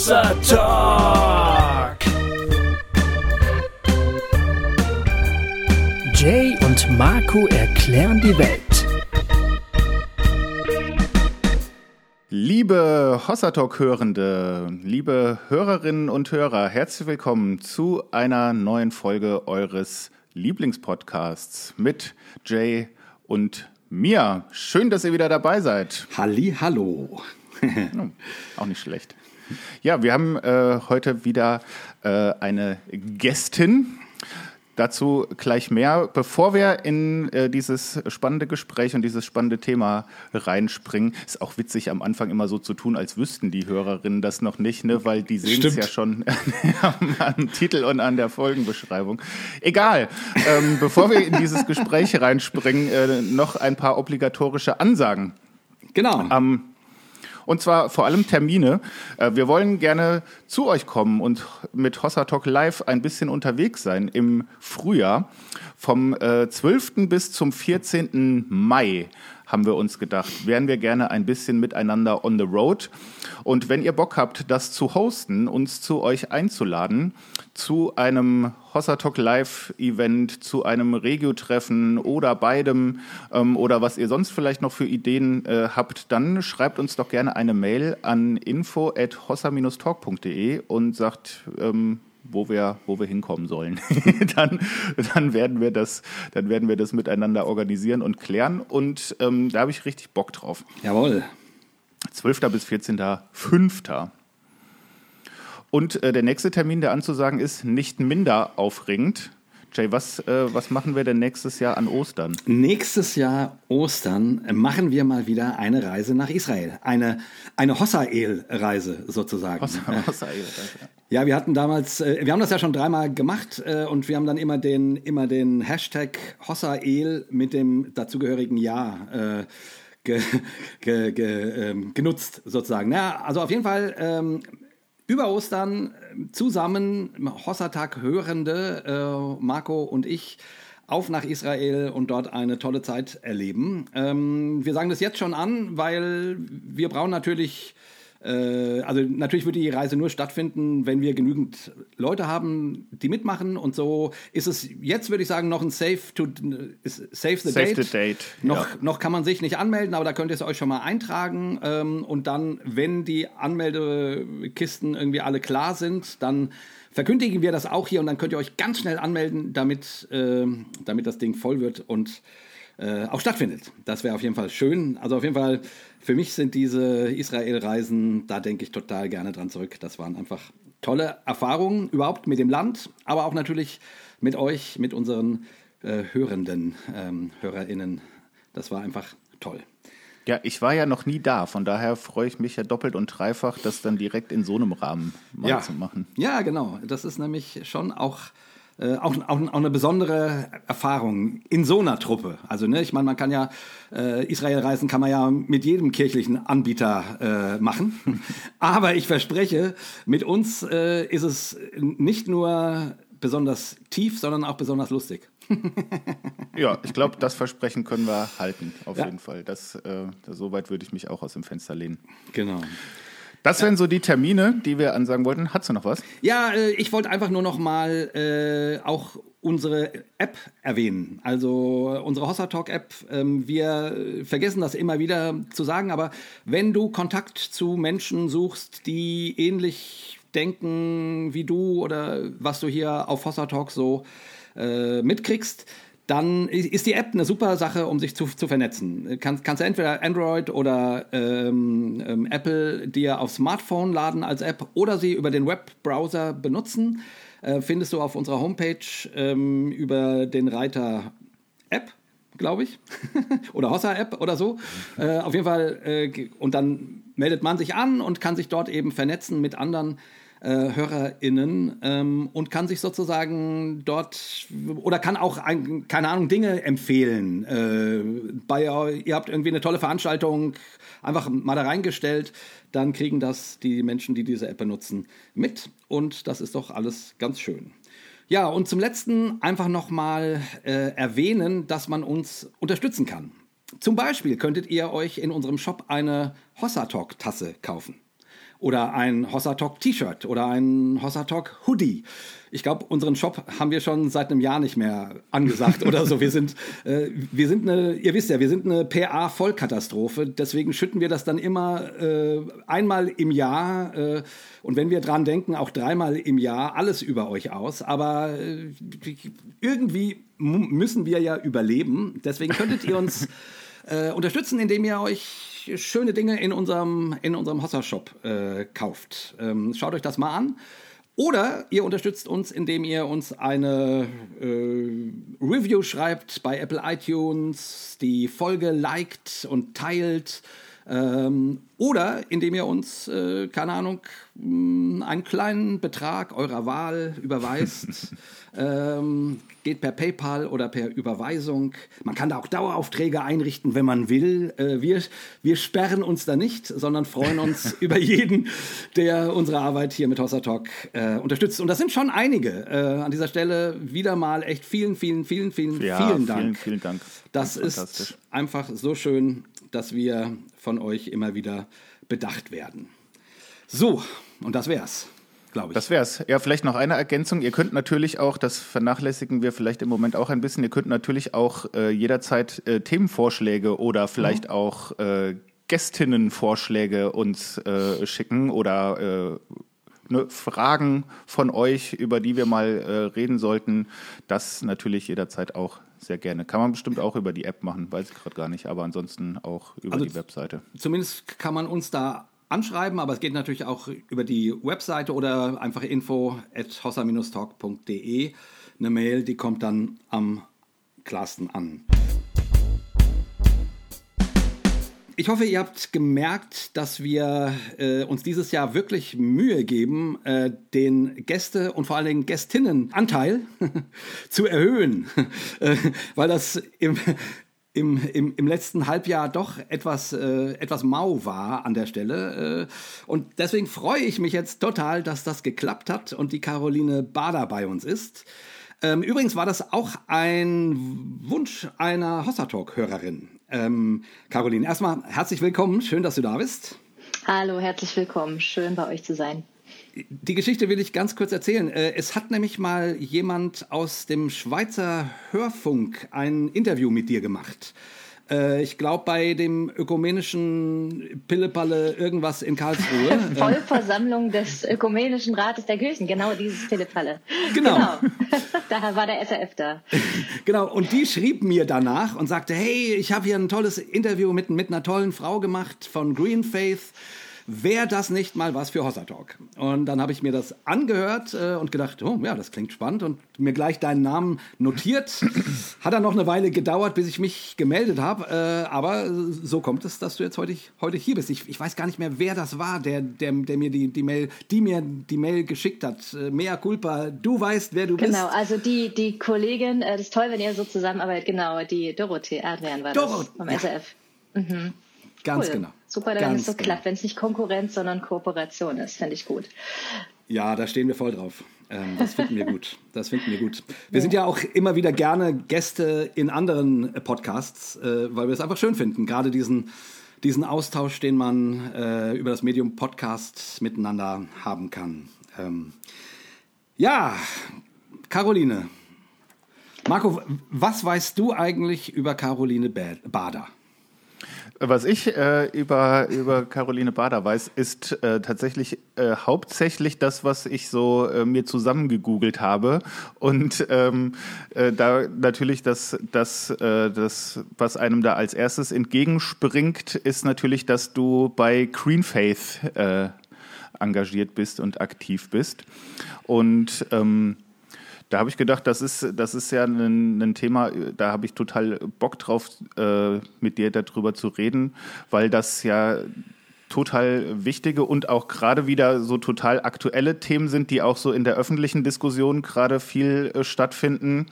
Hossa Talk. Jay und Marco erklären die Welt. Liebe Hossa Talk-Hörende, liebe Hörerinnen und Hörer, herzlich willkommen zu einer neuen Folge eures Lieblingspodcasts mit Jay und mir. Schön, dass ihr wieder dabei seid. Halli, hallo. Oh, auch nicht schlecht. Ja, wir haben äh, heute wieder äh, eine Gästin. Dazu gleich mehr. Bevor wir in äh, dieses spannende Gespräch und dieses spannende Thema reinspringen, ist auch witzig am Anfang immer so zu tun, als wüssten die Hörerinnen das noch nicht, ne? weil die sehen es ja schon am, am, Titel und an der Folgenbeschreibung. Egal. Ähm, bevor wir in dieses Gespräch reinspringen, äh, noch ein paar obligatorische Ansagen. Genau. Ähm, und zwar vor allem Termine. Äh, wir wollen gerne zu euch kommen und mit Hossa Talk Live ein bisschen unterwegs sein im Frühjahr. Vom 12. Äh, bis zum 14. Mai haben wir uns gedacht, wären wir gerne ein bisschen miteinander on the road. Und wenn ihr Bock habt, das zu hosten, uns zu euch einzuladen, zu einem Hossa Talk Live Event, zu einem Regio-Treffen oder beidem ähm, oder was ihr sonst vielleicht noch für Ideen äh, habt, dann schreibt uns doch gerne eine Mail an info at hossa-talk.de und sagt, ähm, wo wir, wo wir hinkommen sollen. dann, dann, werden wir das, dann werden wir das miteinander organisieren und klären. Und ähm, da habe ich richtig Bock drauf. Jawohl. 12. bis 14.05. Und äh, der nächste Termin, der anzusagen ist, nicht minder aufregend. Jay, was, äh, was machen wir denn nächstes Jahr an Ostern? Nächstes Jahr Ostern machen wir mal wieder eine Reise nach Israel. Eine, eine Hossael-Reise sozusagen. Hossa, Hossael-Reise. Ja, wir hatten damals, äh, wir haben das ja schon dreimal gemacht äh, und wir haben dann immer den, immer den Hashtag Hossael mit dem dazugehörigen Jahr äh, ge, ge, ge, ähm, genutzt sozusagen. Ja, also auf jeden Fall ähm, über Ostern äh, zusammen, Hossatag Hörende, äh, Marco und ich, auf nach Israel und dort eine tolle Zeit erleben. Ähm, wir sagen das jetzt schon an, weil wir brauchen natürlich also natürlich wird die Reise nur stattfinden, wenn wir genügend Leute haben, die mitmachen. Und so ist es jetzt, würde ich sagen, noch ein Save, to, save the save Date. The date. Noch, ja. noch kann man sich nicht anmelden, aber da könnt ihr es euch schon mal eintragen. Ähm, und dann, wenn die Anmeldekisten irgendwie alle klar sind, dann verkündigen wir das auch hier und dann könnt ihr euch ganz schnell anmelden, damit, äh, damit das Ding voll wird und äh, auch stattfindet. Das wäre auf jeden Fall schön. Also auf jeden Fall, für mich sind diese Israel-Reisen, da denke ich total gerne dran zurück. Das waren einfach tolle Erfahrungen überhaupt mit dem Land, aber auch natürlich mit euch, mit unseren äh, Hörenden, ähm, HörerInnen. Das war einfach toll. Ja, ich war ja noch nie da, von daher freue ich mich ja doppelt und dreifach, das dann direkt in so einem Rahmen mal ja. zu machen. Ja, genau. Das ist nämlich schon auch äh, auch, auch, auch, eine besondere Erfahrung in so einer Truppe. Also, ne, ich meine, man kann ja äh, Israel-Reisen kann man ja mit jedem kirchlichen Anbieter äh, machen. Aber ich verspreche, mit uns äh, ist es nicht nur besonders tief, sondern auch besonders lustig. ja, ich glaube, das Versprechen können wir halten, auf ja. jeden Fall. Das, äh, so weit würde ich mich auch aus dem Fenster lehnen. Genau. Das wären so die Termine, die wir ansagen wollten. Hast du noch was? Ja, äh, ich wollte einfach nur noch mal äh, auch unsere App erwähnen. Also unsere Hossa Talk App. Ähm, wir vergessen das immer wieder zu sagen, aber wenn du Kontakt zu Menschen suchst, die ähnlich denken wie du oder was du hier auf Hossa Talk so äh, mitkriegst, dann ist die App eine super Sache, um sich zu, zu vernetzen. Kann, kannst du entweder Android oder ähm, ähm, Apple dir aufs Smartphone laden als App oder sie über den Webbrowser benutzen. Äh, findest du auf unserer Homepage ähm, über den Reiter App, glaube ich, oder Hossa App oder so. Äh, auf jeden Fall, äh, und dann meldet man sich an und kann sich dort eben vernetzen mit anderen äh, HörerInnen ähm, und kann sich sozusagen dort oder kann auch, ein, keine Ahnung, Dinge empfehlen. Äh, bei, ihr habt irgendwie eine tolle Veranstaltung einfach mal da reingestellt, dann kriegen das die Menschen, die diese App benutzen, mit und das ist doch alles ganz schön. Ja, und zum letzten einfach nochmal äh, erwähnen, dass man uns unterstützen kann. Zum Beispiel könntet ihr euch in unserem Shop eine Hossa Talk Tasse kaufen. Oder ein Hossa Talk T-Shirt oder ein Hossa Talk Hoodie. Ich glaube, unseren Shop haben wir schon seit einem Jahr nicht mehr angesagt oder so. Wir sind, äh, wir sind eine, ihr wisst ja, wir sind eine PA-Vollkatastrophe. Deswegen schütten wir das dann immer äh, einmal im Jahr äh, und wenn wir dran denken, auch dreimal im Jahr alles über euch aus. Aber äh, irgendwie müssen wir ja überleben. Deswegen könntet ihr uns äh, unterstützen, indem ihr euch schöne Dinge in unserem, in unserem Hossa-Shop äh, kauft. Ähm, schaut euch das mal an. Oder ihr unterstützt uns, indem ihr uns eine äh, Review schreibt bei Apple iTunes, die Folge liked und teilt. Ähm, oder indem ihr uns, äh, keine Ahnung, einen kleinen Betrag eurer Wahl überweist. ähm, geht per PayPal oder per Überweisung. Man kann da auch Daueraufträge einrichten, wenn man will. Äh, wir, wir sperren uns da nicht, sondern freuen uns über jeden, der unsere Arbeit hier mit Hossa Talk äh, unterstützt. Und das sind schon einige. Äh, an dieser Stelle wieder mal echt vielen, vielen, vielen, vielen, ja, vielen Dank. Vielen, vielen Dank. Das, das ist einfach so schön, dass wir von euch immer wieder bedacht werden. So, und das wär's glaube ich. Das wär's. Ja, vielleicht noch eine Ergänzung. Ihr könnt natürlich auch, das vernachlässigen wir vielleicht im Moment auch ein bisschen, ihr könnt natürlich auch äh, jederzeit äh, Themenvorschläge oder vielleicht mhm. auch äh, Gästinnenvorschläge uns äh, schicken oder äh, ne, Fragen von euch, über die wir mal äh, reden sollten. Das natürlich jederzeit auch sehr gerne. Kann man bestimmt auch über die App machen, weiß ich gerade gar nicht, aber ansonsten auch über also die Webseite. Zumindest kann man uns da anschreiben, aber es geht natürlich auch über die Webseite oder einfach info at hossa-talk.de. Eine Mail, die kommt dann am klarsten an. Ich hoffe, ihr habt gemerkt, dass wir äh, uns dieses Jahr wirklich Mühe geben, äh, den Gäste- und vor allen Dingen Gästinnenanteil zu erhöhen, äh, weil das im, im, im, im letzten Halbjahr doch etwas, äh, etwas mau war an der Stelle. Äh, und deswegen freue ich mich jetzt total, dass das geklappt hat und die Caroline Bader bei uns ist. Ähm, übrigens war das auch ein Wunsch einer Hossa Talk-Hörerin. Ähm, Caroline, erstmal herzlich willkommen. Schön, dass du da bist. Hallo, herzlich willkommen. Schön bei euch zu sein. Die Geschichte will ich ganz kurz erzählen. Äh, es hat nämlich mal jemand aus dem Schweizer Hörfunk ein Interview mit dir gemacht. Äh, ich glaube, bei dem ökumenischen Pillepalle irgendwas in Karlsruhe. Vollversammlung des Ökumenischen Rates der Kirchen, genau dieses Pillepalle. Genau. genau. da war der SRF da. Genau, und die schrieb mir danach und sagte, hey, ich habe hier ein tolles Interview mit, mit einer tollen Frau gemacht von Green Faith wäre das nicht mal was für Hossa Talk? Und dann habe ich mir das angehört äh, und gedacht, oh ja, das klingt spannend und mir gleich deinen Namen notiert. Hat dann noch eine Weile gedauert, bis ich mich gemeldet habe, äh, aber so kommt es, dass du jetzt heute, heute hier bist. Ich, ich weiß gar nicht mehr, wer das war, der, der, der mir die, die Mail, die mir die Mail geschickt hat. Äh, Mea culpa, du weißt, wer du genau, bist. Genau, also die, die Kollegin, äh, das ist toll, wenn ihr so zusammenarbeitet, genau, die Dorothee Adrian war Dorot, das vom ja. SRF. Mhm. Ganz cool. genau. Super, wenn es so genau. klappt, wenn es nicht Konkurrenz, sondern Kooperation ist, finde ich gut. Ja, da stehen wir voll drauf. Ähm, das finden wir gut. Das finden wir gut. Wir sind ja auch immer wieder gerne Gäste in anderen Podcasts, äh, weil wir es einfach schön finden. Gerade diesen, diesen Austausch, den man äh, über das Medium Podcast miteinander haben kann. Ähm, ja, Caroline. Marco, was weißt du eigentlich über Caroline Bader? Was ich äh, über, über Caroline Bader weiß, ist äh, tatsächlich äh, hauptsächlich das, was ich so äh, mir zusammengegoogelt habe. Und ähm, äh, da natürlich das, das, äh, das, was einem da als erstes entgegenspringt, ist natürlich, dass du bei Green Faith äh, engagiert bist und aktiv bist. Und ähm, da habe ich gedacht, das ist, das ist ja ein, ein Thema, da habe ich total Bock drauf, äh, mit dir darüber zu reden, weil das ja total wichtige und auch gerade wieder so total aktuelle Themen sind, die auch so in der öffentlichen Diskussion gerade viel äh, stattfinden.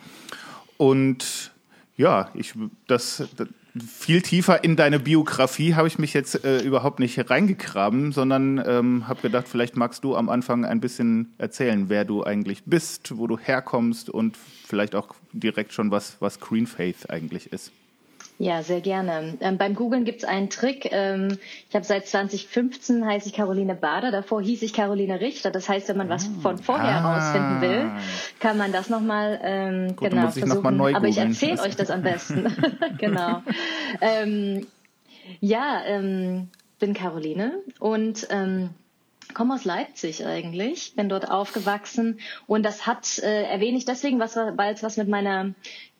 Und ja, ich das, viel tiefer in deine Biografie habe ich mich jetzt äh, überhaupt nicht reingegraben, sondern ähm, habe gedacht, vielleicht magst du am Anfang ein bisschen erzählen, wer du eigentlich bist, wo du herkommst und vielleicht auch direkt schon was, was Green Faith eigentlich ist. Ja, sehr gerne. Ähm, beim Googlen gibt es einen Trick. Ähm, ich habe seit 2015 heiße ich Caroline Bader. Davor hieß ich Caroline Richter. Das heißt, wenn man was von vorher ah. rausfinden will, kann man das nochmal ähm, genau versuchen. Noch mal Aber ich erzähle euch das am besten. genau. Ähm, ja, ähm, bin Caroline und ähm, komme aus Leipzig eigentlich, bin dort aufgewachsen und das hat, äh, erwähne ich deswegen, was, weil es was mit meiner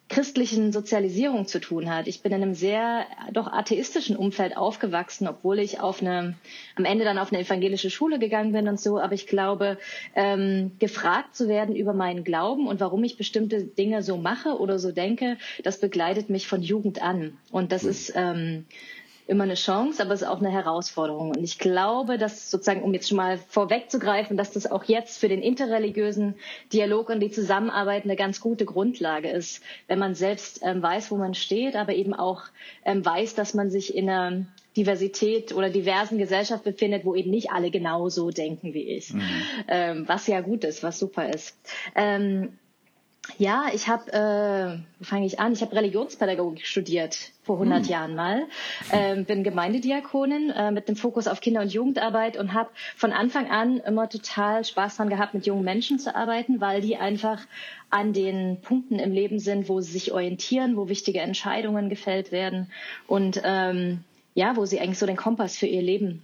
christlichen Sozialisierung zu tun hat. Ich bin in einem sehr doch atheistischen Umfeld aufgewachsen, obwohl ich auf eine am Ende dann auf eine evangelische Schule gegangen bin und so. Aber ich glaube, ähm, gefragt zu werden über meinen Glauben und warum ich bestimmte Dinge so mache oder so denke, das begleitet mich von Jugend an. Und das mhm. ist ähm, immer eine Chance, aber es ist auch eine Herausforderung. Und ich glaube, dass sozusagen, um jetzt schon mal vorwegzugreifen, dass das auch jetzt für den interreligiösen Dialog und die Zusammenarbeit eine ganz gute Grundlage ist, wenn man selbst ähm, weiß, wo man steht, aber eben auch ähm, weiß, dass man sich in einer Diversität oder diversen Gesellschaft befindet, wo eben nicht alle genauso denken wie ich. Mhm. Ähm, was ja gut ist, was super ist. Ähm, ja, ich habe, äh, wo fange ich an? Ich habe Religionspädagogik studiert vor 100 hm. Jahren mal. Ähm, bin Gemeindediakonin äh, mit dem Fokus auf Kinder- und Jugendarbeit und habe von Anfang an immer total Spaß dran gehabt, mit jungen Menschen zu arbeiten, weil die einfach an den Punkten im Leben sind, wo sie sich orientieren, wo wichtige Entscheidungen gefällt werden und ähm, ja, wo sie eigentlich so den Kompass für ihr Leben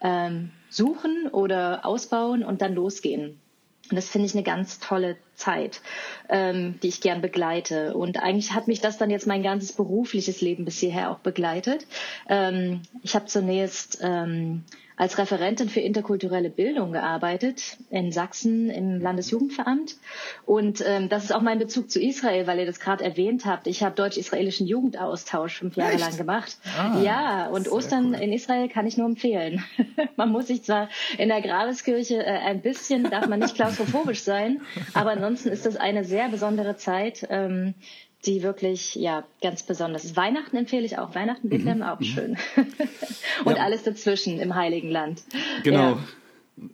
ähm, suchen oder ausbauen und dann losgehen. Und das finde ich eine ganz tolle Zeit, ähm, die ich gern begleite. Und eigentlich hat mich das dann jetzt mein ganzes berufliches Leben bis hierher auch begleitet. Ähm, ich habe zunächst ähm, als Referentin für interkulturelle Bildung gearbeitet in Sachsen im Landesjugendveramt. Und ähm, das ist auch mein Bezug zu Israel, weil ihr das gerade erwähnt habt. Ich habe deutsch-israelischen Jugendaustausch fünf Jahre Echt? lang gemacht. Ah, ja, und Ostern cool. in Israel kann ich nur empfehlen. man muss sich zwar in der Grabeskirche äh, ein bisschen, darf man nicht klaustrophobisch sein, aber ansonsten ist das eine sehr besondere Zeit. Ähm, die wirklich ja ganz besonders ist. Weihnachten empfehle ich auch. Weihnachten Bethlehem mhm. auch mhm. schön. und ja. alles dazwischen im Heiligen Land. Genau. Ja.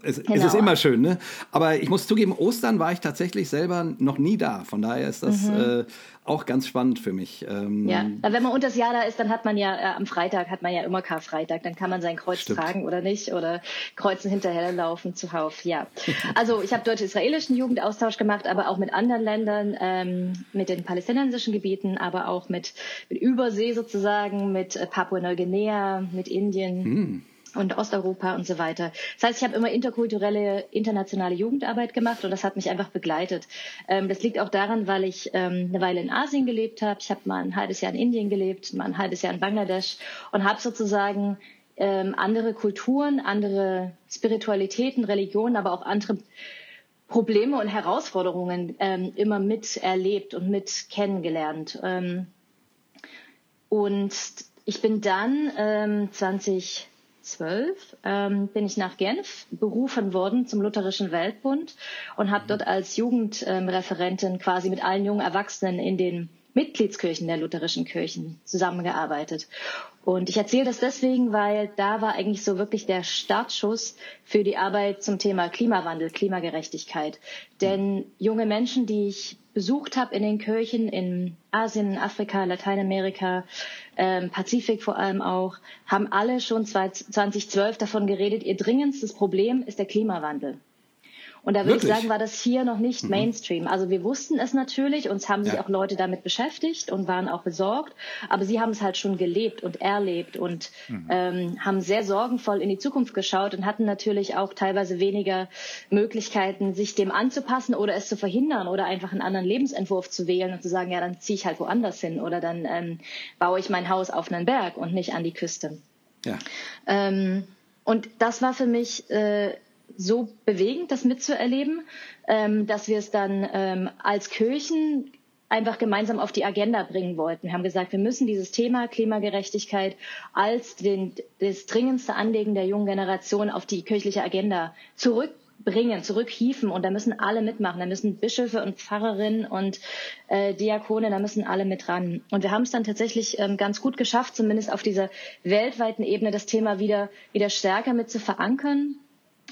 Es, genau. es, ist immer schön, ne? Aber ich muss zugeben, Ostern war ich tatsächlich selber noch nie da. Von daher ist das mhm. äh, auch ganz spannend für mich. Ähm, ja, wenn man unter das Jahr da ist, dann hat man ja äh, am Freitag hat man ja immer Karfreitag. Dann kann man sein Kreuz Stimmt. tragen oder nicht oder Kreuzen hinterherlaufen zuhauf. Ja, also ich habe deutsch-israelischen Jugendaustausch gemacht, aber auch mit anderen Ländern, ähm, mit den palästinensischen Gebieten, aber auch mit, mit Übersee sozusagen, mit äh, Papua-Neuguinea, mit Indien. Hm und Osteuropa und so weiter. Das heißt, ich habe immer interkulturelle, internationale Jugendarbeit gemacht und das hat mich einfach begleitet. Ähm, das liegt auch daran, weil ich ähm, eine Weile in Asien gelebt habe. Ich habe mal ein halbes Jahr in Indien gelebt, mal ein halbes Jahr in Bangladesch und habe sozusagen ähm, andere Kulturen, andere Spiritualitäten, Religionen, aber auch andere Probleme und Herausforderungen ähm, immer miterlebt und mit kennengelernt. Ähm, und ich bin dann ähm, 20 2012 ähm, bin ich nach Genf berufen worden zum Lutherischen Weltbund und habe dort als Jugendreferentin ähm, quasi mit allen jungen Erwachsenen in den Mitgliedskirchen der lutherischen Kirchen zusammengearbeitet. Und ich erzähle das deswegen, weil da war eigentlich so wirklich der Startschuss für die Arbeit zum Thema Klimawandel, Klimagerechtigkeit. Denn junge Menschen, die ich besucht habe in den Kirchen in Asien, Afrika, Lateinamerika, ähm, Pazifik vor allem auch, haben alle schon 2012 davon geredet, ihr dringendstes Problem ist der Klimawandel. Und da würde ich sagen, war das hier noch nicht mhm. Mainstream. Also wir wussten es natürlich, uns haben sich ja. auch Leute damit beschäftigt und waren auch besorgt, aber sie haben es halt schon gelebt und erlebt und mhm. ähm, haben sehr sorgenvoll in die Zukunft geschaut und hatten natürlich auch teilweise weniger Möglichkeiten, sich dem anzupassen oder es zu verhindern oder einfach einen anderen Lebensentwurf zu wählen und zu sagen, ja, dann ziehe ich halt woanders hin oder dann ähm, baue ich mein Haus auf einen Berg und nicht an die Küste. Ja. Ähm, und das war für mich äh, so bewegend, das mitzuerleben, ähm, dass wir es dann ähm, als Kirchen einfach gemeinsam auf die Agenda bringen wollten. Wir haben gesagt, wir müssen dieses Thema Klimagerechtigkeit als den, das dringendste Anliegen der jungen Generation auf die kirchliche Agenda zurückbringen, zurückhieven. Und da müssen alle mitmachen. Da müssen Bischöfe und Pfarrerinnen und äh, Diakone, da müssen alle mit ran. Und wir haben es dann tatsächlich ähm, ganz gut geschafft, zumindest auf dieser weltweiten Ebene das Thema wieder, wieder stärker mit zu verankern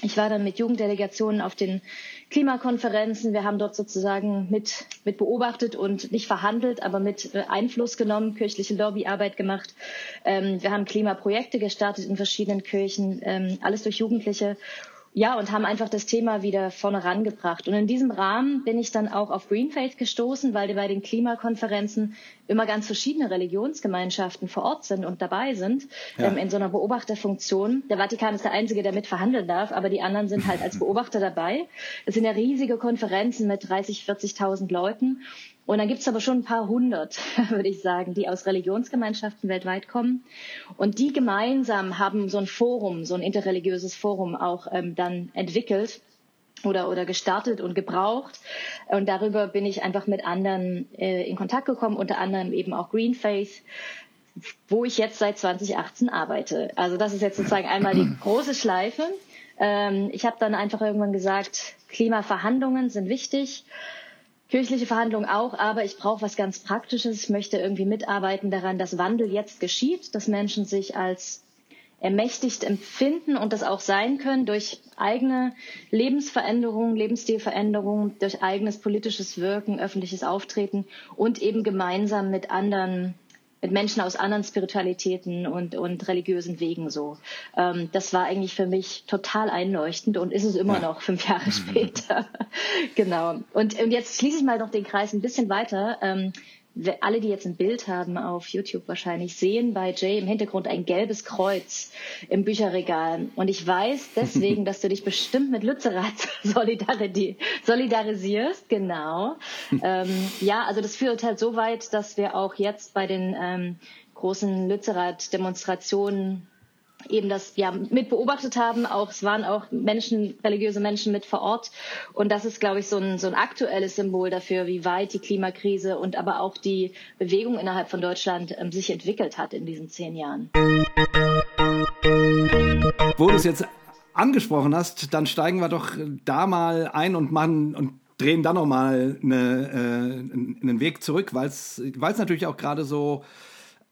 Ich war dann mit Jugenddelegationen auf den Klimakonferenzen. Wir haben dort sozusagen mit, mit beobachtet und nicht verhandelt, aber mit äh, Einfluss genommen, kirchliche Lobbyarbeit gemacht. Ähm, wir haben Klimaprojekte gestartet in verschiedenen Kirchen, ähm, alles durch Jugendliche ja, und haben einfach das Thema wieder vorne rangebracht. Und in diesem Rahmen bin ich dann auch auf Greenfaith gestoßen, weil bei den Klimakonferenzen immer ganz verschiedene Religionsgemeinschaften vor Ort sind und dabei sind, ja. ähm, in so einer Beobachterfunktion. Der Vatikan ist der Einzige, der mit verhandeln darf, aber die anderen sind halt als Beobachter dabei. Es sind ja riesige Konferenzen mit 30, 40.000 Leuten. Und dann gibt es aber schon ein paar hundert, würde ich sagen, die aus Religionsgemeinschaften weltweit kommen. Und die gemeinsam haben so ein Forum, so ein interreligiöses Forum auch ähm, dann entwickelt oder, oder gestartet und gebraucht. Und darüber bin ich einfach mit anderen äh, in Kontakt gekommen, unter anderem eben auch Green Faith, wo ich jetzt seit 2018 arbeite. Also das ist jetzt sozusagen einmal die große Schleife. Ähm, ich habe dann einfach irgendwann gesagt, Klimaverhandlungen sind wichtig kirchliche Verhandlungen auch, aber ich brauche was ganz Praktisches. Ich möchte irgendwie mitarbeiten daran, dass Wandel jetzt geschieht, dass Menschen sich als ermächtigt empfinden und das auch sein können durch eigene Lebensveränderungen, Lebensstilveränderungen, durch eigenes politisches Wirken, öffentliches Auftreten und eben gemeinsam mit anderen mit Menschen aus anderen Spiritualitäten und, und religiösen Wegen so. Ähm, das war eigentlich für mich total einleuchtend und ist es immer ja. noch fünf Jahre später. genau. Und, und jetzt schließe ich mal noch den Kreis ein bisschen weiter. Ähm, alle, die jetzt ein Bild haben auf YouTube wahrscheinlich, sehen bei Jay im Hintergrund ein gelbes Kreuz im Bücherregal. Und ich weiß deswegen, dass du dich bestimmt mit Lützerath solidarisierst. Genau. ähm, ja, also das führt halt so weit, dass wir auch jetzt bei den ähm, großen Lützerath-Demonstrationen eben das ja mit beobachtet haben. Auch es waren auch Menschen, religiöse Menschen mit vor Ort. Und das ist, glaube ich, so ein, so ein aktuelles Symbol dafür, wie weit die Klimakrise und aber auch die Bewegung innerhalb von Deutschland ähm, sich entwickelt hat in diesen zehn Jahren. Wo du es jetzt angesprochen hast, dann steigen wir doch da mal ein und machen und drehen dann noch mal eine, äh, einen Weg zurück, weil es natürlich auch gerade so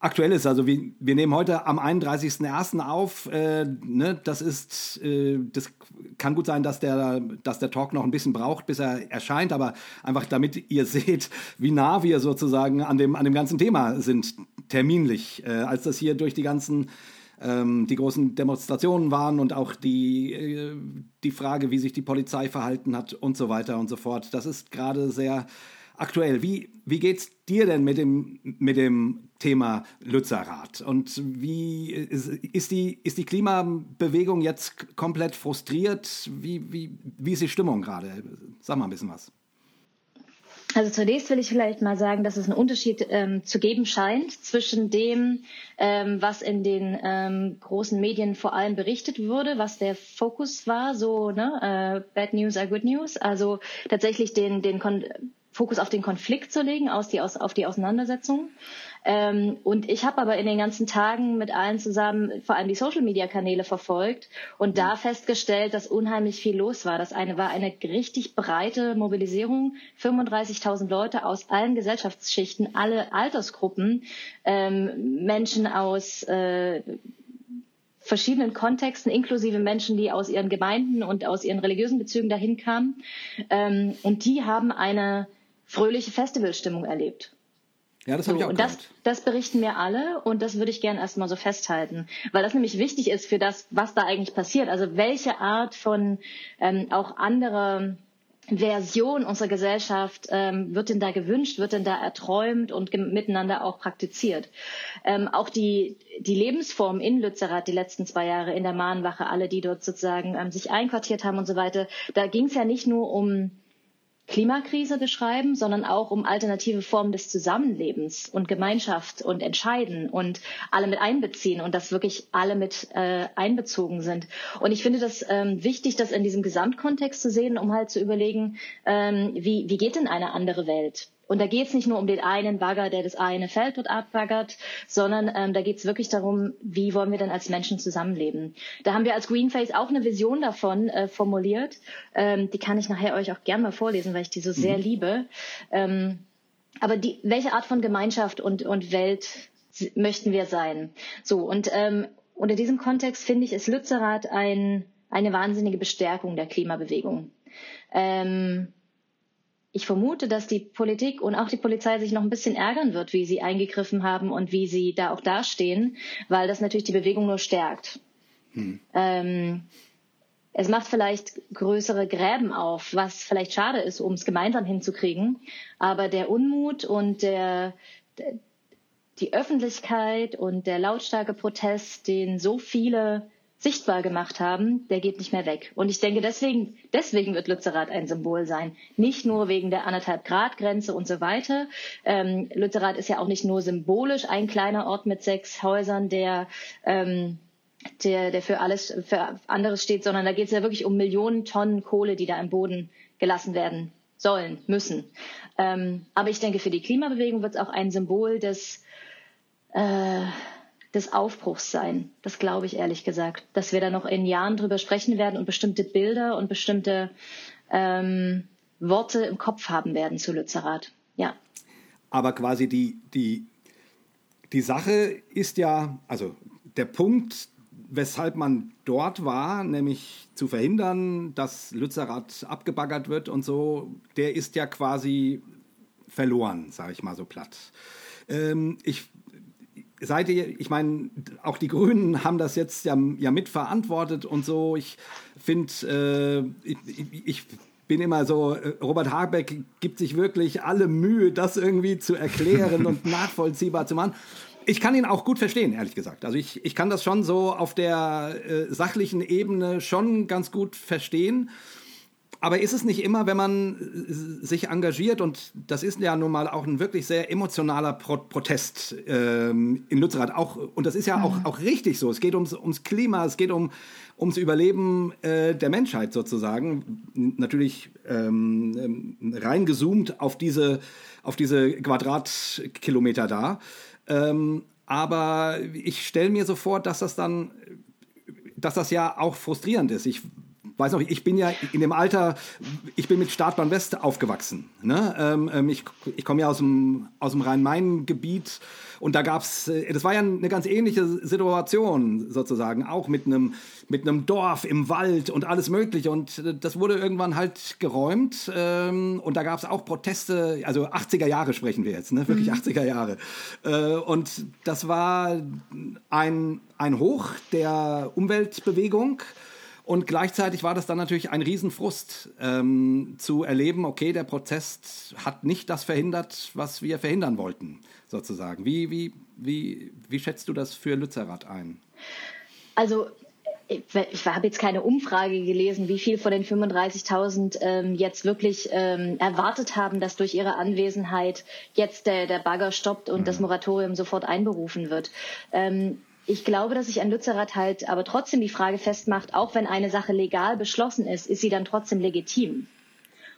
aktuell ist. Also wir, wir nehmen heute am 31.01. auf. Äh, ne, das ist, äh, das kann gut sein, dass der, dass der Talk noch ein bisschen braucht, bis er erscheint, aber einfach damit ihr seht, wie nah wir sozusagen an dem, an dem ganzen Thema sind, terminlich, äh, als das hier durch die ganzen ähm, die großen Demonstrationen waren und auch die, äh, die Frage, wie sich die Polizei verhalten hat und so weiter und so fort. Das ist gerade sehr aktuell. Wie, wie geht's dir denn mit dem, mit dem Thema Lützerath? Und wie ist, die, ist die Klimabewegung jetzt komplett frustriert? Wie, wie, wie ist die Stimmung gerade? Sag mal ein bisschen was. Also zunächst will ich vielleicht mal sagen, dass es einen Unterschied ähm, zu geben scheint zwischen dem, ähm, was in den ähm, großen Medien vor allem berichtet wurde, was der Fokus war, so ne, äh, Bad News are Good News, also tatsächlich den, den Fokus auf den Konflikt zu legen, aus die, aus, auf die Auseinandersetzung. Ähm, und ich habe aber in den ganzen Tagen mit allen zusammen vor allem die Social-Media-Kanäle verfolgt und mhm. da festgestellt, dass unheimlich viel los war. Das eine war eine richtig breite Mobilisierung, 35.000 Leute aus allen Gesellschaftsschichten, alle Altersgruppen, ähm, Menschen aus äh, verschiedenen Kontexten, inklusive Menschen, die aus ihren Gemeinden und aus ihren religiösen Bezügen dahin kamen. Ähm, und die haben eine fröhliche Festivalstimmung erlebt. Ja, das habe so, ich auch Und das, das berichten mir alle und das würde ich gerne erstmal so festhalten, weil das nämlich wichtig ist für das, was da eigentlich passiert. Also welche Art von ähm, auch anderer Version unserer Gesellschaft ähm, wird denn da gewünscht, wird denn da erträumt und miteinander auch praktiziert. Ähm, auch die, die Lebensform in Lützerath die letzten zwei Jahre in der Mahnwache, alle, die dort sozusagen ähm, sich einquartiert haben und so weiter, da ging es ja nicht nur um Klimakrise beschreiben, sondern auch um alternative Formen des Zusammenlebens und Gemeinschaft und Entscheiden und alle mit einbeziehen und dass wirklich alle mit äh, einbezogen sind. Und ich finde das ähm, wichtig, das in diesem Gesamtkontext zu sehen, um halt zu überlegen, ähm, wie, wie geht denn eine andere Welt? Und da geht es nicht nur um den einen Bagger, der das eine Feld dort abbaggert, sondern ähm, da geht es wirklich darum, wie wollen wir denn als Menschen zusammenleben. Da haben wir als Greenface auch eine Vision davon äh, formuliert. Ähm, die kann ich nachher euch auch gern mal vorlesen, weil ich die so mhm. sehr liebe. Ähm, aber die, welche Art von Gemeinschaft und, und Welt möchten wir sein? So, und ähm, unter diesem Kontext finde ich, ist Lützerath ein eine wahnsinnige Bestärkung der Klimabewegung. Ähm, ich vermute, dass die Politik und auch die Polizei sich noch ein bisschen ärgern wird, wie sie eingegriffen haben und wie sie da auch dastehen, weil das natürlich die Bewegung nur stärkt. Hm. Ähm, es macht vielleicht größere Gräben auf, was vielleicht schade ist, um es gemeinsam hinzukriegen. Aber der Unmut und der, der, die Öffentlichkeit und der lautstarke Protest, den so viele sichtbar gemacht haben, der geht nicht mehr weg. Und ich denke, deswegen, deswegen wird Lützerath ein Symbol sein. Nicht nur wegen der anderthalb Grad Grenze und so weiter. Ähm, Lützerath ist ja auch nicht nur symbolisch ein kleiner Ort mit sechs Häusern, der ähm, der, der für alles, für anderes steht, sondern da geht es ja wirklich um Millionen Tonnen Kohle, die da im Boden gelassen werden sollen, müssen. Ähm, aber ich denke, für die Klimabewegung wird es auch ein Symbol des, äh, des Aufbruchs sein. Das glaube ich ehrlich gesagt. Dass wir da noch in Jahren drüber sprechen werden und bestimmte Bilder und bestimmte ähm, Worte im Kopf haben werden zu Lützerath. Ja. Aber quasi die, die, die Sache ist ja, also der Punkt, weshalb man dort war, nämlich zu verhindern, dass Lützerath abgebaggert wird und so, der ist ja quasi verloren, sage ich mal so platt. Ähm, ich seid ihr, ich meine, auch die Grünen haben das jetzt ja, ja mitverantwortet und so. Ich finde, äh, ich, ich bin immer so, äh, Robert Habeck gibt sich wirklich alle Mühe, das irgendwie zu erklären und nachvollziehbar zu machen. Ich kann ihn auch gut verstehen, ehrlich gesagt. Also ich, ich kann das schon so auf der äh, sachlichen Ebene schon ganz gut verstehen. Aber ist es nicht immer, wenn man äh, sich engagiert, und das ist ja nun mal auch ein wirklich sehr emotionaler Pro Protest ähm, in Lützerath, auch, und das ist ja auch, mhm. auch richtig so. Es geht ums, ums Klima, es geht um, ums Überleben äh, der Menschheit sozusagen. Natürlich ähm, ähm reingezoomt auf diese, auf diese Quadratkilometer da. Ähm, aber ich stelle mir so vor, dass das dann, dass das ja auch frustrierend ist. Ich weiß noch, ich bin ja in dem Alter, ich bin mit Startbahn West aufgewachsen. Ne? Ähm, ähm ich ich komme ja aus dem, aus dem Rhein-Main-Gebiet und da gab's, äh, das war ja eine ganz ähnliche Situation sozusagen, auch mit einem mit einem Dorf im Wald und alles Mögliche. Und äh, das wurde irgendwann halt geräumt. Ähm, und da gab es auch Proteste, also 80er Jahre sprechen wir jetzt, ne? wirklich mhm. 80er Jahre. Äh, und das war ein, ein Hoch der Umweltbewegung. Und gleichzeitig war das dann natürlich ein Riesenfrust ähm, zu erleben, okay, der Protest hat nicht das verhindert, was wir verhindern wollten, sozusagen. Wie, wie, wie, wie schätzt du das für Lützerath ein? Also ich habe jetzt keine Umfrage gelesen, wie viel von den 35.000 ähm, jetzt wirklich ähm, erwartet haben, dass durch ihre Anwesenheit jetzt der, der Bagger stoppt und mhm. das Moratorium sofort einberufen wird. Ähm, ich glaube, dass sich an Lützerath halt aber trotzdem die Frage festmacht, auch wenn eine Sache legal beschlossen ist, ist sie dann trotzdem legitim?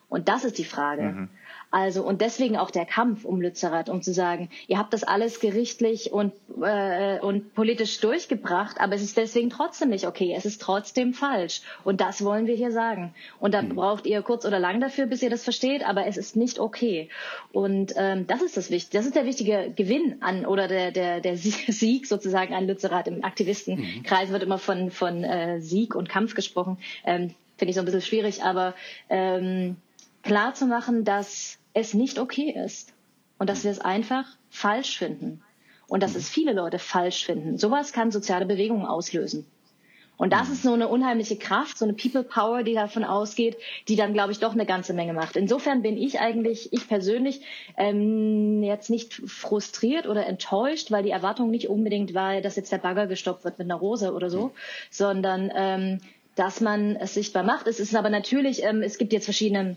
Und das ist die Frage. Mhm. Also und deswegen auch der Kampf um Lützerath, um zu sagen, ihr habt das alles gerichtlich und äh, und politisch durchgebracht, aber es ist deswegen trotzdem nicht okay. Es ist trotzdem falsch und das wollen wir hier sagen. Und da mhm. braucht ihr kurz oder lang dafür, bis ihr das versteht, aber es ist nicht okay. Und ähm, das ist das Wichtige. Das ist der wichtige Gewinn an oder der der der Sieg sozusagen an Lützerath im Aktivistenkreis mhm. wird immer von von äh, Sieg und Kampf gesprochen. Ähm, Finde ich so ein bisschen schwierig, aber ähm, klar zu machen, dass es nicht okay ist und dass wir es einfach falsch finden und dass es viele Leute falsch finden. Sowas kann soziale Bewegungen auslösen. Und das ist so eine unheimliche Kraft, so eine People Power, die davon ausgeht, die dann, glaube ich, doch eine ganze Menge macht. Insofern bin ich eigentlich, ich persönlich, ähm, jetzt nicht frustriert oder enttäuscht, weil die Erwartung nicht unbedingt war, dass jetzt der Bagger gestoppt wird mit einer Rose oder so, sondern ähm, dass man es sichtbar macht. Es ist aber natürlich, ähm, es gibt jetzt verschiedene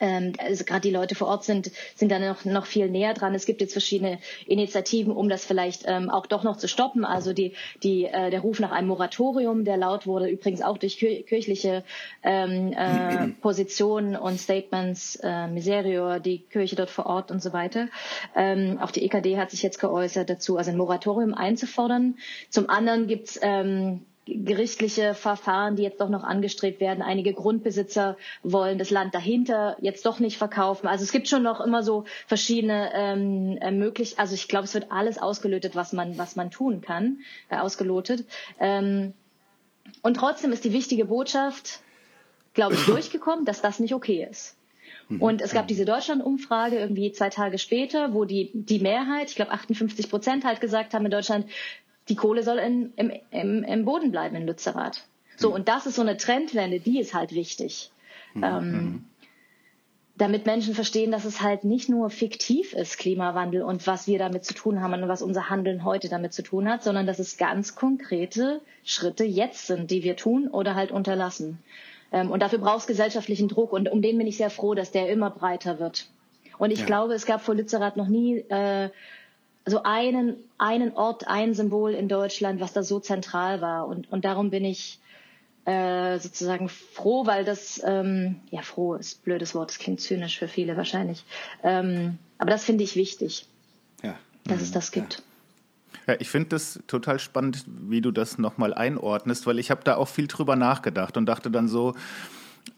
ähm, also gerade die Leute vor Ort sind, sind da noch, noch viel näher dran. Es gibt jetzt verschiedene Initiativen, um das vielleicht ähm, auch doch noch zu stoppen. Also die, die, äh, der Ruf nach einem Moratorium, der laut wurde, übrigens auch durch kirchliche ähm, äh, Positionen und Statements, äh, Miserior, die Kirche dort vor Ort und so weiter. Ähm, auch die EKD hat sich jetzt geäußert dazu, also ein Moratorium einzufordern. Zum anderen gibt's ähm, gerichtliche Verfahren, die jetzt doch noch angestrebt werden. Einige Grundbesitzer wollen das Land dahinter jetzt doch nicht verkaufen. Also es gibt schon noch immer so verschiedene ähm, äh, möglich. Also ich glaube, es wird alles ausgelötet, was man was man tun kann, äh, ausgelotet. Ähm, und trotzdem ist die wichtige Botschaft, glaube ich, durchgekommen, dass das nicht okay ist. Mhm. Und es gab diese Deutschland-Umfrage irgendwie zwei Tage später, wo die, die Mehrheit, ich glaube 58 Prozent halt gesagt haben in Deutschland, die Kohle soll in, im, im, im Boden bleiben in Lützerath. So, mhm. und das ist so eine Trendwende, die ist halt wichtig. Mhm. Ähm, damit Menschen verstehen, dass es halt nicht nur fiktiv ist, Klimawandel und was wir damit zu tun haben und was unser Handeln heute damit zu tun hat, sondern dass es ganz konkrete Schritte jetzt sind, die wir tun oder halt unterlassen. Ähm, und dafür braucht es gesellschaftlichen Druck und um den bin ich sehr froh, dass der immer breiter wird. Und ich ja. glaube, es gab vor Lützerath noch nie äh, so einen, einen Ort, ein Symbol in Deutschland, was da so zentral war. Und, und darum bin ich äh, sozusagen froh, weil das, ähm, ja, froh ist ein blödes Wort, das klingt zynisch für viele wahrscheinlich. Ähm, aber das finde ich wichtig, ja. dass es das gibt. Ja. Ja, ich finde das total spannend, wie du das nochmal einordnest, weil ich habe da auch viel drüber nachgedacht und dachte dann so,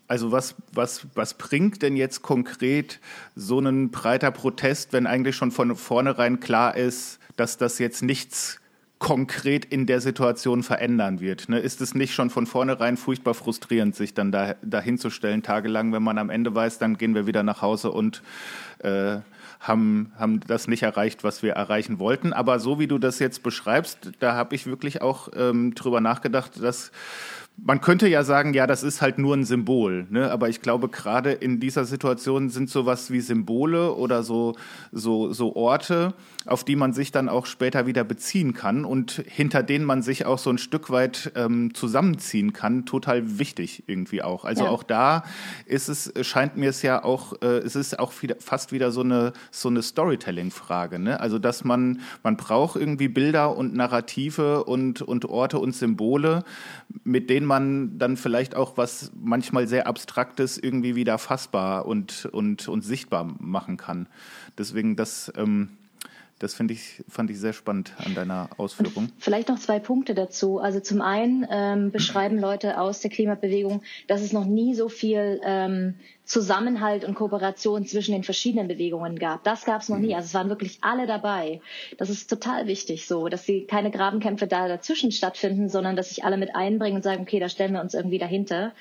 also was, was, was bringt denn jetzt konkret so ein breiter Protest, wenn eigentlich schon von vornherein klar ist, dass das jetzt nichts konkret in der Situation verändern wird. Ne? Ist es nicht schon von vornherein furchtbar frustrierend, sich dann da, dahinzustellen, tagelang, wenn man am Ende weiß, dann gehen wir wieder nach Hause und äh, haben, haben das nicht erreicht, was wir erreichen wollten. Aber so wie du das jetzt beschreibst, da habe ich wirklich auch ähm, drüber nachgedacht, dass man könnte ja sagen, ja, das ist halt nur ein Symbol, ne? aber ich glaube, gerade in dieser Situation sind sowas wie Symbole oder so, so, so Orte, auf die man sich dann auch später wieder beziehen kann und hinter denen man sich auch so ein Stück weit ähm, zusammenziehen kann, total wichtig irgendwie auch. Also ja. auch da ist es, scheint mir es ja auch, äh, es ist auch wieder, fast wieder so eine, so eine Storytelling-Frage. Ne? Also dass man, man braucht irgendwie Bilder und Narrative und, und Orte und Symbole, mit denen man dann vielleicht auch was manchmal sehr Abstraktes irgendwie wieder fassbar und, und, und sichtbar machen kann. Deswegen das, ähm, das finde ich, fand ich sehr spannend an deiner Ausführung. Und vielleicht noch zwei Punkte dazu. Also zum einen ähm, beschreiben Leute aus der Klimabewegung, dass es noch nie so viel ähm, Zusammenhalt und Kooperation zwischen den verschiedenen Bewegungen gab. Das gab es noch nie. Mhm. Also es waren wirklich alle dabei. Das ist total wichtig so, dass sie keine Grabenkämpfe da dazwischen stattfinden, sondern dass sich alle mit einbringen und sagen, okay, da stellen wir uns irgendwie dahinter.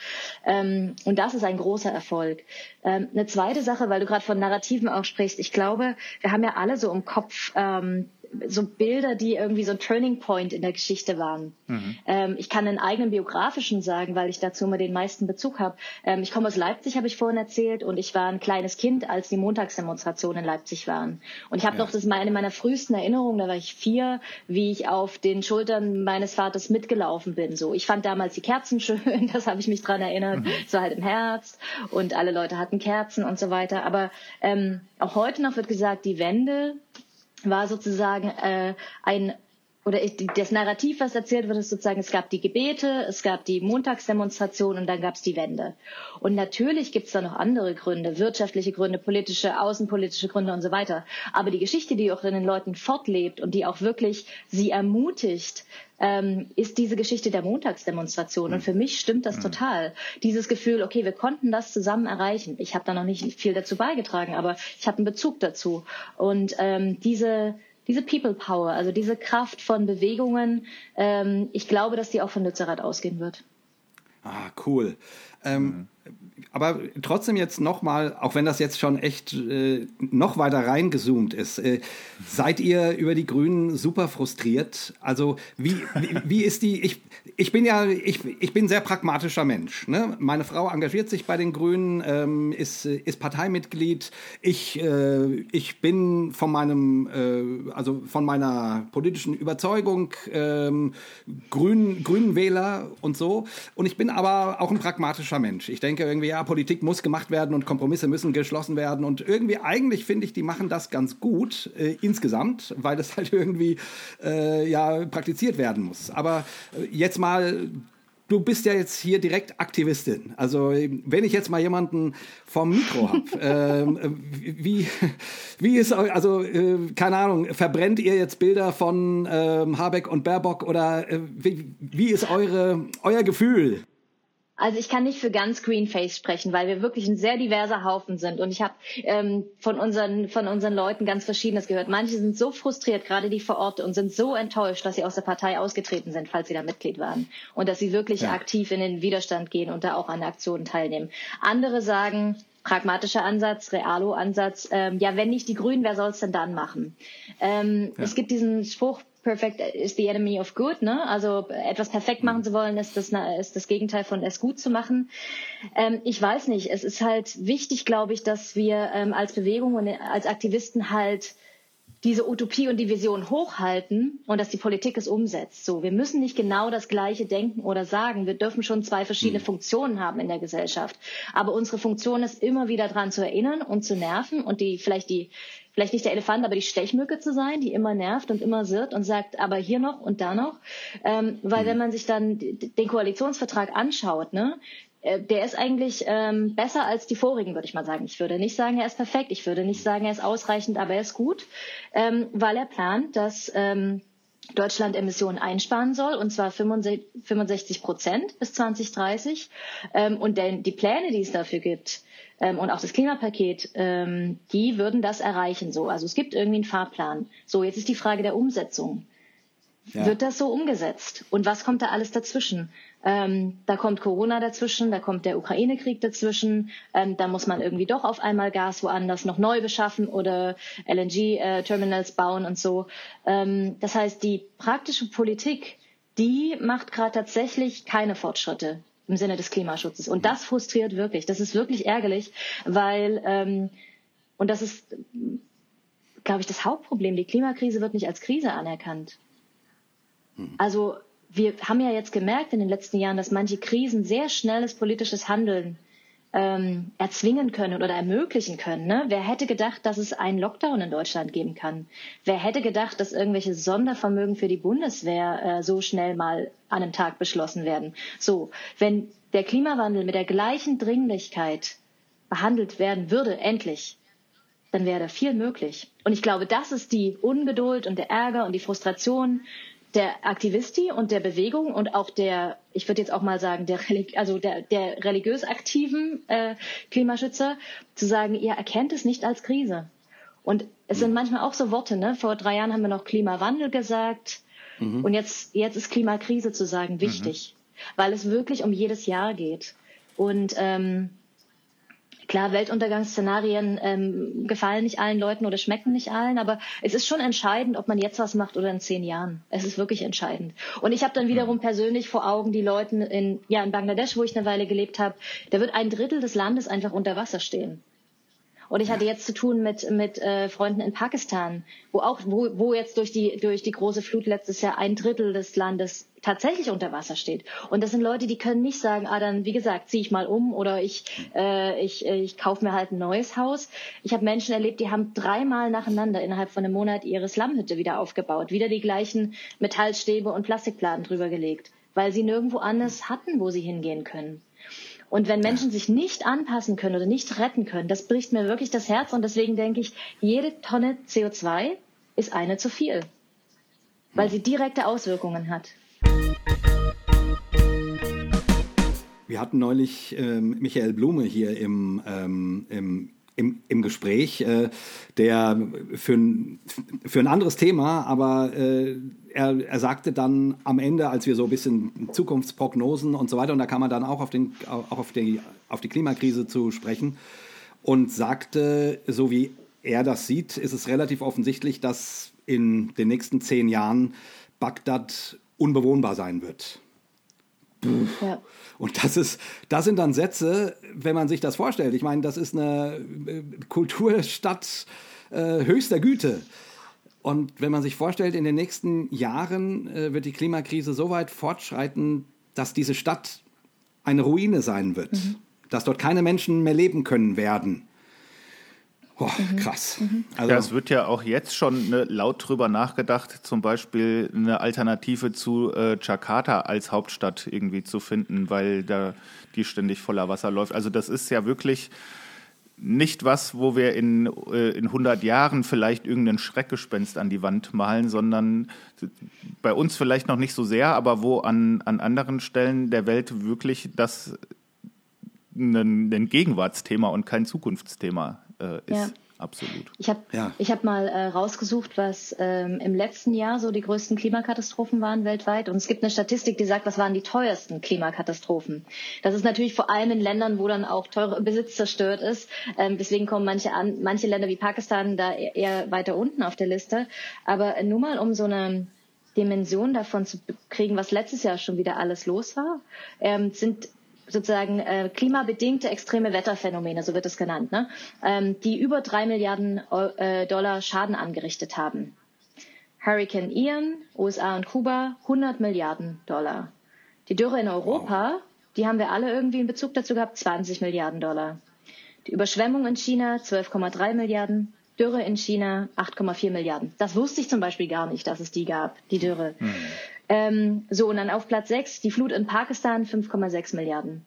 Ähm, und das ist ein großer Erfolg. Ähm, eine zweite Sache, weil du gerade von Narrativen auch sprichst. Ich glaube, wir haben ja alle so im Kopf, ähm, so Bilder, die irgendwie so ein Turning Point in der Geschichte waren. Mhm. Ähm, ich kann einen eigenen biografischen sagen, weil ich dazu immer den meisten Bezug habe. Ähm, ich komme aus Leipzig, habe ich vorhin erzählt, und ich war ein kleines Kind, als die Montagsdemonstrationen in Leipzig waren. Und ich habe ja. noch, das ist eine meiner frühesten Erinnerungen, da war ich vier, wie ich auf den Schultern meines Vaters mitgelaufen bin. So, ich fand damals die Kerzen schön, das habe ich mich dran erinnert. Mhm. So halt im Herbst und alle Leute hatten Kerzen und so weiter. Aber ähm, auch heute noch wird gesagt, die Wende war sozusagen äh, ein oder das Narrativ, was erzählt wird, ist sozusagen, es gab die Gebete, es gab die Montagsdemonstration und dann gab es die Wende. Und natürlich gibt es da noch andere Gründe, wirtschaftliche Gründe, politische, außenpolitische Gründe und so weiter. Aber die Geschichte, die auch in den Leuten fortlebt und die auch wirklich sie ermutigt, ähm, ist diese Geschichte der Montagsdemonstration. Und für mich stimmt das mhm. total. Dieses Gefühl, okay, wir konnten das zusammen erreichen. Ich habe da noch nicht viel dazu beigetragen, aber ich habe einen Bezug dazu. Und ähm, diese diese People Power, also diese Kraft von Bewegungen, ähm, ich glaube, dass die auch von Lützerath ausgehen wird. Ah, cool. Ähm, mhm aber trotzdem jetzt nochmal, auch wenn das jetzt schon echt äh, noch weiter reingezoomt ist, äh, seid ihr über die Grünen super frustriert? Also wie, wie, wie, ist die, ich, ich bin ja, ich, ich bin ein sehr pragmatischer Mensch. Ne? Meine Frau engagiert sich bei den Grünen, ähm, ist, ist Parteimitglied. Ich, äh, ich bin von meinem, äh, also von meiner politischen Überzeugung ähm, Grün, Grünenwähler und so. Und ich bin aber auch ein pragmatischer Mensch. Ich denke irgendwie, ja, Politik muss gemacht werden und Kompromisse müssen geschlossen werden. Und irgendwie, eigentlich finde ich, die machen das ganz gut äh, insgesamt, weil es halt irgendwie äh, ja praktiziert werden muss. Aber äh, jetzt mal du bist ja jetzt hier direkt Aktivistin. Also wenn ich jetzt mal jemanden vom Mikro habe, äh, wie, wie ist, also äh, keine Ahnung, verbrennt ihr jetzt Bilder von äh, Habeck und Baerbock oder äh, wie, wie ist eure, euer Gefühl? Also ich kann nicht für ganz Greenface sprechen, weil wir wirklich ein sehr diverser Haufen sind. Und ich habe ähm, von, unseren, von unseren Leuten ganz Verschiedenes gehört. Manche sind so frustriert, gerade die vor Ort, und sind so enttäuscht, dass sie aus der Partei ausgetreten sind, falls sie da Mitglied waren. Und dass sie wirklich ja. aktiv in den Widerstand gehen und da auch an Aktionen teilnehmen. Andere sagen, pragmatischer Ansatz, Realo-Ansatz, ähm, ja, wenn nicht die Grünen, wer soll es denn dann machen? Ähm, ja. Es gibt diesen Spruch, perfect is the enemy of good, ne? Also etwas perfekt machen zu wollen, ist das, ist das Gegenteil von es gut zu machen. Ähm, ich weiß nicht. Es ist halt wichtig, glaube ich, dass wir ähm, als Bewegung und als Aktivisten halt diese Utopie und die Vision hochhalten und dass die Politik es umsetzt. So, wir müssen nicht genau das Gleiche denken oder sagen. Wir dürfen schon zwei verschiedene mhm. Funktionen haben in der Gesellschaft. Aber unsere Funktion ist immer wieder daran zu erinnern und zu nerven und die vielleicht die vielleicht nicht der Elefant, aber die Stechmücke zu sein, die immer nervt und immer sirrt und sagt, aber hier noch und da noch. Ähm, weil mhm. wenn man sich dann den Koalitionsvertrag anschaut, ne, äh, der ist eigentlich ähm, besser als die vorigen, würde ich mal sagen. Ich würde nicht sagen, er ist perfekt. Ich würde nicht sagen, er ist ausreichend, aber er ist gut, ähm, weil er plant, dass ähm, Deutschland Emissionen einsparen soll, und zwar 65 Prozent bis 2030. Ähm, und denn die Pläne, die es dafür gibt, ähm, und auch das Klimapaket, ähm, die würden das erreichen so. Also es gibt irgendwie einen Fahrplan. So, jetzt ist die Frage der Umsetzung. Ja. Wird das so umgesetzt? Und was kommt da alles dazwischen? Ähm, da kommt Corona dazwischen, da kommt der Ukraine-Krieg dazwischen, ähm, da muss man irgendwie doch auf einmal Gas woanders noch neu beschaffen oder LNG-Terminals äh, bauen und so. Ähm, das heißt, die praktische Politik, die macht gerade tatsächlich keine Fortschritte im Sinne des Klimaschutzes. Und das frustriert wirklich. Das ist wirklich ärgerlich, weil, ähm, und das ist, glaube ich, das Hauptproblem. Die Klimakrise wird nicht als Krise anerkannt. Hm. Also wir haben ja jetzt gemerkt in den letzten Jahren, dass manche Krisen sehr schnelles politisches Handeln ähm, erzwingen können oder ermöglichen können. Ne? Wer hätte gedacht, dass es einen Lockdown in Deutschland geben kann? Wer hätte gedacht, dass irgendwelche Sondervermögen für die Bundeswehr äh, so schnell mal an einem Tag beschlossen werden? So, wenn der Klimawandel mit der gleichen Dringlichkeit behandelt werden würde, endlich, dann wäre da viel möglich. Und ich glaube, das ist die Ungeduld und der Ärger und die Frustration der Aktivisti und der Bewegung und auch der, ich würde jetzt auch mal sagen, der, also der, der religiös aktiven äh, Klimaschützer, zu sagen, ihr erkennt es nicht als Krise. Und es sind manchmal auch so Worte, ne? Vor drei Jahren haben wir noch Klimawandel gesagt mhm. und jetzt, jetzt ist Klimakrise zu sagen wichtig, mhm. weil es wirklich um jedes Jahr geht. Und ähm, Klar, Weltuntergangsszenarien ähm, gefallen nicht allen Leuten oder schmecken nicht allen, aber es ist schon entscheidend, ob man jetzt was macht oder in zehn Jahren. Es ist wirklich entscheidend. Und ich habe dann wiederum mhm. persönlich vor Augen die Leute in, ja, in Bangladesch, wo ich eine Weile gelebt habe, da wird ein Drittel des Landes einfach unter Wasser stehen. Und ich hatte jetzt zu tun mit, mit äh, Freunden in Pakistan, wo auch, wo, wo jetzt durch die, durch die große Flut letztes Jahr ein Drittel des Landes tatsächlich unter Wasser steht. Und das sind Leute, die können nicht sagen, ah, dann, wie gesagt, ziehe ich mal um oder ich, äh, ich, ich kaufe mir halt ein neues Haus. Ich habe Menschen erlebt, die haben dreimal nacheinander innerhalb von einem Monat ihre Slumhütte wieder aufgebaut, wieder die gleichen Metallstäbe und Plastikplatten drüber gelegt, weil sie nirgendwo anders hatten, wo sie hingehen können. Und wenn Menschen sich nicht anpassen können oder nicht retten können, das bricht mir wirklich das Herz. Und deswegen denke ich, jede Tonne CO2 ist eine zu viel, weil sie direkte Auswirkungen hat. Wir hatten neulich ähm, Michael Blume hier im, ähm, im im, im Gespräch, äh, der für ein, für ein anderes Thema, aber äh, er, er sagte dann am Ende, als wir so ein bisschen Zukunftsprognosen und so weiter, und da kam man dann auch auf, den, auch auf, die, auf die Klimakrise zu sprechen, und sagte, so wie er das sieht, ist es relativ offensichtlich, dass in den nächsten zehn Jahren Bagdad unbewohnbar sein wird. Ja. Und das ist, das sind dann Sätze, wenn man sich das vorstellt. Ich meine, das ist eine äh, Kulturstadt äh, höchster Güte. Und wenn man sich vorstellt, in den nächsten Jahren äh, wird die Klimakrise so weit fortschreiten, dass diese Stadt eine Ruine sein wird, mhm. dass dort keine Menschen mehr leben können werden. Boah, mhm. krass. Mhm. Also, ja, es wird ja auch jetzt schon ne, laut drüber nachgedacht, zum Beispiel eine Alternative zu äh, Jakarta als Hauptstadt irgendwie zu finden, weil da die ständig voller Wasser läuft. Also das ist ja wirklich nicht was, wo wir in, äh, in 100 Jahren vielleicht irgendein Schreckgespenst an die Wand malen, sondern bei uns vielleicht noch nicht so sehr, aber wo an, an anderen Stellen der Welt wirklich das ein, ein Gegenwartsthema und kein Zukunftsthema äh, ist. Ja absolut. Ich habe ja. hab mal äh, rausgesucht, was ähm, im letzten Jahr so die größten Klimakatastrophen waren weltweit. Und es gibt eine Statistik, die sagt, was waren die teuersten Klimakatastrophen. Das ist natürlich vor allem in Ländern, wo dann auch teurer Besitz zerstört ist. Ähm, deswegen kommen manche, an, manche Länder wie Pakistan da eher, eher weiter unten auf der Liste. Aber nur mal um so eine Dimension davon zu kriegen, was letztes Jahr schon wieder alles los war, ähm, sind sozusagen äh, klimabedingte extreme Wetterphänomene, so wird es genannt, ne? ähm, die über drei Milliarden äh, Dollar Schaden angerichtet haben. Hurricane Ian, USA und Kuba, 100 Milliarden Dollar. Die Dürre in Europa, wow. die haben wir alle irgendwie in Bezug dazu gehabt, 20 Milliarden Dollar. Die Überschwemmung in China, 12,3 Milliarden. Dürre in China, 8,4 Milliarden. Das wusste ich zum Beispiel gar nicht, dass es die gab, die Dürre. Hm. Ähm, so, und dann auf Platz 6 die Flut in Pakistan, 5,6 Milliarden.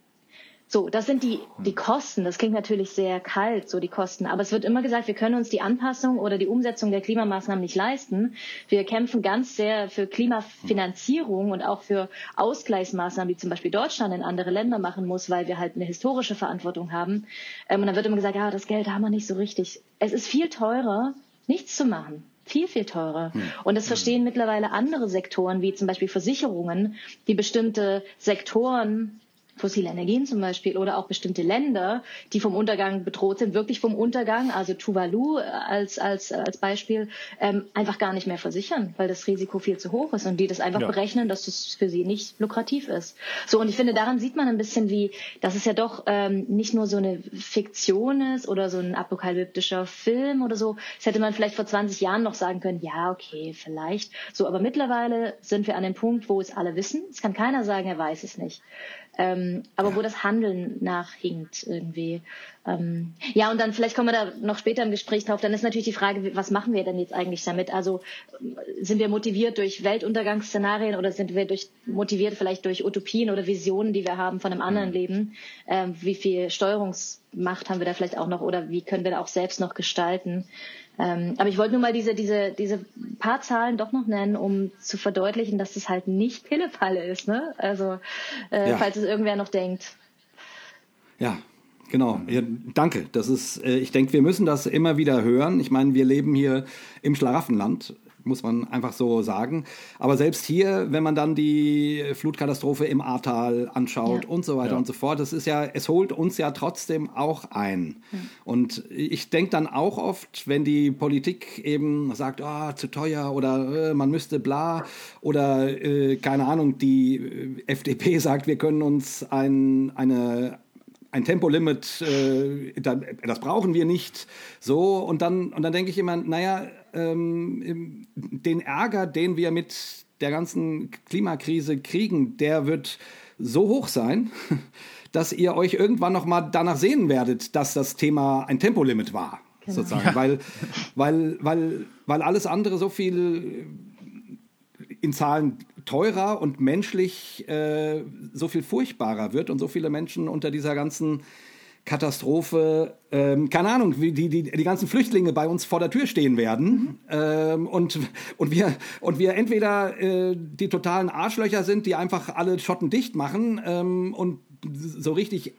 So, das sind die, die Kosten. Das klingt natürlich sehr kalt, so die Kosten. Aber es wird immer gesagt, wir können uns die Anpassung oder die Umsetzung der Klimamaßnahmen nicht leisten. Wir kämpfen ganz sehr für Klimafinanzierung und auch für Ausgleichsmaßnahmen, wie zum Beispiel Deutschland in andere Länder machen muss, weil wir halt eine historische Verantwortung haben. Ähm, und dann wird immer gesagt, ja, das Geld haben wir nicht so richtig. Es ist viel teurer, nichts zu machen viel, viel teurer. Hm. Und das verstehen hm. mittlerweile andere Sektoren, wie zum Beispiel Versicherungen, die bestimmte Sektoren fossile Energien zum Beispiel oder auch bestimmte Länder, die vom Untergang bedroht sind, wirklich vom Untergang, also Tuvalu als, als, als Beispiel, ähm, einfach gar nicht mehr versichern, weil das Risiko viel zu hoch ist und die das einfach ja. berechnen, dass das für sie nicht lukrativ ist. So, und ich finde, daran sieht man ein bisschen, wie, dass es ja doch ähm, nicht nur so eine Fiktion ist oder so ein apokalyptischer Film oder so. Das hätte man vielleicht vor 20 Jahren noch sagen können, ja, okay, vielleicht. So, aber mittlerweile sind wir an dem Punkt, wo es alle wissen. Es kann keiner sagen, er weiß es nicht ähm, aber wo das Handeln nachhinkt irgendwie. Ähm, ja, und dann vielleicht kommen wir da noch später im Gespräch drauf. Dann ist natürlich die Frage, was machen wir denn jetzt eigentlich damit? Also sind wir motiviert durch Weltuntergangsszenarien oder sind wir durch, motiviert vielleicht durch Utopien oder Visionen, die wir haben von einem anderen mhm. Leben? Ähm, wie viel Steuerungsmacht haben wir da vielleicht auch noch oder wie können wir da auch selbst noch gestalten? Ähm, aber ich wollte nur mal diese, diese, diese paar Zahlen doch noch nennen, um zu verdeutlichen, dass es halt nicht Pillepalle ist. Ne? Also, äh, ja. falls es irgendwer noch denkt. Ja, Genau, ja, danke. Das ist, äh, ich denke, wir müssen das immer wieder hören. Ich meine, wir leben hier im Schlaraffenland muss man einfach so sagen. Aber selbst hier, wenn man dann die Flutkatastrophe im Ahrtal anschaut ja. und so weiter ja. und so fort, das ist ja, es holt uns ja trotzdem auch ein. Ja. Und ich denke dann auch oft, wenn die Politik eben sagt, oh, zu teuer oder äh, man müsste bla oder äh, keine Ahnung, die äh, FDP sagt, wir können uns ein, eine ein Tempolimit, äh, das brauchen wir nicht. So, und dann, und dann denke ich immer, naja, ähm, den Ärger, den wir mit der ganzen Klimakrise kriegen, der wird so hoch sein, dass ihr euch irgendwann noch mal danach sehen werdet, dass das Thema ein Tempolimit war, genau. sozusagen, ja. weil, weil, weil, weil alles andere so viel in Zahlen teurer und menschlich äh, so viel furchtbarer wird und so viele Menschen unter dieser ganzen Katastrophe, ähm, keine Ahnung, wie die, die, die ganzen Flüchtlinge bei uns vor der Tür stehen werden mhm. ähm, und, und, wir, und wir entweder äh, die totalen Arschlöcher sind, die einfach alle Schotten dicht machen ähm, und so richtig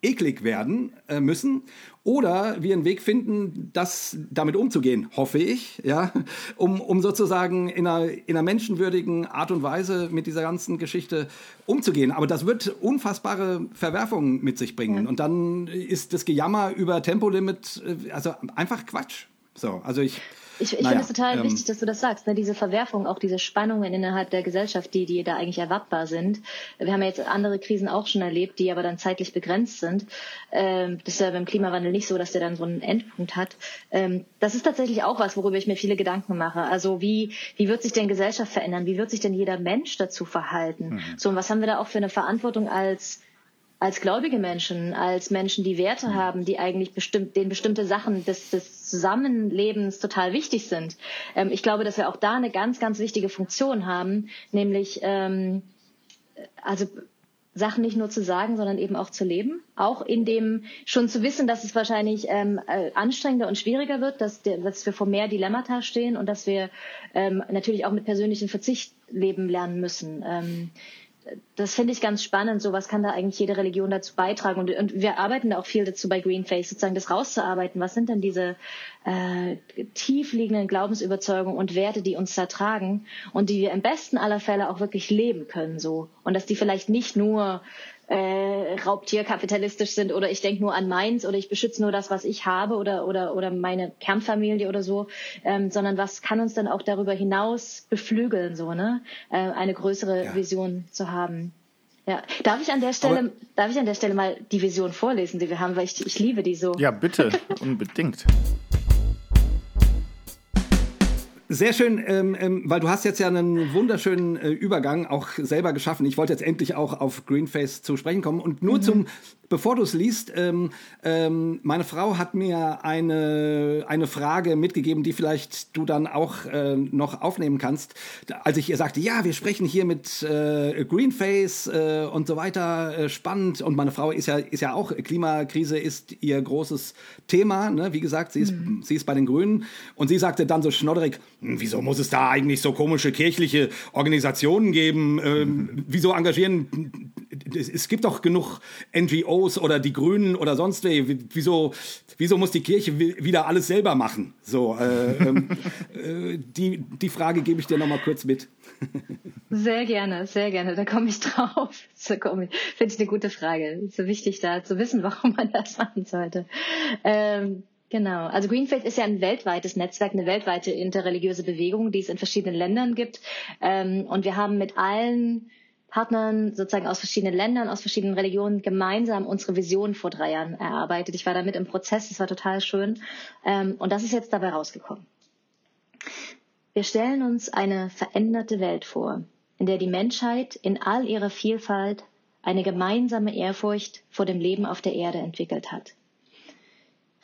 eklig werden äh, müssen oder wir einen Weg finden, das damit umzugehen, hoffe ich, ja, um, um sozusagen in einer, in einer menschenwürdigen Art und Weise mit dieser ganzen Geschichte umzugehen. Aber das wird unfassbare Verwerfungen mit sich bringen. Ja. Und dann ist das Gejammer über Tempolimit äh, also einfach Quatsch. So, also ich ich, ich naja, finde es total ähm, wichtig, dass du das sagst. Ne? Diese Verwerfung, auch diese Spannungen innerhalb der Gesellschaft, die, die da eigentlich erwartbar sind. Wir haben ja jetzt andere Krisen auch schon erlebt, die aber dann zeitlich begrenzt sind. Ähm, das ist ja beim Klimawandel nicht so, dass der dann so einen Endpunkt hat. Ähm, das ist tatsächlich auch was, worüber ich mir viele Gedanken mache. Also wie, wie wird sich denn Gesellschaft verändern? Wie wird sich denn jeder Mensch dazu verhalten? Mhm. So, und was haben wir da auch für eine Verantwortung als als gläubige Menschen, als Menschen, die Werte mhm. haben, die eigentlich bestimmt, denen bestimmte Sachen des, des Zusammenlebens total wichtig sind. Ähm, ich glaube, dass wir auch da eine ganz, ganz wichtige Funktion haben, nämlich ähm, also Sachen nicht nur zu sagen, sondern eben auch zu leben. Auch in dem schon zu wissen, dass es wahrscheinlich ähm, äh, anstrengender und schwieriger wird, dass, der, dass wir vor mehr Dilemmata stehen und dass wir ähm, natürlich auch mit persönlichem Verzicht leben lernen müssen. Ähm, das finde ich ganz spannend. So was kann da eigentlich jede Religion dazu beitragen? Und, und wir arbeiten da auch viel dazu bei Greenface, sozusagen das rauszuarbeiten. Was sind denn diese äh, tiefliegenden Glaubensüberzeugungen und Werte, die uns da tragen und die wir im besten aller Fälle auch wirklich leben können, so. Und dass die vielleicht nicht nur äh, raubtierkapitalistisch sind oder ich denke nur an meins oder ich beschütze nur das, was ich habe oder oder oder meine Kernfamilie oder so, ähm, sondern was kann uns dann auch darüber hinaus beflügeln, so ne, äh, eine größere ja. Vision zu haben. Ja, darf ich an der Stelle, Aber, darf ich an der Stelle mal die Vision vorlesen, die wir haben, weil ich, ich liebe die so. Ja, bitte, unbedingt. Sehr schön, ähm, ähm, weil du hast jetzt ja einen wunderschönen äh, Übergang auch selber geschaffen. Ich wollte jetzt endlich auch auf Greenface zu sprechen kommen. Und nur mhm. zum Bevor du es liest, ähm, ähm, meine Frau hat mir eine, eine Frage mitgegeben, die vielleicht du dann auch äh, noch aufnehmen kannst. Als ich ihr sagte, ja, wir sprechen hier mit äh, Greenface äh, und so weiter, äh, spannend. Und meine Frau ist ja, ist ja auch, Klimakrise ist ihr großes Thema. Ne? Wie gesagt, sie ist, mhm. sie ist bei den Grünen. Und sie sagte dann so schnodderig, wieso muss es da eigentlich so komische kirchliche Organisationen geben? Ähm, mhm. Wieso engagieren, es gibt doch genug NGOs, oder die Grünen oder sonst wie. Wieso, wieso muss die Kirche wieder alles selber machen? So, äh, ähm, äh, die, die Frage gebe ich dir noch mal kurz mit. Sehr gerne, sehr gerne. Da komme ich drauf. Finde ich eine gute Frage. Ist so wichtig, da zu wissen, warum man das machen sollte. Ähm, Genau. Also Greenfaith ist ja ein weltweites Netzwerk, eine weltweite interreligiöse Bewegung, die es in verschiedenen Ländern gibt. Ähm, und wir haben mit allen Partnern sozusagen aus verschiedenen Ländern, aus verschiedenen Religionen gemeinsam unsere Vision vor drei Jahren erarbeitet. Ich war da mit im Prozess, das war total schön. Ähm, und das ist jetzt dabei rausgekommen. Wir stellen uns eine veränderte Welt vor, in der die Menschheit in all ihrer Vielfalt eine gemeinsame Ehrfurcht vor dem Leben auf der Erde entwickelt hat.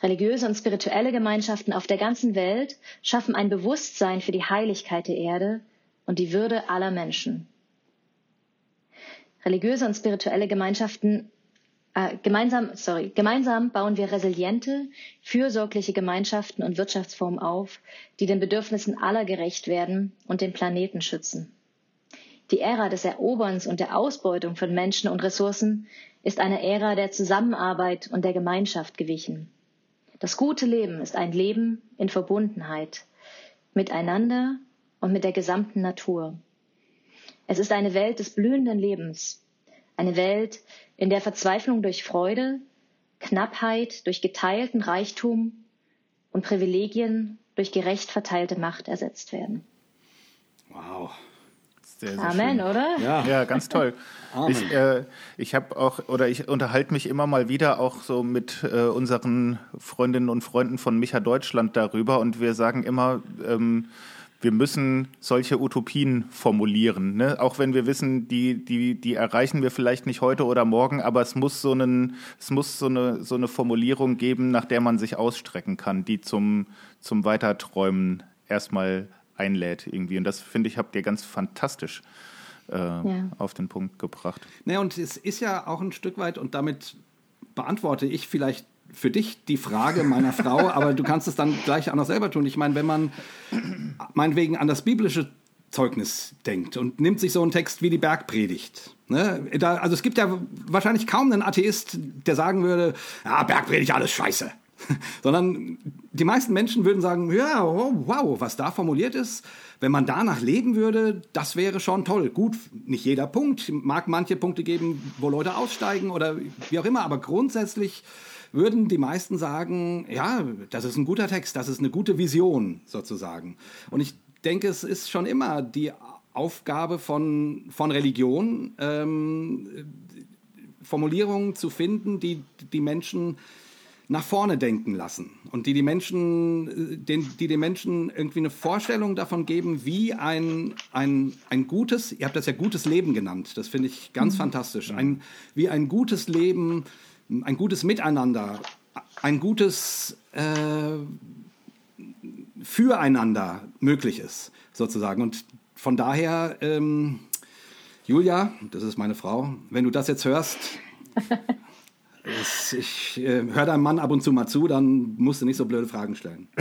Religiöse und spirituelle Gemeinschaften auf der ganzen Welt schaffen ein Bewusstsein für die Heiligkeit der Erde und die Würde aller Menschen religiöse und spirituelle Gemeinschaften äh, gemeinsam, sorry, gemeinsam bauen wir resiliente, fürsorgliche Gemeinschaften und Wirtschaftsformen auf, die den Bedürfnissen aller gerecht werden und den Planeten schützen. Die Ära des Eroberns und der Ausbeutung von Menschen und Ressourcen ist eine Ära der Zusammenarbeit und der Gemeinschaft gewichen. Das gute Leben ist ein Leben in Verbundenheit miteinander und mit der gesamten Natur. Es ist eine Welt des blühenden Lebens, eine Welt, in der Verzweiflung durch Freude, Knappheit durch geteilten Reichtum und Privilegien durch gerecht verteilte Macht ersetzt werden. Wow. Sehr, sehr Amen, schön. oder? Ja. ja, ganz toll. Ich, äh, ich habe auch, oder ich unterhalte mich immer mal wieder auch so mit äh, unseren Freundinnen und Freunden von Micha Deutschland darüber und wir sagen immer, ähm, wir müssen solche Utopien formulieren. Ne? Auch wenn wir wissen, die, die, die erreichen wir vielleicht nicht heute oder morgen, aber es muss so, einen, es muss so, eine, so eine Formulierung geben, nach der man sich ausstrecken kann, die zum, zum Weiterträumen erstmal einlädt irgendwie. Und das finde ich, habt ihr ganz fantastisch äh, ja. auf den Punkt gebracht. Naja, und es ist ja auch ein Stück weit, und damit beantworte ich vielleicht für dich die Frage meiner Frau, aber du kannst es dann gleich auch noch selber tun. Ich meine, wenn man meinetwegen an das biblische Zeugnis denkt und nimmt sich so einen Text wie die Bergpredigt. Ne? Da, also es gibt ja wahrscheinlich kaum einen Atheist, der sagen würde, ja, Bergpredigt, alles scheiße. Sondern die meisten Menschen würden sagen, ja, oh, wow, was da formuliert ist, wenn man danach leben würde, das wäre schon toll. Gut, nicht jeder Punkt, mag manche Punkte geben, wo Leute aussteigen oder wie auch immer, aber grundsätzlich würden die meisten sagen, ja, das ist ein guter Text, das ist eine gute Vision sozusagen. Und ich denke, es ist schon immer die Aufgabe von, von Religion, ähm, Formulierungen zu finden, die die Menschen nach vorne denken lassen und die die Menschen, den, die den Menschen irgendwie eine Vorstellung davon geben, wie ein, ein, ein gutes, ihr habt das ja gutes Leben genannt, das finde ich ganz mhm. fantastisch, ein, wie ein gutes Leben ein gutes Miteinander, ein gutes äh, Füreinander möglich ist, sozusagen. Und von daher ähm, Julia, das ist meine Frau, wenn du das jetzt hörst, es, ich äh, höre deinem Mann ab und zu mal zu, dann musst du nicht so blöde Fragen stellen.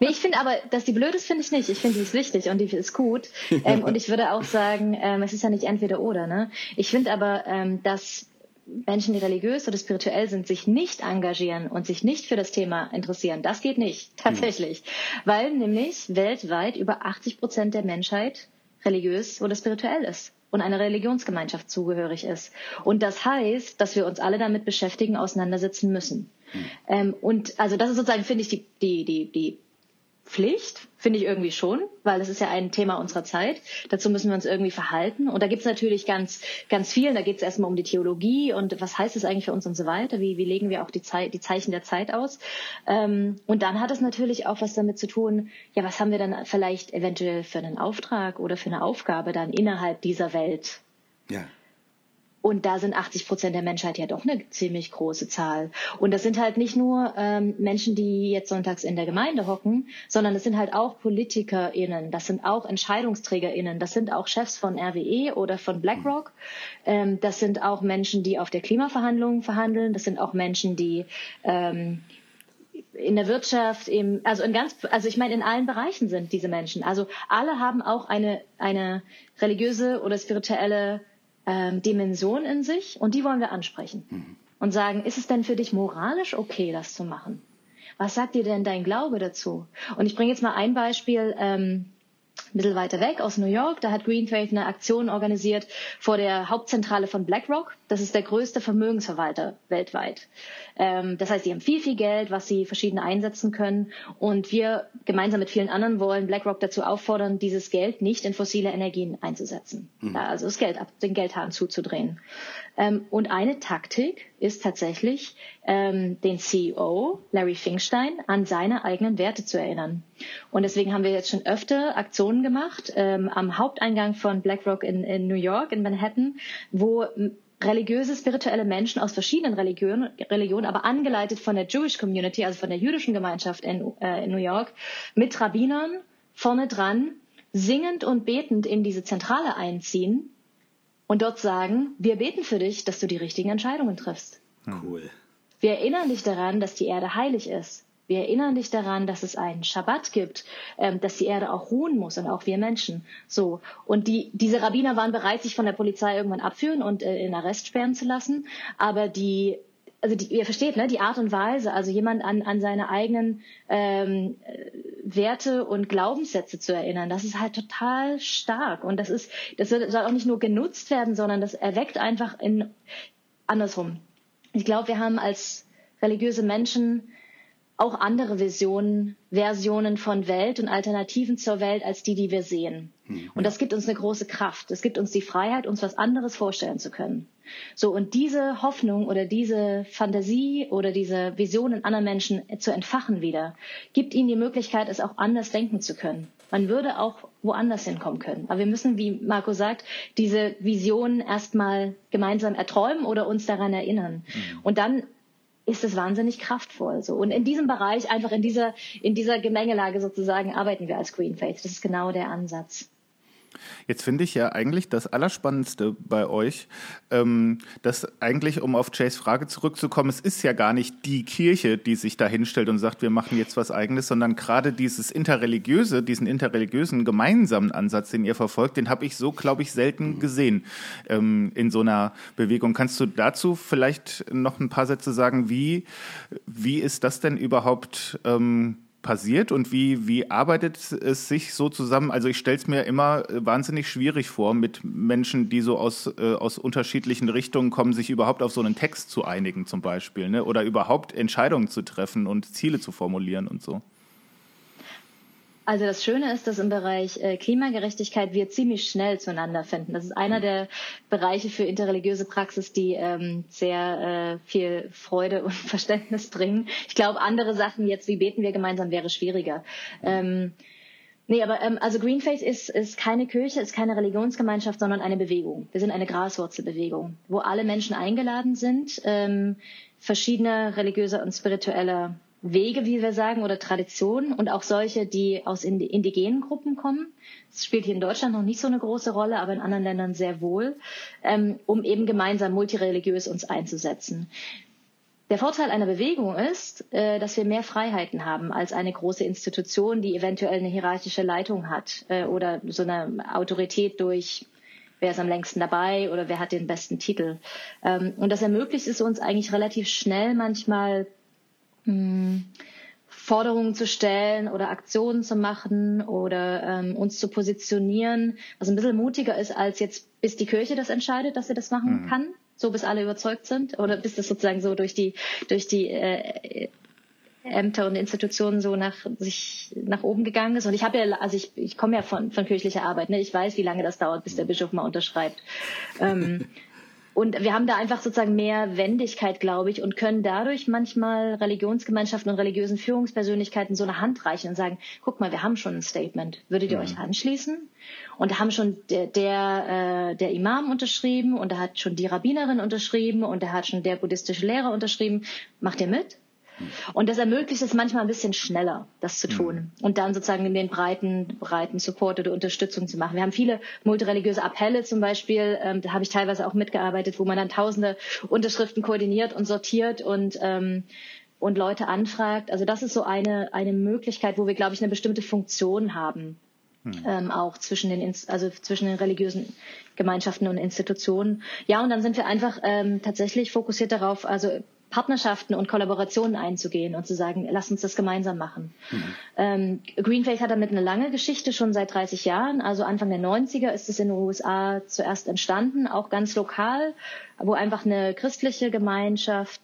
Nee, ich finde aber, dass die blöd ist, finde ich nicht. Ich finde, die ist wichtig und die ist gut. Ähm, und ich würde auch sagen, ähm, es ist ja nicht entweder oder. Ne? Ich finde aber, ähm, dass Menschen, die religiös oder spirituell sind, sich nicht engagieren und sich nicht für das Thema interessieren. Das geht nicht, tatsächlich. Mhm. Weil nämlich weltweit über 80 Prozent der Menschheit religiös oder spirituell ist und einer Religionsgemeinschaft zugehörig ist. Und das heißt, dass wir uns alle damit beschäftigen, auseinandersetzen müssen. Mhm. Ähm, und also das ist sozusagen, finde ich, die, die, die, die Pflicht, finde ich irgendwie schon, weil es ist ja ein Thema unserer Zeit. Dazu müssen wir uns irgendwie verhalten. Und da gibt es natürlich ganz, ganz viel. Da geht es erstmal um die Theologie und was heißt es eigentlich für uns und so weiter. Wie, wie legen wir auch die, Zeit, die Zeichen der Zeit aus? Ähm, und dann hat es natürlich auch was damit zu tun, ja, was haben wir dann vielleicht eventuell für einen Auftrag oder für eine Aufgabe dann innerhalb dieser Welt? Ja. Und da sind 80 Prozent der Menschheit ja doch eine ziemlich große Zahl. Und das sind halt nicht nur ähm, Menschen, die jetzt sonntags in der Gemeinde hocken, sondern es sind halt auch PolitikerInnen, das sind auch EntscheidungsträgerInnen, das sind auch Chefs von RWE oder von BlackRock, ähm, das sind auch Menschen, die auf der Klimaverhandlung verhandeln, das sind auch Menschen, die ähm, in der Wirtschaft, eben, also in ganz, also ich meine, in allen Bereichen sind diese Menschen. Also alle haben auch eine, eine religiöse oder spirituelle ähm, Dimension in sich und die wollen wir ansprechen mhm. und sagen, ist es denn für dich moralisch okay, das zu machen? Was sagt dir denn dein Glaube dazu? Und ich bringe jetzt mal ein Beispiel. Ähm, ein bisschen weiter weg aus New York. Da hat Green Faith eine Aktion organisiert vor der Hauptzentrale von BlackRock. Das ist der größte Vermögensverwalter weltweit. Ähm, das heißt, sie haben viel, viel Geld, was sie verschieden einsetzen können. Und wir gemeinsam mit vielen anderen wollen BlackRock dazu auffordern, dieses Geld nicht in fossile Energien einzusetzen. Mhm. Ja, also das Geld ab, den Geldhahn zuzudrehen. Ähm, und eine Taktik ist tatsächlich, ähm, den CEO Larry Finkstein an seine eigenen Werte zu erinnern. Und deswegen haben wir jetzt schon öfter Aktionen gemacht ähm, am Haupteingang von BlackRock in, in New York, in Manhattan, wo religiöse, spirituelle Menschen aus verschiedenen Religionen, Religionen, aber angeleitet von der Jewish Community, also von der jüdischen Gemeinschaft in, äh, in New York, mit Rabbinern vorne dran, singend und betend in diese Zentrale einziehen und dort sagen, wir beten für dich, dass du die richtigen Entscheidungen triffst. Cool. Wir erinnern dich daran, dass die Erde heilig ist. Wir erinnern dich daran, dass es einen Schabbat gibt, ähm, dass die Erde auch ruhen muss und auch wir Menschen. So. Und die, diese Rabbiner waren bereit, sich von der Polizei irgendwann abführen und äh, in Arrest sperren zu lassen. Aber die, also die, ihr versteht, ne, die Art und Weise, also jemand an, an seine eigenen ähm, Werte und Glaubenssätze zu erinnern, das ist halt total stark. Und das ist, das soll auch nicht nur genutzt werden, sondern das erweckt einfach in andersrum. Ich glaube, wir haben als religiöse Menschen auch andere Visionen, Versionen von Welt und Alternativen zur Welt als die, die wir sehen. Mhm. Und das gibt uns eine große Kraft. Es gibt uns die Freiheit, uns was anderes vorstellen zu können. So, und diese Hoffnung oder diese Fantasie oder diese Visionen anderer Menschen zu entfachen wieder, gibt ihnen die Möglichkeit, es auch anders denken zu können. Man würde auch woanders hinkommen können. Aber wir müssen, wie Marco sagt, diese Visionen erstmal gemeinsam erträumen oder uns daran erinnern. Mhm. Und dann ist es wahnsinnig kraftvoll. So. Und in diesem Bereich, einfach in dieser, in dieser Gemengelage sozusagen, arbeiten wir als Green Faith. Das ist genau der Ansatz. Jetzt finde ich ja eigentlich das Allerspannendste bei euch, ähm, dass eigentlich, um auf Jays Frage zurückzukommen, es ist ja gar nicht die Kirche, die sich da hinstellt und sagt, wir machen jetzt was eigenes, sondern gerade dieses interreligiöse, diesen interreligiösen gemeinsamen Ansatz, den ihr verfolgt, den habe ich so, glaube ich, selten gesehen ähm, in so einer Bewegung. Kannst du dazu vielleicht noch ein paar Sätze sagen, wie, wie ist das denn überhaupt? Ähm, passiert und wie, wie arbeitet es sich so zusammen? Also ich stelle es mir immer äh, wahnsinnig schwierig vor, mit Menschen, die so aus, äh, aus unterschiedlichen Richtungen kommen, sich überhaupt auf so einen Text zu einigen zum Beispiel ne? oder überhaupt Entscheidungen zu treffen und Ziele zu formulieren und so. Also das Schöne ist, dass im Bereich äh, Klimagerechtigkeit wir ziemlich schnell zueinander finden. Das ist einer der Bereiche für interreligiöse Praxis, die ähm, sehr äh, viel Freude und Verständnis bringen. Ich glaube, andere Sachen jetzt, wie beten wir gemeinsam, wäre schwieriger. Ähm, nee, aber ähm, also Green Faith ist, ist keine Kirche, ist keine Religionsgemeinschaft, sondern eine Bewegung. Wir sind eine Graswurzelbewegung, wo alle Menschen eingeladen sind, ähm, verschiedene religiöse und spirituelle Wege, wie wir sagen, oder Traditionen und auch solche, die aus indigenen Gruppen kommen. Das spielt hier in Deutschland noch nicht so eine große Rolle, aber in anderen Ländern sehr wohl, ähm, um eben gemeinsam multireligiös uns einzusetzen. Der Vorteil einer Bewegung ist, äh, dass wir mehr Freiheiten haben als eine große Institution, die eventuell eine hierarchische Leitung hat äh, oder so eine Autorität durch wer ist am längsten dabei oder wer hat den besten Titel. Ähm, und das ermöglicht es uns eigentlich relativ schnell manchmal hm, Forderungen zu stellen oder Aktionen zu machen oder ähm, uns zu positionieren, was ein bisschen mutiger ist als jetzt, bis die Kirche das entscheidet, dass sie das machen mhm. kann so bis alle überzeugt sind? Oder bis das sozusagen so durch die durch die äh, Ämter und Institutionen so nach sich nach oben gegangen ist? Und ich habe ja also ich, ich komme ja von von kirchlicher Arbeit ne? Ich weiß wie lange das dauert bis der Bischof mal unterschreibt. Ähm, und wir haben da einfach sozusagen mehr Wendigkeit, glaube ich, und können dadurch manchmal Religionsgemeinschaften und religiösen Führungspersönlichkeiten so eine Hand reichen und sagen, guck mal, wir haben schon ein Statement. Würdet ihr ja. euch anschließen? Und da haben schon der, der, äh, der Imam unterschrieben und da hat schon die Rabbinerin unterschrieben und da hat schon der buddhistische Lehrer unterschrieben. Macht ihr mit? Und das ermöglicht es manchmal ein bisschen schneller, das zu tun mhm. und dann sozusagen in den breiten, breiten Support oder Unterstützung zu machen. Wir haben viele multireligiöse Appelle zum Beispiel, ähm, da habe ich teilweise auch mitgearbeitet, wo man dann tausende Unterschriften koordiniert und sortiert und ähm, und Leute anfragt. Also das ist so eine, eine Möglichkeit, wo wir, glaube ich, eine bestimmte Funktion haben. Hm. Ähm, auch zwischen den, also zwischen den religiösen Gemeinschaften und Institutionen. Ja, und dann sind wir einfach ähm, tatsächlich fokussiert darauf, also Partnerschaften und Kollaborationen einzugehen und zu sagen, lass uns das gemeinsam machen. Mhm. Ähm, Greenfaith hat damit eine lange Geschichte, schon seit 30 Jahren. Also Anfang der 90er ist es in den USA zuerst entstanden, auch ganz lokal, wo einfach eine christliche Gemeinschaft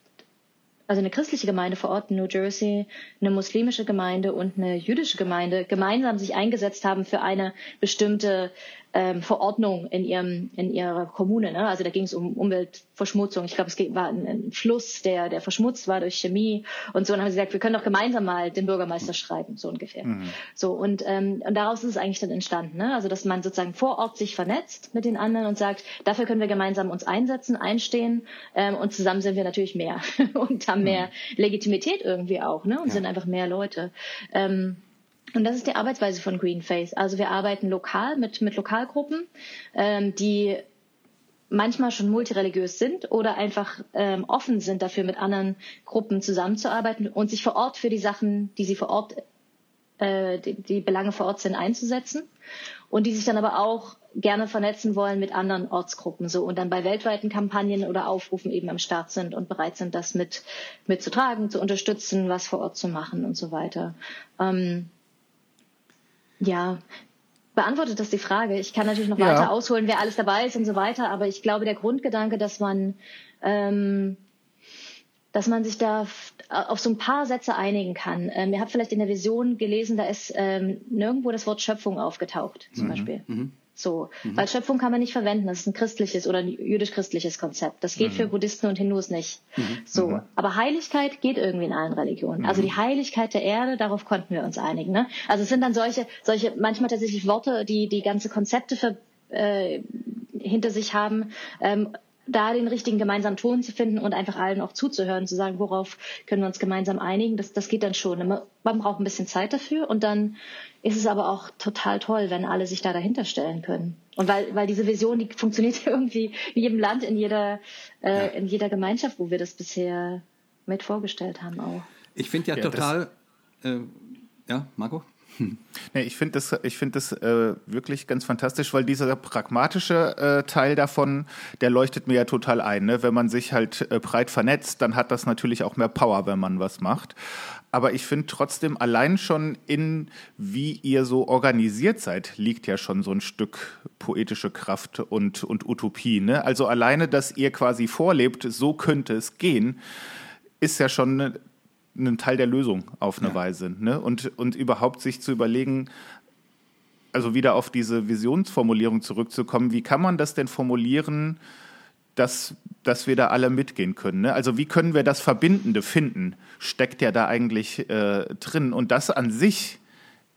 also eine christliche Gemeinde vor Ort in New Jersey, eine muslimische Gemeinde und eine jüdische Gemeinde gemeinsam sich eingesetzt haben für eine bestimmte ähm, Verordnung in ihrem in ihrer Kommune. Ne? Also da ging es um Umweltverschmutzung. Ich glaube, es war ein, ein, Fluss, der der verschmutzt war durch Chemie und so. Und haben sie gesagt, wir können doch gemeinsam mal den Bürgermeister schreiben, so ungefähr. Mhm. So und ähm, und daraus ist es eigentlich dann entstanden. Ne? Also dass man sozusagen vor Ort sich vernetzt mit den anderen und sagt, dafür können wir gemeinsam uns einsetzen, einstehen ähm, und zusammen sind wir natürlich mehr und haben mehr mhm. Legitimität irgendwie auch, ne? Und ja. sind einfach mehr Leute. Ähm, und das ist die Arbeitsweise von Greenface. Also wir arbeiten lokal mit, mit Lokalgruppen, ähm, die manchmal schon multireligiös sind oder einfach ähm, offen sind dafür, mit anderen Gruppen zusammenzuarbeiten und sich vor Ort für die Sachen, die sie vor Ort, äh, die, die Belange vor Ort sind, einzusetzen. Und die sich dann aber auch gerne vernetzen wollen mit anderen Ortsgruppen so und dann bei weltweiten Kampagnen oder Aufrufen eben am Start sind und bereit sind, das mit mitzutragen, zu unterstützen, was vor Ort zu machen und so weiter. Ähm, ja, beantwortet das die Frage. Ich kann natürlich noch ja. weiter ausholen, wer alles dabei ist und so weiter, aber ich glaube, der Grundgedanke, dass man, ähm, dass man sich da auf so ein paar Sätze einigen kann. Ähm, ihr habt vielleicht in der Vision gelesen, da ist ähm, nirgendwo das Wort Schöpfung aufgetaucht, zum mhm. Beispiel. Mhm. So, mhm. weil Schöpfung kann man nicht verwenden. Das ist ein christliches oder ein jüdisch-christliches Konzept. Das geht mhm. für Buddhisten und Hindus nicht. Mhm. So, mhm. aber Heiligkeit geht irgendwie in allen Religionen. Also die mhm. Heiligkeit der Erde, darauf konnten wir uns einigen. Ne? Also es sind dann solche, solche manchmal tatsächlich Worte, die die ganze Konzepte für, äh, hinter sich haben. Ähm, da den richtigen gemeinsamen Ton zu finden und einfach allen auch zuzuhören, zu sagen, worauf können wir uns gemeinsam einigen, das, das geht dann schon. Man braucht ein bisschen Zeit dafür und dann ist es aber auch total toll, wenn alle sich da dahinter stellen können. Und weil, weil diese Vision, die funktioniert irgendwie in jedem Land, in jeder, äh, ja. in jeder Gemeinschaft, wo wir das bisher mit vorgestellt haben auch. Ich finde ja, ja, total, äh, ja, Marco? Nee, ich finde das, ich find das äh, wirklich ganz fantastisch, weil dieser pragmatische äh, Teil davon, der leuchtet mir ja total ein. Ne? Wenn man sich halt äh, breit vernetzt, dann hat das natürlich auch mehr Power, wenn man was macht. Aber ich finde trotzdem allein schon in, wie ihr so organisiert seid, liegt ja schon so ein Stück poetische Kraft und, und Utopie. Ne? Also alleine, dass ihr quasi vorlebt, so könnte es gehen, ist ja schon ein Teil der Lösung auf eine ja. Weise. Ne? Und, und überhaupt sich zu überlegen, also wieder auf diese Visionsformulierung zurückzukommen, wie kann man das denn formulieren, dass, dass wir da alle mitgehen können? Ne? Also wie können wir das Verbindende finden? Steckt ja da eigentlich äh, drin. Und das an sich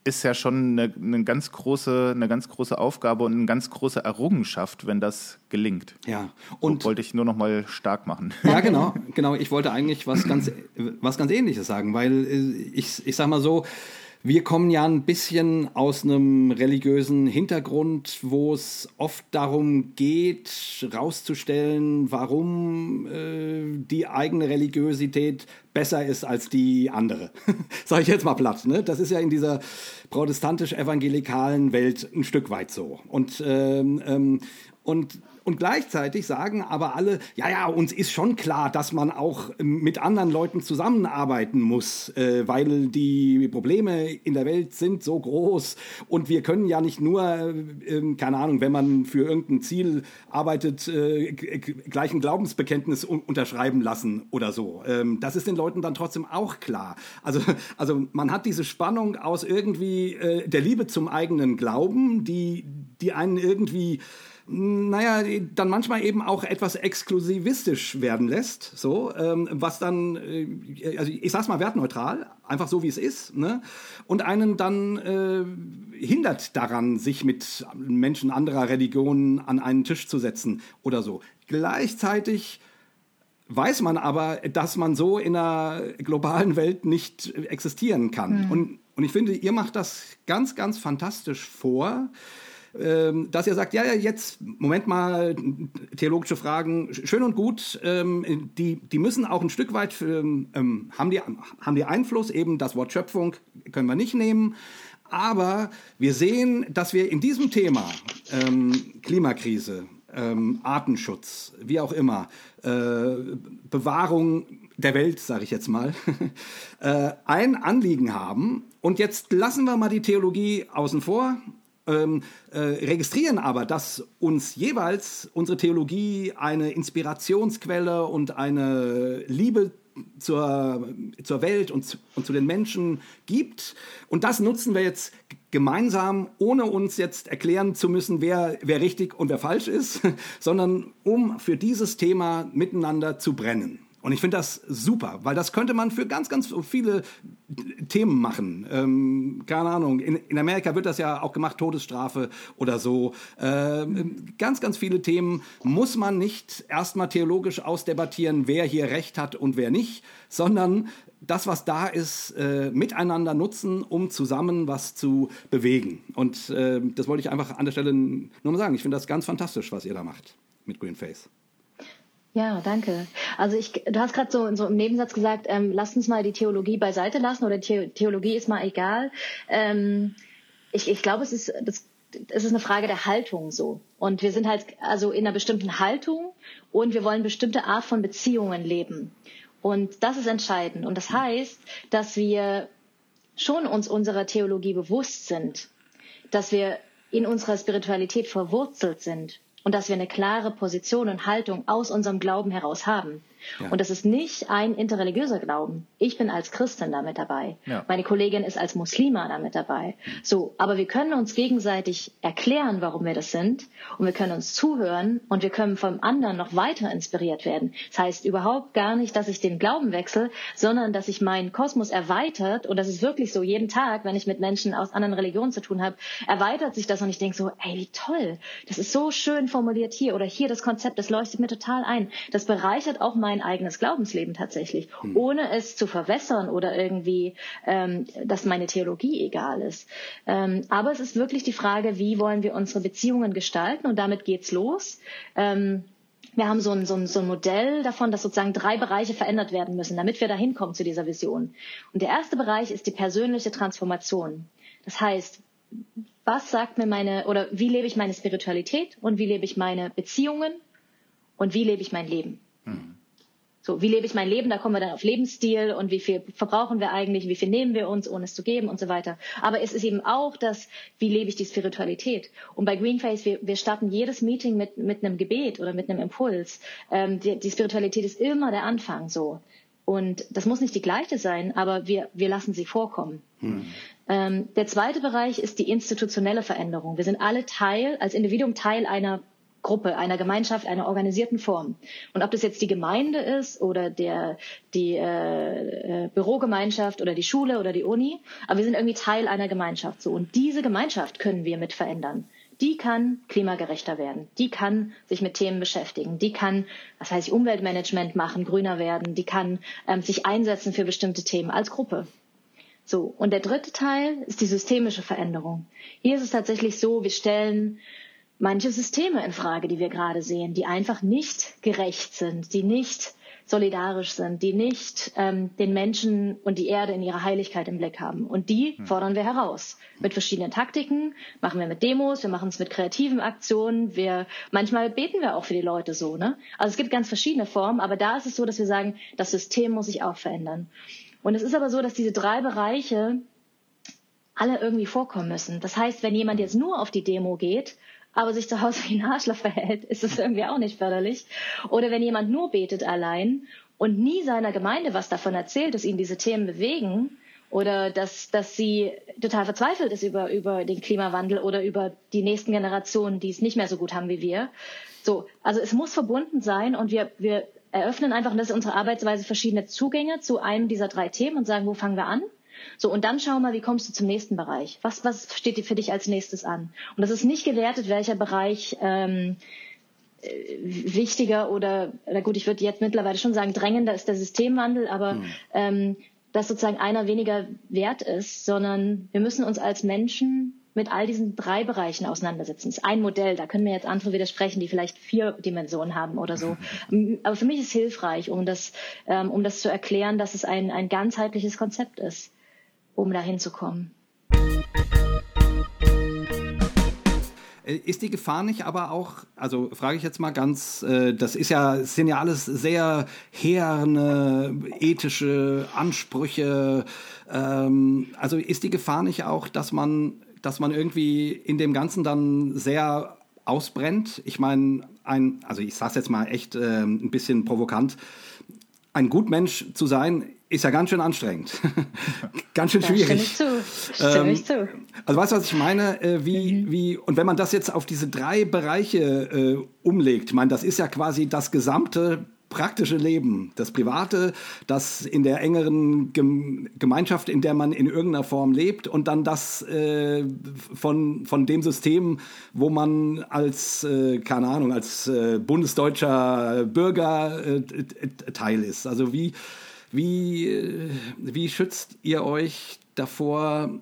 ist ja schon eine, eine, ganz große, eine ganz große Aufgabe und eine ganz große Errungenschaft, wenn das gelingt. Ja, und so wollte ich nur noch mal stark machen. Ja, genau, genau. Ich wollte eigentlich was ganz, was ganz Ähnliches sagen, weil äh, ich, ich sag mal so, wir kommen ja ein bisschen aus einem religiösen Hintergrund, wo es oft darum geht, rauszustellen, warum äh, die eigene Religiosität besser ist als die andere. Sage ich jetzt mal platt. Ne? Das ist ja in dieser protestantisch-evangelikalen Welt ein Stück weit so. Und, ähm, ähm, und und gleichzeitig sagen aber alle, ja, ja, uns ist schon klar, dass man auch mit anderen Leuten zusammenarbeiten muss, äh, weil die Probleme in der Welt sind so groß und wir können ja nicht nur, äh, keine Ahnung, wenn man für irgendein Ziel arbeitet, äh, gleich ein Glaubensbekenntnis unterschreiben lassen oder so. Ähm, das ist den Leuten dann trotzdem auch klar. Also, also man hat diese Spannung aus irgendwie äh, der Liebe zum eigenen Glauben, die, die einen irgendwie naja, dann manchmal eben auch etwas exklusivistisch werden lässt, so, ähm, was dann, äh, also ich sag's mal wertneutral, einfach so wie es ist, ne? und einen dann äh, hindert daran, sich mit Menschen anderer Religionen an einen Tisch zu setzen oder so. Gleichzeitig weiß man aber, dass man so in einer globalen Welt nicht existieren kann. Mhm. Und, und ich finde, ihr macht das ganz, ganz fantastisch vor. Ähm, dass er sagt, ja, ja, jetzt, Moment mal, theologische Fragen, schön und gut, ähm, die, die müssen auch ein Stück weit, ähm, haben, die, haben die Einfluss, eben das Wort Schöpfung können wir nicht nehmen, aber wir sehen, dass wir in diesem Thema Klimakrise, Artenschutz, wie auch immer, äh, Bewahrung der Welt, sage ich jetzt mal, äh, ein Anliegen haben. Und jetzt lassen wir mal die Theologie außen vor ähm, äh, registrieren aber, dass uns jeweils unsere Theologie eine Inspirationsquelle und eine Liebe zur, zur Welt und, und zu den Menschen gibt. Und das nutzen wir jetzt gemeinsam, ohne uns jetzt erklären zu müssen, wer, wer richtig und wer falsch ist, sondern um für dieses Thema miteinander zu brennen. Und ich finde das super, weil das könnte man für ganz, ganz viele Themen machen. Ähm, keine Ahnung, in, in, Amerika wird das ja auch gemacht, Todesstrafe oder so. Ähm, ganz, ganz viele Themen muss man nicht erstmal theologisch ausdebattieren, wer hier Recht hat und wer nicht, sondern das, was da ist, äh, miteinander nutzen, um zusammen was zu bewegen. Und äh, das wollte ich einfach an der Stelle nur mal sagen. Ich finde das ganz fantastisch, was ihr da macht mit Greenface. Ja, danke. Also ich, du hast gerade so, so im Nebensatz gesagt, ähm, lasst uns mal die Theologie beiseite lassen oder The Theologie ist mal egal. Ähm, ich, ich glaube, es ist, das, es ist eine Frage der Haltung so. Und wir sind halt also in einer bestimmten Haltung und wir wollen bestimmte Art von Beziehungen leben. Und das ist entscheidend. Und das heißt, dass wir schon uns unserer Theologie bewusst sind, dass wir in unserer Spiritualität verwurzelt sind und dass wir eine klare Position und Haltung aus unserem Glauben heraus haben. Ja. Und das ist nicht ein interreligiöser Glauben. Ich bin als Christin damit dabei. Ja. Meine Kollegin ist als Muslima damit dabei. So, aber wir können uns gegenseitig erklären, warum wir das sind. Und wir können uns zuhören und wir können vom anderen noch weiter inspiriert werden. Das heißt überhaupt gar nicht, dass ich den Glauben wechsle, sondern dass sich mein Kosmos erweitert. Und das ist wirklich so jeden Tag, wenn ich mit Menschen aus anderen Religionen zu tun habe, erweitert sich das und ich denke so, ey, wie toll. Das ist so schön formuliert hier oder hier das Konzept, das leuchtet mir total ein. Das bereichert auch mein mein eigenes Glaubensleben tatsächlich, hm. ohne es zu verwässern oder irgendwie, ähm, dass meine Theologie egal ist. Ähm, aber es ist wirklich die Frage, wie wollen wir unsere Beziehungen gestalten und damit geht's los. Ähm, wir haben so ein, so, ein, so ein Modell davon, dass sozusagen drei Bereiche verändert werden müssen, damit wir dahin kommen zu dieser Vision. Und der erste Bereich ist die persönliche Transformation. Das heißt, was sagt mir meine, oder wie lebe ich meine Spiritualität und wie lebe ich meine Beziehungen und wie lebe ich mein Leben? So, wie lebe ich mein Leben? Da kommen wir dann auf Lebensstil und wie viel verbrauchen wir eigentlich, wie viel nehmen wir uns, ohne es zu geben und so weiter. Aber es ist eben auch das, wie lebe ich die Spiritualität? Und bei Greenface, wir, wir starten jedes Meeting mit, mit einem Gebet oder mit einem Impuls. Ähm, die, die Spiritualität ist immer der Anfang so. Und das muss nicht die gleiche sein, aber wir, wir lassen sie vorkommen. Hm. Ähm, der zweite Bereich ist die institutionelle Veränderung. Wir sind alle Teil, als Individuum Teil einer Gruppe, einer Gemeinschaft, einer organisierten Form. Und ob das jetzt die Gemeinde ist oder der, die äh, äh, Bürogemeinschaft oder die Schule oder die Uni, aber wir sind irgendwie Teil einer Gemeinschaft so. Und diese Gemeinschaft können wir mit verändern. Die kann klimagerechter werden. Die kann sich mit Themen beschäftigen. Die kann, was heißt Umweltmanagement machen, grüner werden. Die kann ähm, sich einsetzen für bestimmte Themen als Gruppe. So. Und der dritte Teil ist die systemische Veränderung. Hier ist es tatsächlich so, wir stellen manche Systeme in Frage, die wir gerade sehen, die einfach nicht gerecht sind, die nicht solidarisch sind, die nicht ähm, den Menschen und die Erde in ihrer Heiligkeit im Blick haben. Und die hm. fordern wir heraus. Mit verschiedenen Taktiken, machen wir mit Demos, wir machen es mit kreativen Aktionen, wir manchmal beten wir auch für die Leute so. Ne? Also es gibt ganz verschiedene Formen, aber da ist es so, dass wir sagen, das System muss sich auch verändern. Und es ist aber so, dass diese drei Bereiche alle irgendwie vorkommen müssen. Das heißt, wenn jemand jetzt nur auf die Demo geht aber sich zu Hause wie ein Arschloch verhält, ist es irgendwie auch nicht förderlich. Oder wenn jemand nur betet allein und nie seiner Gemeinde was davon erzählt, dass ihn diese Themen bewegen oder dass, dass sie total verzweifelt ist über, über den Klimawandel oder über die nächsten Generationen, die es nicht mehr so gut haben wie wir. So, also es muss verbunden sein und wir, wir eröffnen einfach, und das ist unsere Arbeitsweise, verschiedene Zugänge zu einem dieser drei Themen und sagen, wo fangen wir an? So, und dann schau mal, wie kommst du zum nächsten Bereich? Was, was steht dir für dich als nächstes an? Und das ist nicht gewertet, welcher Bereich ähm, äh, wichtiger oder, oder gut, ich würde jetzt mittlerweile schon sagen, drängender ist der Systemwandel, aber mhm. ähm, dass sozusagen einer weniger wert ist, sondern wir müssen uns als Menschen mit all diesen drei Bereichen auseinandersetzen. Das ist ein Modell, da können mir jetzt andere widersprechen, die vielleicht vier Dimensionen haben oder so. Aber für mich ist es hilfreich, um das, ähm, um das zu erklären, dass es ein, ein ganzheitliches Konzept ist um dahin zu kommen. Äh, ist die Gefahr nicht aber auch, also frage ich jetzt mal ganz, äh, das ist ja, sind ja alles sehr herne ethische Ansprüche. Ähm, also ist die Gefahr nicht auch, dass man, dass man irgendwie in dem Ganzen dann sehr ausbrennt? Ich meine, ein, also ich sage es jetzt mal echt äh, ein bisschen provokant, ein Gutmensch zu sein ist ja ganz schön anstrengend. ganz schön schwierig. Da stimme ich zu. Stimme ähm, ich zu. Also weißt du, was ich meine? Äh, wie, mhm. wie, und wenn man das jetzt auf diese drei Bereiche äh, umlegt, ich meine, das ist ja quasi das gesamte praktische Leben, das Private, das in der engeren Gemeinschaft, in der man in irgendeiner Form lebt und dann das äh, von, von dem System, wo man als, äh, keine Ahnung, als äh, bundesdeutscher Bürger äh, Teil ist. Also wie, wie, äh, wie schützt ihr euch davor,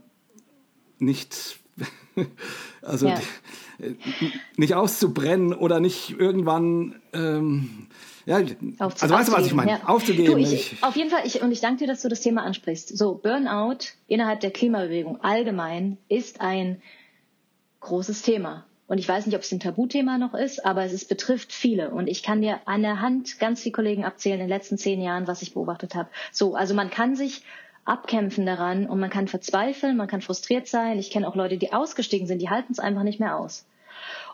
nicht, also ja. nicht auszubrennen oder nicht irgendwann ähm, ja, also weißt du, was ich meine? Ja. Aufzugeben. Du, ich, auf jeden Fall, ich, und ich danke dir, dass du das Thema ansprichst. So, Burnout innerhalb der Klimabewegung allgemein ist ein großes Thema. Und ich weiß nicht, ob es ein Tabuthema noch ist, aber es ist, betrifft viele. Und ich kann dir an der Hand ganz viele Kollegen abzählen in den letzten zehn Jahren, was ich beobachtet habe. So, also man kann sich abkämpfen daran und man kann verzweifeln, man kann frustriert sein. Ich kenne auch Leute, die ausgestiegen sind, die halten es einfach nicht mehr aus.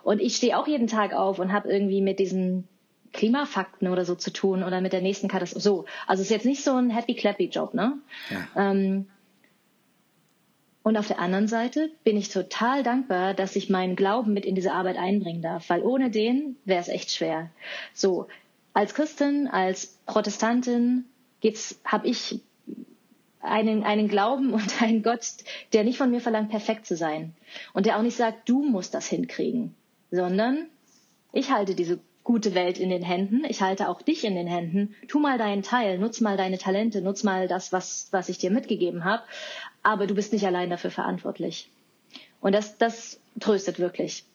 Und ich stehe auch jeden Tag auf und habe irgendwie mit diesen Klimafakten oder so zu tun oder mit der nächsten Katastrophe. So, also es ist jetzt nicht so ein happy clappy Job, ne? Ja. Ähm, und auf der anderen Seite bin ich total dankbar, dass ich meinen Glauben mit in diese Arbeit einbringen darf, weil ohne den wäre es echt schwer. So, als Christin, als Protestantin habe ich einen, einen Glauben und einen Gott, der nicht von mir verlangt, perfekt zu sein. Und der auch nicht sagt, du musst das hinkriegen, sondern ich halte diese gute Welt in den Händen. Ich halte auch dich in den Händen. Tu mal deinen Teil, nutz mal deine Talente, nutz mal das, was, was ich dir mitgegeben habe. Aber du bist nicht allein dafür verantwortlich. Und das, das tröstet wirklich.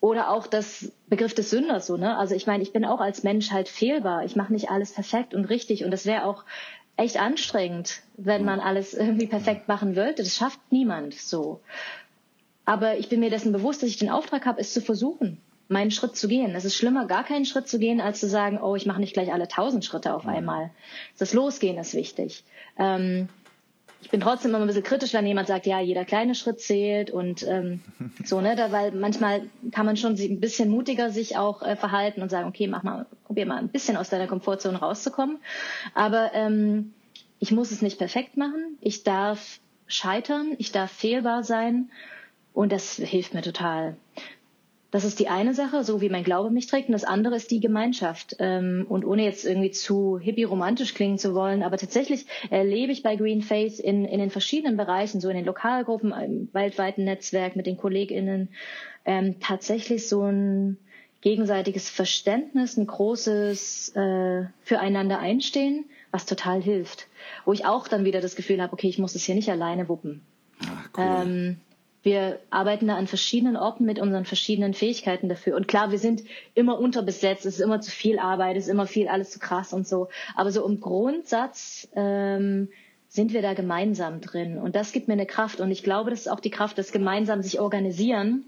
Oder auch das Begriff des Sünders so, ne? Also ich meine, ich bin auch als Mensch halt fehlbar. Ich mache nicht alles perfekt und richtig. Und das wäre auch echt anstrengend, wenn man alles irgendwie perfekt machen würde. Das schafft niemand so. Aber ich bin mir dessen bewusst, dass ich den Auftrag habe, es zu versuchen meinen Schritt zu gehen. Es ist schlimmer, gar keinen Schritt zu gehen, als zu sagen, oh, ich mache nicht gleich alle tausend Schritte auf einmal. Das Losgehen ist wichtig. Ähm, ich bin trotzdem immer ein bisschen kritisch, wenn jemand sagt, ja, jeder kleine Schritt zählt und ähm, so, ne, da, weil manchmal kann man schon ein bisschen mutiger sich auch äh, verhalten und sagen, okay, mach mal, probier mal ein bisschen aus deiner Komfortzone rauszukommen. Aber ähm, ich muss es nicht perfekt machen. Ich darf scheitern, ich darf fehlbar sein und das hilft mir total. Das ist die eine Sache, so wie mein Glaube mich trägt. Und das andere ist die Gemeinschaft. Ähm, und ohne jetzt irgendwie zu hippie-romantisch klingen zu wollen, aber tatsächlich erlebe ich bei Green Faith in, in den verschiedenen Bereichen, so in den Lokalgruppen, im weltweiten Netzwerk mit den KollegInnen, ähm, tatsächlich so ein gegenseitiges Verständnis, ein großes äh, füreinander einstehen, was total hilft. Wo ich auch dann wieder das Gefühl habe, okay, ich muss es hier nicht alleine wuppen. Ach, cool. Ähm, wir arbeiten da an verschiedenen Orten mit unseren verschiedenen Fähigkeiten dafür. Und klar, wir sind immer unterbesetzt, es ist immer zu viel Arbeit, es ist immer viel, alles zu krass und so. Aber so im Grundsatz ähm, sind wir da gemeinsam drin. Und das gibt mir eine Kraft. Und ich glaube, das ist auch die Kraft, das gemeinsam sich organisieren.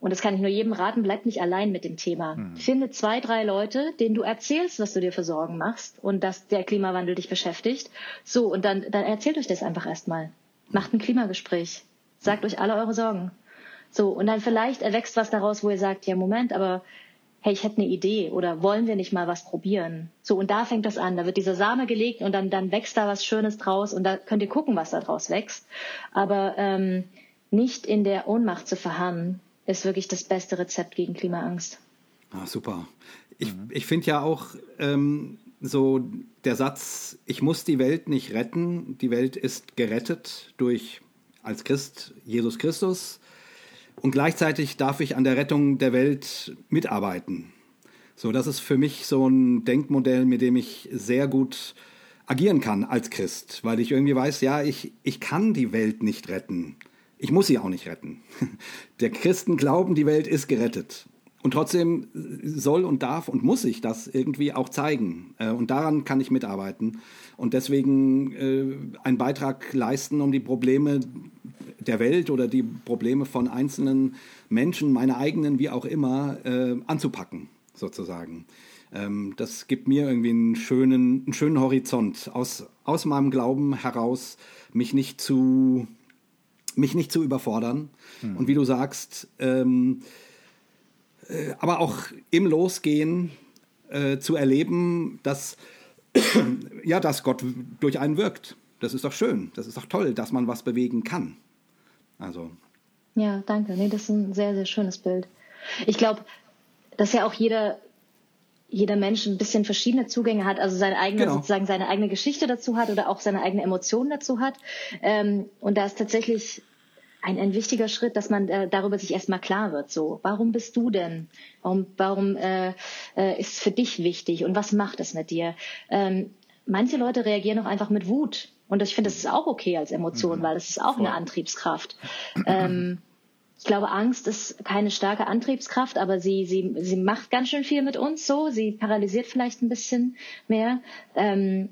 Und das kann ich nur jedem raten, bleib nicht allein mit dem Thema. Hm. Finde zwei, drei Leute, denen du erzählst, was du dir für Sorgen machst und dass der Klimawandel dich beschäftigt. So, und dann, dann erzählt euch das einfach erstmal. Macht ein Klimagespräch. Sagt euch alle eure Sorgen. So, und dann vielleicht erwächst was daraus, wo ihr sagt, ja, Moment, aber hey, ich hätte eine Idee oder wollen wir nicht mal was probieren? So, und da fängt das an. Da wird dieser Same gelegt und dann, dann wächst da was Schönes draus und da könnt ihr gucken, was da draus wächst. Aber ähm, nicht in der Ohnmacht zu verharren, ist wirklich das beste Rezept gegen Klimaangst. Ah, super. Ich, ich finde ja auch ähm, so der Satz, ich muss die Welt nicht retten, die Welt ist gerettet durch als Christ Jesus Christus und gleichzeitig darf ich an der Rettung der Welt mitarbeiten. So, das ist für mich so ein Denkmodell, mit dem ich sehr gut agieren kann als Christ, weil ich irgendwie weiß, ja, ich, ich kann die Welt nicht retten. Ich muss sie auch nicht retten. Der Christen glauben, die Welt ist gerettet. Und trotzdem soll und darf und muss ich das irgendwie auch zeigen. Äh, und daran kann ich mitarbeiten. Und deswegen äh, einen Beitrag leisten, um die Probleme der Welt oder die Probleme von einzelnen Menschen, meine eigenen, wie auch immer, äh, anzupacken, sozusagen. Ähm, das gibt mir irgendwie einen schönen, einen schönen Horizont, aus, aus meinem Glauben heraus, mich nicht zu, mich nicht zu überfordern. Hm. Und wie du sagst, ähm, äh, aber auch im Losgehen äh, zu erleben, dass, ja, dass Gott durch einen wirkt. Das ist doch schön, das ist doch toll, dass man was bewegen kann. Also. Ja, danke. Nee, das ist ein sehr, sehr schönes Bild. Ich glaube, dass ja auch jeder, jeder Mensch ein bisschen verschiedene Zugänge hat, also seine eigene, genau. sozusagen seine eigene Geschichte dazu hat oder auch seine eigene Emotionen dazu hat. Ähm, und da ist tatsächlich ein, ein wichtiger Schritt, dass man äh, darüber sich erstmal klar wird. So, warum bist du denn? Warum, warum äh, äh, ist es für dich wichtig und was macht es mit dir? Ähm, manche Leute reagieren auch einfach mit Wut. Und ich finde, das ist auch okay als Emotion, mhm. weil das ist auch Voll. eine Antriebskraft. Ähm, ich glaube, Angst ist keine starke Antriebskraft, aber sie, sie, sie macht ganz schön viel mit uns so. Sie paralysiert vielleicht ein bisschen mehr. Ähm,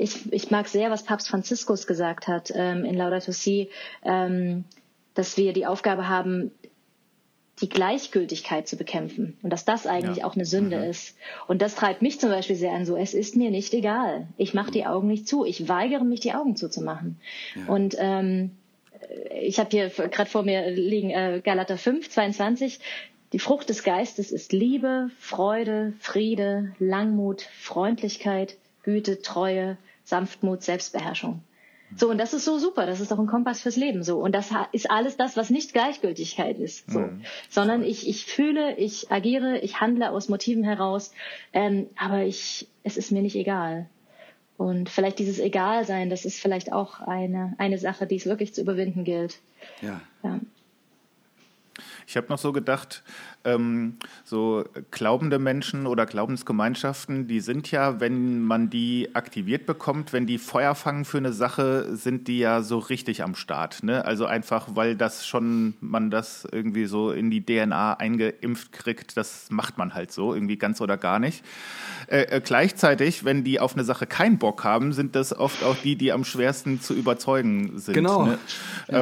ich, ich mag sehr, was Papst Franziskus gesagt hat ähm, in Laudato Si, ähm, dass wir die Aufgabe haben, die Gleichgültigkeit zu bekämpfen und dass das eigentlich ja. auch eine Sünde mhm. ist. Und das treibt mich zum Beispiel sehr an so, es ist mir nicht egal. Ich mache die Augen nicht zu. Ich weigere mich, die Augen zuzumachen. Ja. Und ähm, ich habe hier gerade vor mir liegen äh, Galater 5, 22. Die Frucht des Geistes ist Liebe, Freude, Friede, Langmut, Freundlichkeit, Güte, Treue, Sanftmut, Selbstbeherrschung. So, und das ist so super, das ist doch ein Kompass fürs Leben so. Und das ist alles das, was nicht Gleichgültigkeit ist. So. Mhm. Sondern ich, ich fühle, ich agiere, ich handle aus Motiven heraus, ähm, aber ich, es ist mir nicht egal. Und vielleicht dieses Egalsein, das ist vielleicht auch eine, eine Sache, die es wirklich zu überwinden gilt. Ja. ja. Ich habe noch so gedacht, ähm, so glaubende Menschen oder Glaubensgemeinschaften, die sind ja, wenn man die aktiviert bekommt, wenn die Feuer fangen für eine Sache, sind die ja so richtig am Start. Ne? Also einfach, weil das schon, man das irgendwie so in die DNA eingeimpft kriegt, das macht man halt so, irgendwie ganz oder gar nicht. Äh, äh, gleichzeitig, wenn die auf eine Sache keinen Bock haben, sind das oft auch die, die am schwersten zu überzeugen sind. Genau. Ne? Ja.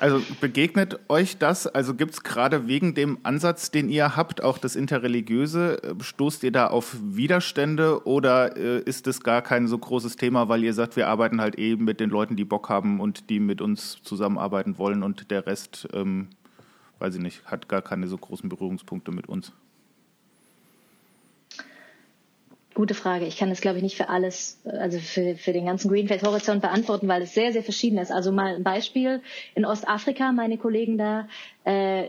Also begegnet euch das? Also gibt es gerade wegen dem Ansatz, den ihr habt, auch das Interreligiöse, stoßt ihr da auf Widerstände oder äh, ist es gar kein so großes Thema, weil ihr sagt, wir arbeiten halt eben mit den Leuten, die Bock haben und die mit uns zusammenarbeiten wollen und der Rest, ähm, weiß ich nicht, hat gar keine so großen Berührungspunkte mit uns? Gute Frage. Ich kann das, glaube ich, nicht für alles, also für, für den ganzen Greenfield-Horizont beantworten, weil es sehr, sehr verschieden ist. Also mal ein Beispiel. In Ostafrika, meine Kollegen da, äh,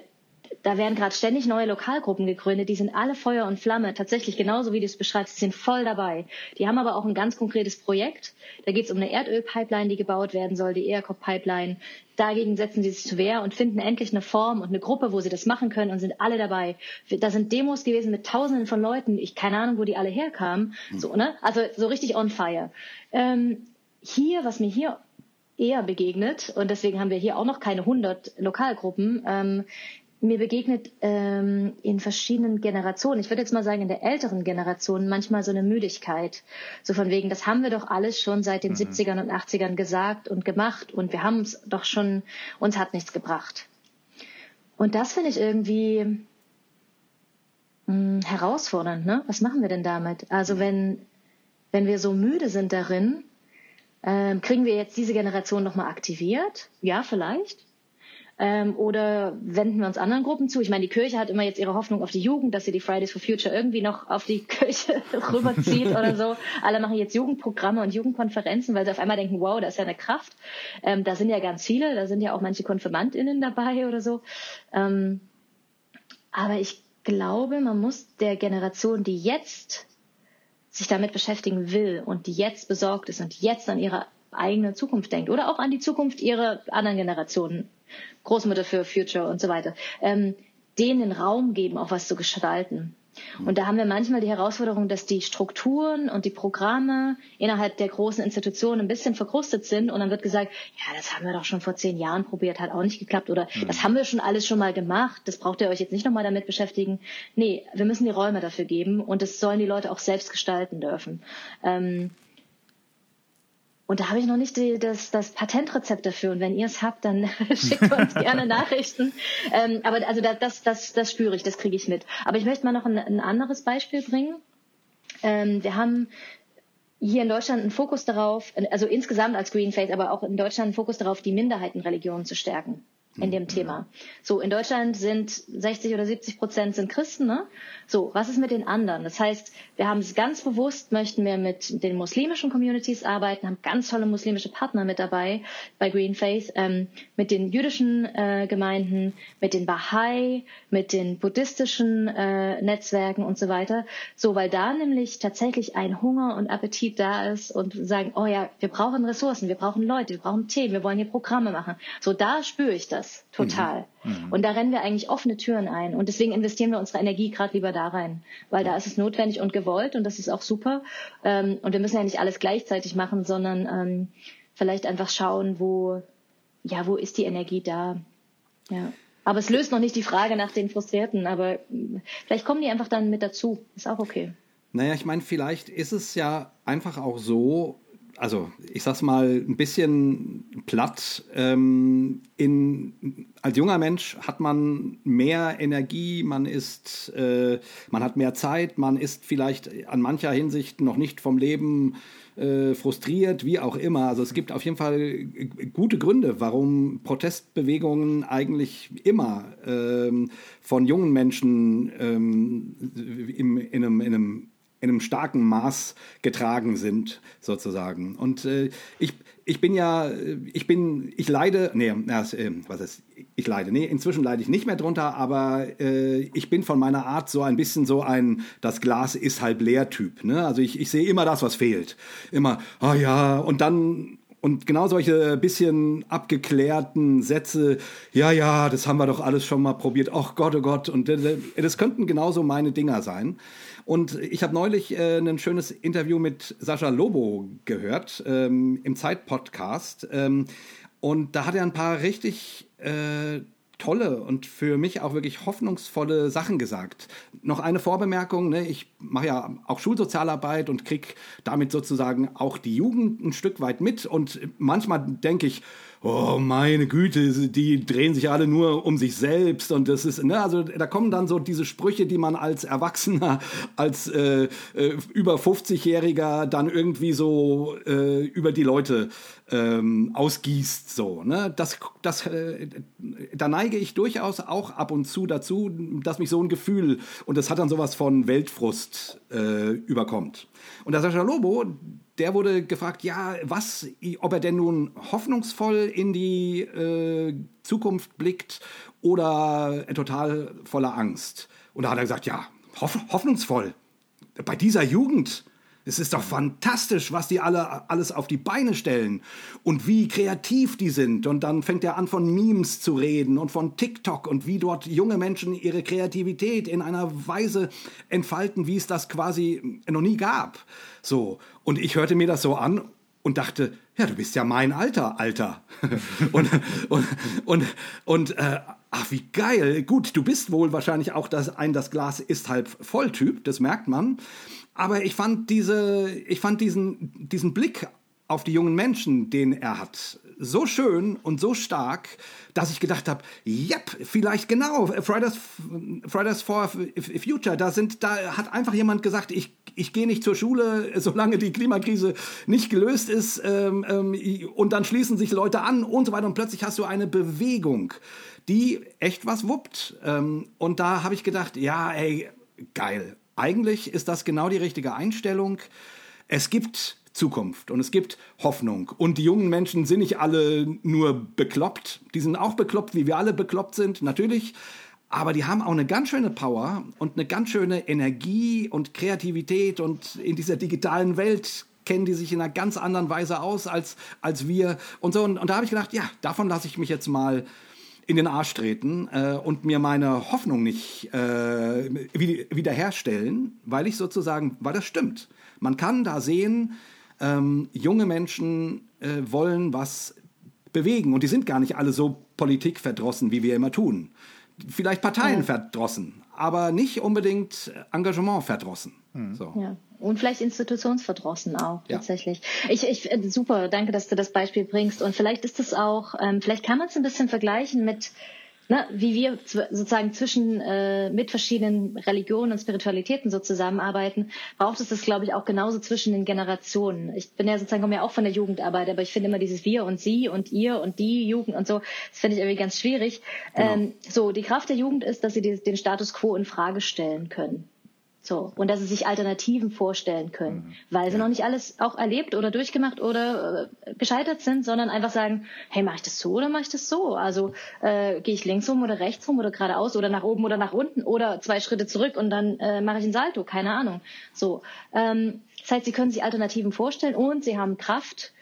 da werden gerade ständig neue Lokalgruppen gegründet, die sind alle Feuer und Flamme, tatsächlich genauso wie du es beschreibst, die sind voll dabei. Die haben aber auch ein ganz konkretes Projekt. Da geht es um eine Erdölpipeline, die gebaut werden soll, die ERCOP-Pipeline. Dagegen setzen sie sich zu Wehr und finden endlich eine Form und eine Gruppe, wo sie das machen können und sind alle dabei. Da sind Demos gewesen mit Tausenden von Leuten. Ich keine Ahnung, wo die alle herkamen. So, ne? Also so richtig on fire. Ähm, hier, was mir hier eher begegnet, und deswegen haben wir hier auch noch keine 100 Lokalgruppen, ähm, mir begegnet ähm, in verschiedenen Generationen, ich würde jetzt mal sagen in der älteren Generation, manchmal so eine Müdigkeit. So von wegen, das haben wir doch alles schon seit den mhm. 70ern und 80ern gesagt und gemacht und wir haben es doch schon, uns hat nichts gebracht. Und das finde ich irgendwie mh, hm, herausfordernd. Ne? Was machen wir denn damit? Also wenn, wenn wir so müde sind darin, ähm, kriegen wir jetzt diese Generation nochmal aktiviert? Ja, vielleicht. Ähm, oder wenden wir uns anderen Gruppen zu? Ich meine, die Kirche hat immer jetzt ihre Hoffnung auf die Jugend, dass sie die Fridays for Future irgendwie noch auf die Kirche rüberzieht oder so. Alle machen jetzt Jugendprogramme und Jugendkonferenzen, weil sie auf einmal denken, wow, da ist ja eine Kraft. Ähm, da sind ja ganz viele, da sind ja auch manche KonfirmandInnen dabei oder so. Ähm, aber ich glaube, man muss der Generation, die jetzt sich damit beschäftigen will und die jetzt besorgt ist und jetzt an ihre eigene Zukunft denkt oder auch an die Zukunft ihrer anderen Generationen, Großmutter für Future und so weiter, ähm, denen den Raum geben, auch was zu gestalten. Und da haben wir manchmal die Herausforderung, dass die Strukturen und die Programme innerhalb der großen Institutionen ein bisschen verkrustet sind und dann wird gesagt, ja, das haben wir doch schon vor zehn Jahren probiert, hat auch nicht geklappt oder mhm. das haben wir schon alles schon mal gemacht, das braucht ihr euch jetzt nicht nochmal damit beschäftigen. Nee, wir müssen die Räume dafür geben und das sollen die Leute auch selbst gestalten dürfen. Ähm, und da habe ich noch nicht die, das, das Patentrezept dafür. Und wenn ihr es habt, dann schickt uns gerne Nachrichten. Ähm, aber also das, das, das, spüre ich, das kriege ich mit. Aber ich möchte mal noch ein, ein anderes Beispiel bringen. Ähm, wir haben hier in Deutschland einen Fokus darauf, also insgesamt als Green Faith, aber auch in Deutschland einen Fokus darauf, die Minderheitenreligionen zu stärken in dem Thema. So, in Deutschland sind 60 oder 70 Prozent sind Christen, ne? So, was ist mit den anderen? Das heißt, wir haben es ganz bewusst, möchten wir mit den muslimischen Communities arbeiten, haben ganz tolle muslimische Partner mit dabei bei Green Faith, ähm, mit den jüdischen äh, Gemeinden, mit den Bahai, mit den buddhistischen äh, Netzwerken und so weiter. So, weil da nämlich tatsächlich ein Hunger und Appetit da ist und sagen, oh ja, wir brauchen Ressourcen, wir brauchen Leute, wir brauchen Themen, wir wollen hier Programme machen. So, da spüre ich das das total. Mhm. mhm. Und da rennen wir eigentlich offene Türen ein. Und deswegen investieren wir unsere Energie gerade lieber da rein, weil da ist es notwendig und gewollt und das ist auch super. Ähm, und wir müssen ja nicht alles gleichzeitig machen, sondern ähm, vielleicht einfach schauen, wo, ja, wo ist die Energie da? Ja. Aber es löst noch nicht die Frage nach den Frustrierten, aber hm, vielleicht kommen die einfach dann mit dazu. Ist auch okay. Naja, ich meine, vielleicht ist es ja einfach auch so, also ich sag's mal ein bisschen platt. Ähm, in, als junger Mensch hat man mehr Energie, man ist, äh, man hat mehr Zeit, man ist vielleicht an mancher Hinsicht noch nicht vom Leben äh, frustriert, wie auch immer. Also es gibt auf jeden Fall gute Gründe, warum Protestbewegungen eigentlich immer ähm, von jungen Menschen ähm, im, in einem, in einem in einem starken Maß getragen sind, sozusagen. Und äh, ich, ich bin ja, ich bin, ich leide, nee, äh, was ist, ich leide, nee, inzwischen leide ich nicht mehr drunter, aber äh, ich bin von meiner Art so ein bisschen so ein, das Glas ist halb leer Typ. Ne? Also ich, ich sehe immer das, was fehlt. Immer, oh ja, und dann und genau solche bisschen abgeklärten Sätze, ja, ja, das haben wir doch alles schon mal probiert, ach Gott, oh Gott, und äh, das könnten genauso meine Dinger sein. Und ich habe neulich äh, ein schönes Interview mit Sascha Lobo gehört ähm, im Zeit-Podcast. Ähm, und da hat er ein paar richtig äh, tolle und für mich auch wirklich hoffnungsvolle Sachen gesagt. Noch eine Vorbemerkung, ne? ich mache ja auch Schulsozialarbeit und kriege damit sozusagen auch die Jugend ein Stück weit mit und manchmal denke ich, oh meine Güte, die drehen sich alle nur um sich selbst und das ist, ne, also da kommen dann so diese Sprüche, die man als Erwachsener, als äh, äh, über 50-Jähriger dann irgendwie so äh, über die Leute ähm, ausgießt, so, ne, das, das, äh, da neige ich durchaus auch ab und zu dazu, dass mich so ein Gefühl und das hat dann sowas von Weltfrust äh, überkommt. Und der Sascha Lobo, der wurde gefragt, ja, was, ob er denn nun hoffnungsvoll in die äh, Zukunft blickt oder total voller Angst. Und da hat er gesagt, ja, hoff hoffnungsvoll. Bei dieser Jugend, es ist doch fantastisch, was die alle alles auf die Beine stellen und wie kreativ die sind. Und dann fängt er an, von Memes zu reden und von TikTok und wie dort junge Menschen ihre Kreativität in einer Weise entfalten, wie es das quasi noch nie gab. So. Und ich hörte mir das so an und dachte, ja, du bist ja mein Alter, Alter. und, und, und, und äh, ach, wie geil. Gut, du bist wohl wahrscheinlich auch das, ein das Glas ist halb voll Typ, das merkt man. Aber ich fand diese, ich fand diesen, diesen Blick auf die jungen Menschen, den er hat, so schön und so stark, dass ich gedacht habe, yep, vielleicht genau, Fridays, Fridays for Future, da sind, da hat einfach jemand gesagt, ich, ich gehe nicht zur Schule, solange die Klimakrise nicht gelöst ist, ähm, ähm, und dann schließen sich Leute an und so weiter. Und plötzlich hast du eine Bewegung, die echt was wuppt. Ähm, und da habe ich gedacht, ja, ey, geil eigentlich ist das genau die richtige Einstellung. Es gibt Zukunft und es gibt Hoffnung. Und die jungen Menschen sind nicht alle nur bekloppt. Die sind auch bekloppt, wie wir alle bekloppt sind, natürlich. Aber die haben auch eine ganz schöne Power und eine ganz schöne Energie und Kreativität und in dieser digitalen Welt kennen die sich in einer ganz anderen Weise aus als, als wir und so. Und, und da habe ich gedacht, ja, davon lasse ich mich jetzt mal in den Arsch treten äh, und mir meine Hoffnung nicht äh, wiederherstellen, weil ich sozusagen, weil das stimmt. Man kann da sehen, ähm, junge Menschen äh, wollen was bewegen und die sind gar nicht alle so politikverdrossen, wie wir immer tun. Vielleicht Parteien verdrossen, aber nicht unbedingt Engagement verdrossen. Hm. So. Ja. Und vielleicht institutionsverdrossen auch, ja. tatsächlich. Ich, ich, äh, super, danke, dass du das Beispiel bringst. Und vielleicht ist es auch, ähm, vielleicht kann man es ein bisschen vergleichen mit, ne, wie wir sozusagen zwischen, äh, mit verschiedenen Religionen und Spiritualitäten so zusammenarbeiten, braucht es das, glaube ich, auch genauso zwischen den Generationen. Ich bin ja sozusagen, komme ja auch von der Jugendarbeit, aber ich finde immer dieses Wir und Sie und Ihr und die Jugend und so, das finde ich irgendwie ganz schwierig. Genau. Ähm, so, die Kraft der Jugend ist, dass sie den Status quo in Frage stellen können. So. Und dass sie sich Alternativen vorstellen können, mhm. weil sie ja. noch nicht alles auch erlebt oder durchgemacht oder äh, gescheitert sind, sondern einfach sagen, hey, mache ich das so oder mache ich das so? Also äh, gehe ich links rum oder rechts rum oder geradeaus oder nach oben oder nach unten oder zwei Schritte zurück und dann äh, mache ich ein Salto, keine Ahnung. So. Ähm, das heißt, sie können sich Alternativen vorstellen und sie haben Kraft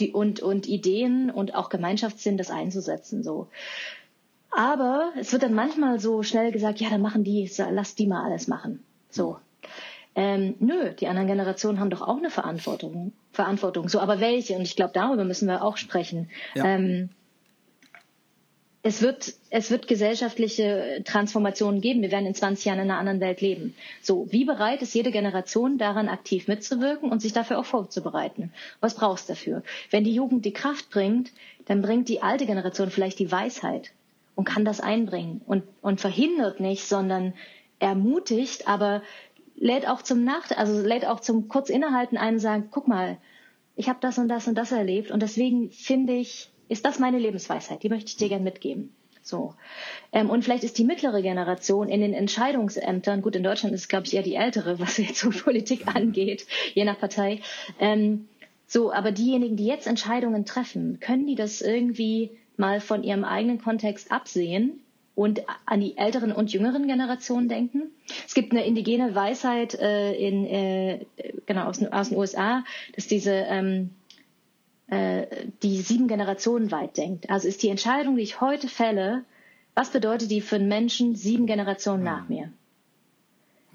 die, und, und Ideen und auch Gemeinschaftssinn, das einzusetzen. So. Aber es wird dann manchmal so schnell gesagt, ja, dann machen die, lass die mal alles machen. So. Ähm, nö, die anderen Generationen haben doch auch eine Verantwortung. Verantwortung. So, aber welche? Und ich glaube, darüber müssen wir auch sprechen. Ja. Ähm, es wird, es wird gesellschaftliche Transformationen geben. Wir werden in 20 Jahren in einer anderen Welt leben. So, wie bereit ist jede Generation daran aktiv mitzuwirken und sich dafür auch vorzubereiten? Was brauchst du dafür? Wenn die Jugend die Kraft bringt, dann bringt die alte Generation vielleicht die Weisheit und kann das einbringen und, und verhindert nicht, sondern ermutigt, aber lädt auch zum Nach, also lädt auch zum kurz innehalten ein und sagen, guck mal, ich habe das und das und das erlebt und deswegen finde ich, ist das meine Lebensweisheit, die möchte ich dir gern mitgeben. So. Ähm, und vielleicht ist die mittlere Generation in den Entscheidungsämtern, gut, in Deutschland ist es, glaube ich, eher die ältere, was jetzt so Politik angeht, je nach Partei. Ähm, so, aber diejenigen, die jetzt Entscheidungen treffen, können die das irgendwie mal von ihrem eigenen Kontext absehen und an die älteren und jüngeren Generationen denken. Es gibt eine indigene Weisheit äh, in, äh, genau, aus, aus, den USA, dass diese ähm, äh, die sieben Generationen weit denkt. Also ist die Entscheidung, die ich heute fälle, was bedeutet die für einen Menschen sieben Generationen nach hm. mir?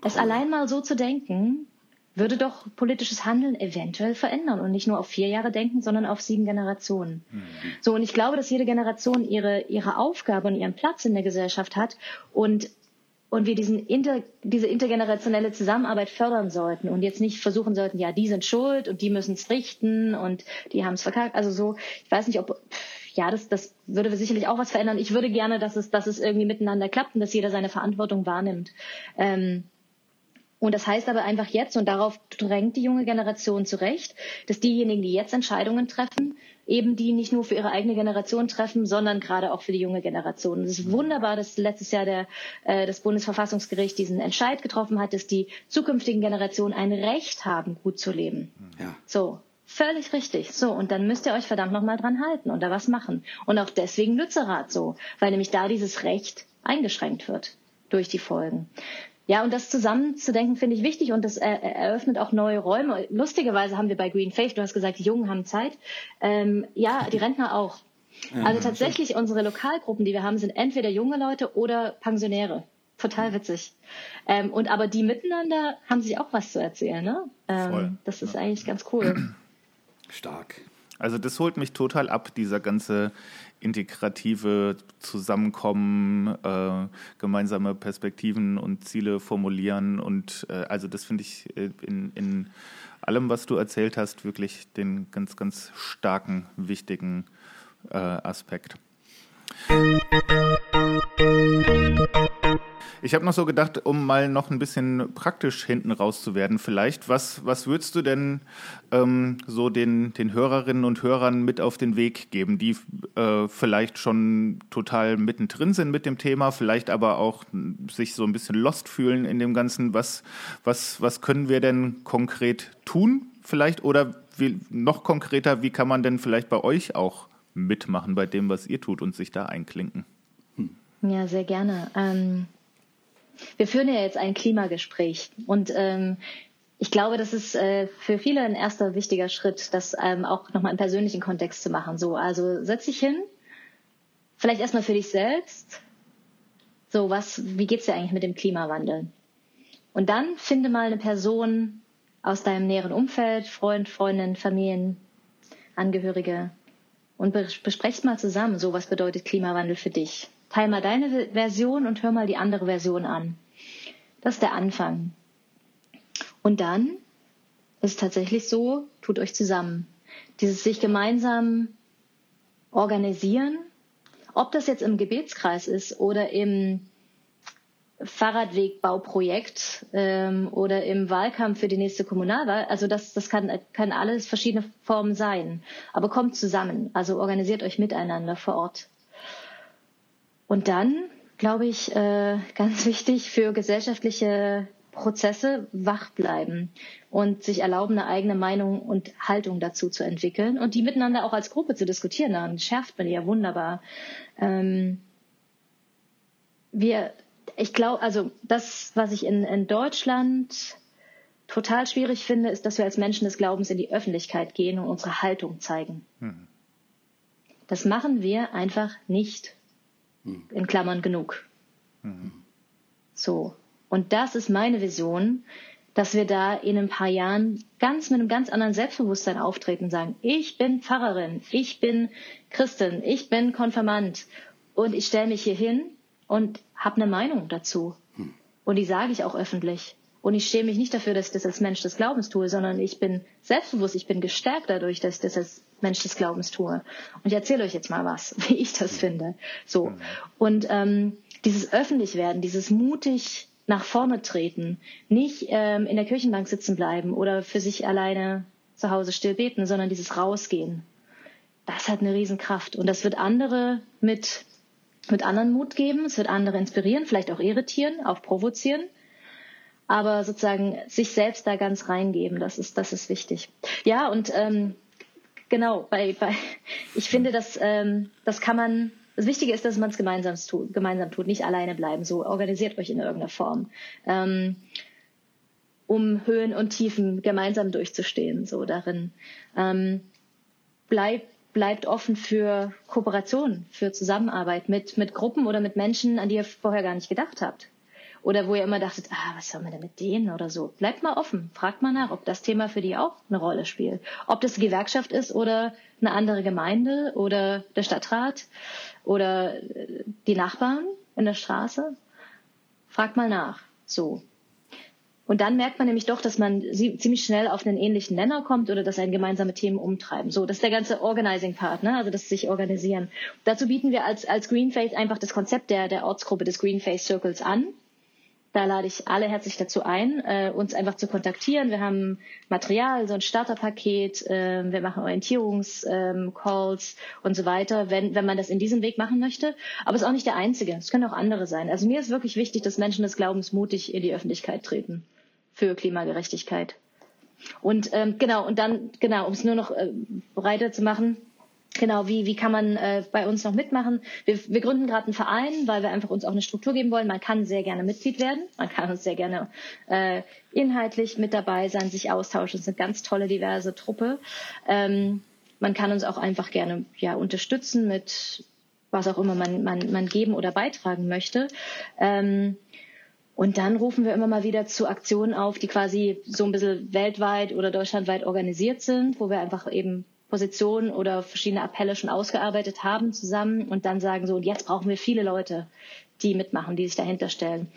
Es allein mal so zu denken, würde doch politisches Handeln eventuell verändern und nicht nur auf vier Jahre denken, sondern auf sieben Generationen. Mhm. So, und ich glaube, dass jede Generation ihre, ihre Aufgabe und ihren Platz in der Gesellschaft hat und und wir diesen inter, diese intergenerationelle Zusammenarbeit fördern sollten und jetzt nicht versuchen sollten, ja, die sind schuld und die müssen es richten und die haben es verkackt. Also so, ich weiß nicht, ob ja, das, das würde sicherlich auch was verändern. Ich würde gerne, dass es, dass es irgendwie miteinander klappt und dass jeder seine Verantwortung wahrnimmt. Ähm, und das heißt aber einfach jetzt, und darauf drängt die junge Generation zurecht, dass diejenigen, die jetzt Entscheidungen treffen, eben die nicht nur für ihre eigene Generation treffen, sondern gerade auch für die junge Generation. es ist wunderbar, dass letztes Jahr der, äh, das Bundesverfassungsgericht diesen Entscheid getroffen hat, dass die zukünftigen Generationen ein Recht haben, gut zu leben. Ja. So, Völlig richtig. So, und dann müsst ihr euch verdammt nochmal dran halten und da was machen. Und auch deswegen Lützerath so, weil nämlich da dieses Recht eingeschränkt wird durch die Folgen. Ja, und das zusammenzudenken finde ich wichtig und das eröffnet auch neue Räume. Lustigerweise haben wir bei Green Faith, du hast gesagt, die Jungen haben Zeit. Ähm, ja, die Rentner auch. Also tatsächlich unsere Lokalgruppen, die wir haben, sind entweder junge Leute oder Pensionäre. Total witzig. Ähm, und aber die miteinander haben sich auch was zu erzählen, ne? Ähm, das ist ja. eigentlich ganz cool. Stark. Also das holt mich total ab, dieser ganze integrative Zusammenkommen, äh, gemeinsame Perspektiven und Ziele formulieren. Und äh, also das finde ich äh, in, in allem, was du erzählt hast, wirklich den ganz, ganz starken, wichtigen äh, Aspekt. Ich habe noch so gedacht, um mal noch ein bisschen praktisch hinten raus zu werden, vielleicht, was, was würdest du denn ähm, so den, den Hörerinnen und Hörern mit auf den Weg geben, die äh, vielleicht schon total mittendrin sind mit dem Thema, vielleicht aber auch sich so ein bisschen lost fühlen in dem Ganzen? Was, was, was können wir denn konkret tun, vielleicht? Oder wie, noch konkreter, wie kann man denn vielleicht bei euch auch mitmachen bei dem, was ihr tut und sich da einklinken? Hm. Ja, sehr gerne. Ähm wir führen ja jetzt ein Klimagespräch und ähm, ich glaube, das ist äh, für viele ein erster wichtiger Schritt, das ähm, auch nochmal im persönlichen Kontext zu machen. So, also setz dich hin, vielleicht erstmal für dich selbst. So, was, wie geht's dir eigentlich mit dem Klimawandel? Und dann finde mal eine Person aus deinem näheren Umfeld, Freund, Freundin, Familien, Angehörige und besprecht mal zusammen, so was bedeutet Klimawandel für dich. Teil mal deine Version und hör mal die andere Version an. Das ist der Anfang. Und dann ist tatsächlich so, tut euch zusammen. Dieses sich gemeinsam organisieren, ob das jetzt im Gebetskreis ist oder im Fahrradwegbauprojekt ähm, oder im Wahlkampf für die nächste Kommunalwahl. Also das, das kann, kann alles verschiedene Formen sein. Aber kommt zusammen, also organisiert euch miteinander vor Ort. Und dann, glaube ich, äh, ganz wichtig für gesellschaftliche Prozesse wach bleiben und sich erlauben, eine eigene Meinung und Haltung dazu zu entwickeln und die miteinander auch als Gruppe zu diskutieren. Dann schärft man die ja wunderbar. Ähm, wir, ich glaube, also das, was ich in, in Deutschland total schwierig finde, ist, dass wir als Menschen des Glaubens in die Öffentlichkeit gehen und unsere Haltung zeigen. Mhm. Das machen wir einfach nicht in Klammern genug. Mhm. So. Und das ist meine Vision, dass wir da in ein paar Jahren ganz mit einem ganz anderen Selbstbewusstsein auftreten und sagen, ich bin Pfarrerin, ich bin Christin, ich bin Konfirmand und ich stelle mich hier hin und habe eine Meinung dazu. Hm. Und die sage ich auch öffentlich. Und ich schäme mich nicht dafür, dass ich das als Mensch des Glaubens tue, sondern ich bin selbstbewusst, ich bin gestärkt dadurch, dass ich das als Mensch des Glaubens tue. Und ich erzähle euch jetzt mal was, wie ich das finde. So. Und ähm, dieses Öffentlichwerden, dieses mutig nach vorne treten, nicht ähm, in der Kirchenbank sitzen bleiben oder für sich alleine zu Hause still beten, sondern dieses Rausgehen. Das hat eine Riesenkraft. Und das wird andere mit, mit anderen Mut geben. Es wird andere inspirieren, vielleicht auch irritieren, auch provozieren aber sozusagen sich selbst da ganz reingeben, das ist, das ist wichtig. Ja, und ähm, genau, bei, bei, ich finde, dass ähm, das kann man, das Wichtige ist, dass man es gemeinsam tut, gemeinsam tut, nicht alleine bleiben. So organisiert euch in irgendeiner Form. Ähm, um Höhen und Tiefen gemeinsam durchzustehen, so darin. Ähm, bleibt bleibt offen für Kooperation, für Zusammenarbeit mit, mit Gruppen oder mit Menschen, an die ihr vorher gar nicht gedacht habt. Oder wo ihr immer dachtet, ah, was soll man denn mit denen oder so. Bleibt mal offen, fragt mal nach, ob das Thema für die auch eine Rolle spielt. Ob das eine Gewerkschaft ist oder eine andere Gemeinde oder der Stadtrat oder äh, die Nachbarn in der Straße. Fragt mal nach. So. Und dann merkt man nämlich doch, dass man ziemlich schnell auf einen ähnlichen Nenner kommt oder dass ein gemeinsame Themen umtreiben. So, das ist der ganze Organizing-Part, ne? also das sich organisieren. Dazu bieten wir als, als Greenface einfach das Konzept der, der Ortsgruppe des Greenface Circles an. Da lade ich alle herzlich dazu ein, äh, uns einfach zu kontaktieren. Wir haben Material, so ein Starterpaket, äh, wir machen Orientierungscalls ähm, und so weiter, wenn, wenn man das in diesem Weg machen möchte. Aber es ist auch nicht der einzige. Es können auch andere sein. Also mir ist wirklich wichtig, dass Menschen des Glaubens mutig in die Öffentlichkeit treten für Klimagerechtigkeit. Und ähm, genau, und dann, genau, um es nur noch äh, breiter zu machen, Genau, wie, wie kann man äh, bei uns noch mitmachen? Wir, wir gründen gerade einen Verein, weil wir einfach uns auch eine Struktur geben wollen. Man kann sehr gerne Mitglied werden, man kann uns sehr gerne äh, inhaltlich mit dabei sein, sich austauschen. Es ist eine ganz tolle, diverse Truppe. Ähm, man kann uns auch einfach gerne ja, unterstützen mit was auch immer man, man, man geben oder beitragen möchte. Ähm, und dann rufen wir immer mal wieder zu Aktionen auf, die quasi so ein bisschen weltweit oder deutschlandweit organisiert sind, wo wir einfach eben Positionen oder verschiedene Appelle schon ausgearbeitet haben zusammen und dann sagen so, und jetzt brauchen wir viele Leute, die mitmachen, die sich dahinter stellen.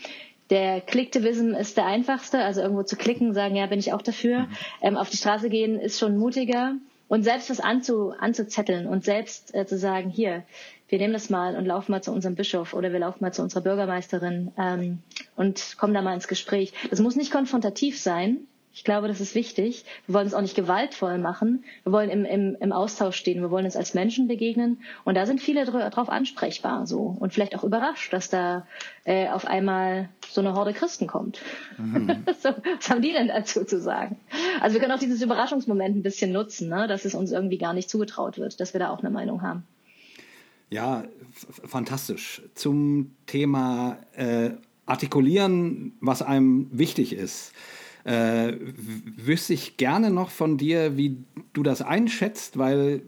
Der Clicktivism ist der einfachste, also irgendwo zu klicken, sagen, ja, bin ich auch dafür. Mhm. Ähm, auf die Straße gehen ist schon mutiger. Und selbst was anzu, anzuzetteln und selbst äh, zu sagen, hier, wir nehmen das mal und laufen mal zu unserem Bischof oder wir laufen mal zu unserer Bürgermeisterin ähm, und kommen da mal ins Gespräch. Das muss nicht konfrontativ sein, ich glaube, das ist wichtig. Wir wollen es auch nicht gewaltvoll machen. Wir wollen im, im, im Austausch stehen. Wir wollen uns als Menschen begegnen. Und da sind viele drauf ansprechbar so. Und vielleicht auch überrascht, dass da äh, auf einmal so eine Horde Christen kommt. Mhm. so, was haben die denn dazu zu sagen? Also wir können auch dieses Überraschungsmoment ein bisschen nutzen, ne? dass es uns irgendwie gar nicht zugetraut wird, dass wir da auch eine Meinung haben. Ja, fantastisch. Zum Thema äh, artikulieren, was einem wichtig ist. Äh, wüsste ich gerne noch von dir, wie du das einschätzt, weil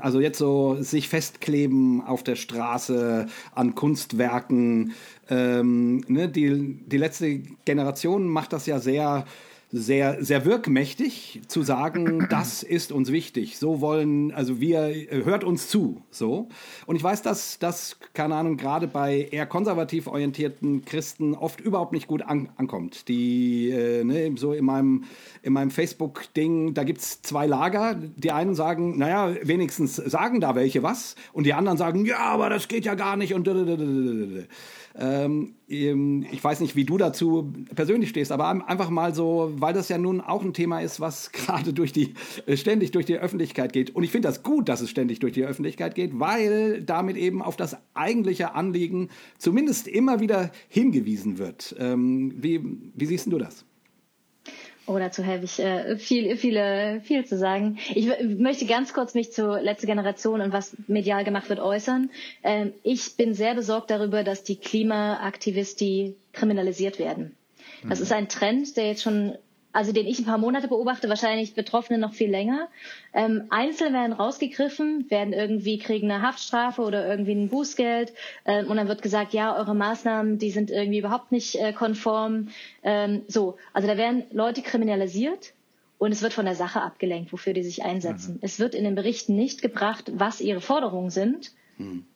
also jetzt so sich festkleben auf der Straße an Kunstwerken, ähm, ne, die, die letzte Generation macht das ja sehr sehr, sehr wirkmächtig zu sagen, das ist uns wichtig. So wollen, also wir, hört uns zu, so. Und ich weiß, dass das, keine Ahnung, gerade bei eher konservativ orientierten Christen oft überhaupt nicht gut an, ankommt. Die, äh, ne, so in meinem, in meinem Facebook-Ding, da gibt es zwei Lager. Die einen sagen, naja, wenigstens sagen da welche was. Und die anderen sagen, ja, aber das geht ja gar nicht und ähm, ich weiß nicht, wie du dazu persönlich stehst, aber einfach mal so, weil das ja nun auch ein Thema ist, was gerade durch die, äh, ständig durch die Öffentlichkeit geht. Und ich finde das gut, dass es ständig durch die Öffentlichkeit geht, weil damit eben auf das eigentliche Anliegen zumindest immer wieder hingewiesen wird. Ähm, wie, wie siehst du das? Oh, dazu habe ich äh, viel, viele, viel zu sagen. Ich möchte ganz kurz mich zur letzten Generation und was medial gemacht wird äußern. Ähm, ich bin sehr besorgt darüber, dass die Klimaaktivisten kriminalisiert werden. Das mhm. ist ein Trend, der jetzt schon also den ich ein paar Monate beobachte, wahrscheinlich Betroffene noch viel länger. Ähm, Einzelne werden rausgegriffen, werden irgendwie kriegen eine Haftstrafe oder irgendwie ein Bußgeld ähm, und dann wird gesagt, ja, eure Maßnahmen, die sind irgendwie überhaupt nicht äh, konform. Ähm, so, also da werden Leute kriminalisiert und es wird von der Sache abgelenkt, wofür die sich einsetzen. Mhm. Es wird in den Berichten nicht gebracht, was ihre Forderungen sind. Mhm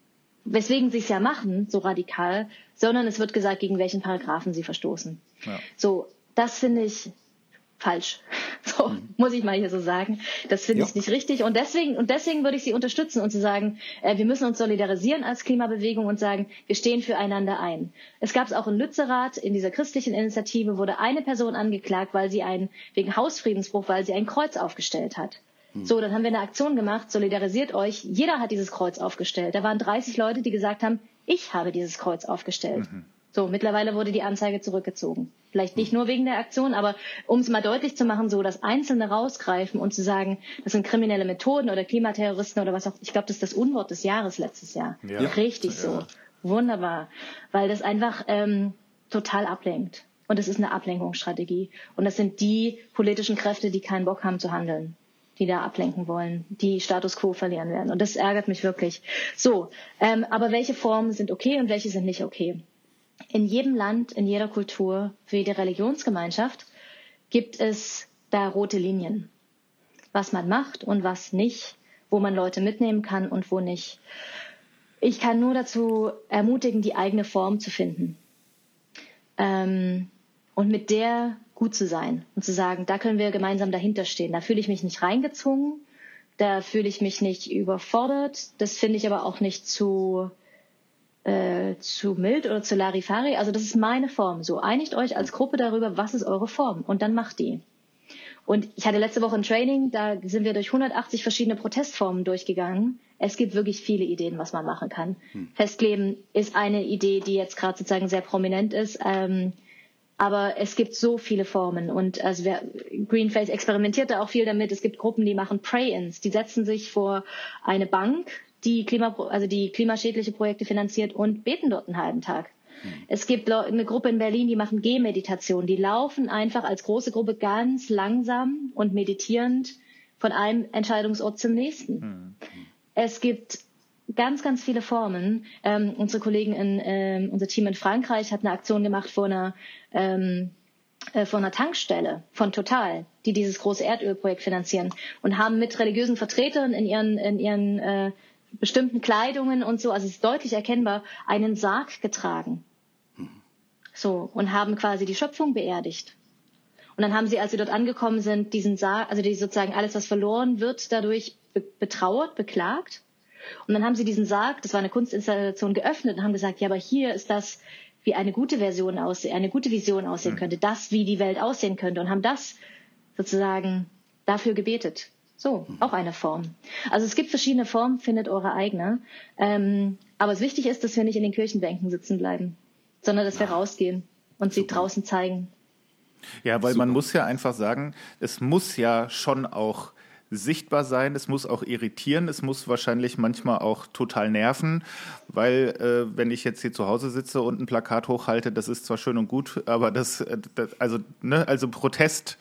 weswegen sie es ja machen, so radikal, sondern es wird gesagt, gegen welchen Paragraphen sie verstoßen. Ja. So, das finde ich falsch. So, mhm. muss ich mal hier so sagen. Das finde ich nicht richtig. Und deswegen, und deswegen würde ich Sie unterstützen und zu sagen, äh, wir müssen uns solidarisieren als Klimabewegung und sagen, wir stehen füreinander ein. Es gab es auch in Lützerath, in dieser christlichen Initiative wurde eine Person angeklagt, weil sie ein, wegen Hausfriedensbruch, weil sie ein Kreuz aufgestellt hat. Mhm. So, dann haben wir eine Aktion gemacht, solidarisiert euch. Jeder hat dieses Kreuz aufgestellt. Da waren 30 Leute, die gesagt haben, ich habe dieses Kreuz aufgestellt. Mhm. So, mittlerweile wurde die Anzeige zurückgezogen. Vielleicht nicht nur wegen der Aktion, aber um es mal deutlich zu machen, so dass Einzelne rausgreifen und zu sagen, das sind kriminelle Methoden oder Klimaterroristen oder was auch. Ich glaube, das ist das Unwort des Jahres letztes Jahr. Ja. Richtig ja. so. Wunderbar. Weil das einfach ähm, total ablenkt. Und es ist eine Ablenkungsstrategie. Und das sind die politischen Kräfte, die keinen Bock haben zu handeln die da ablenken wollen, die Status quo verlieren werden. Und das ärgert mich wirklich. So, ähm, aber welche Formen sind okay und welche sind nicht okay? In jedem Land, in jeder Kultur, für jede Religionsgemeinschaft gibt es da rote Linien. Was man macht und was nicht, wo man Leute mitnehmen kann und wo nicht. Ich kann nur dazu ermutigen, die eigene Form zu finden. Ähm, und mit der gut zu sein und zu sagen, da können wir gemeinsam dahinter stehen. Da fühle ich mich nicht reingezwungen, da fühle ich mich nicht überfordert, das finde ich aber auch nicht zu äh, zu mild oder zu Larifari. Also das ist meine Form. So einigt euch als Gruppe darüber, was ist eure Form und dann macht die. Und ich hatte letzte Woche ein Training, da sind wir durch 180 verschiedene Protestformen durchgegangen. Es gibt wirklich viele Ideen, was man machen kann. Hm. Festkleben ist eine Idee, die jetzt gerade sozusagen sehr prominent ist. Ähm, Aber es gibt so viele Formen und also wer, Greenface experimentiert da auch viel damit. Es gibt Gruppen, die machen Pray-ins, die setzen sich vor eine Bank, die Klima, also die klimaschädliche Projekte finanziert und beten dort einen halben Tag. Hm. Es gibt eine Gruppe in Berlin, die machen Gehmeditation. Die laufen einfach als große Gruppe ganz langsam und meditierend von einem Entscheidungsort zum nächsten. Hm. Es gibt ganz, ganz viele Formen. Ähm, unsere Kollegen in, ähm, unser Team in Frankreich hat eine Aktion gemacht vor einer, ähm, äh, vor einer Tankstelle von Total, die dieses große Erdölprojekt finanzieren und haben mit religiösen Vertretern in ihren, in ihren äh, bestimmten Kleidungen und so, also es ist deutlich erkennbar, einen Sarg getragen. So, und haben quasi die Schöpfung beerdigt. Und dann haben sie, als sie dort angekommen sind, diesen Sarg, also die sozusagen alles, was verloren wird, dadurch betrauert, beklagt und dann haben sie diesen Sarg, das war eine Kunstinstallation, geöffnet und haben gesagt, ja, aber hier ist das, wie eine gute Version aussehen, eine gute Vision aussehen mhm. könnte, das, wie die Welt aussehen könnte und haben das sozusagen dafür gebetet. So, auch eine Form. Also es gibt verschiedene Formen, findet eure eigene. Ähm, aber es wichtig ist, dass wir nicht in den Kirchenbänken sitzen bleiben, sondern dass wir rausgehen und sie draußen zeigen. Ja, weil Super. man muss ja einfach sagen, es muss ja schon auch sichtbar sein, es muss auch irritieren, es muss wahrscheinlich manchmal auch total nerven, weil äh, wenn ich jetzt hier zu Hause sitze und ein Plakat hochhalte, das ist zwar schön und gut, aber das, äh, das also ne, also Protest,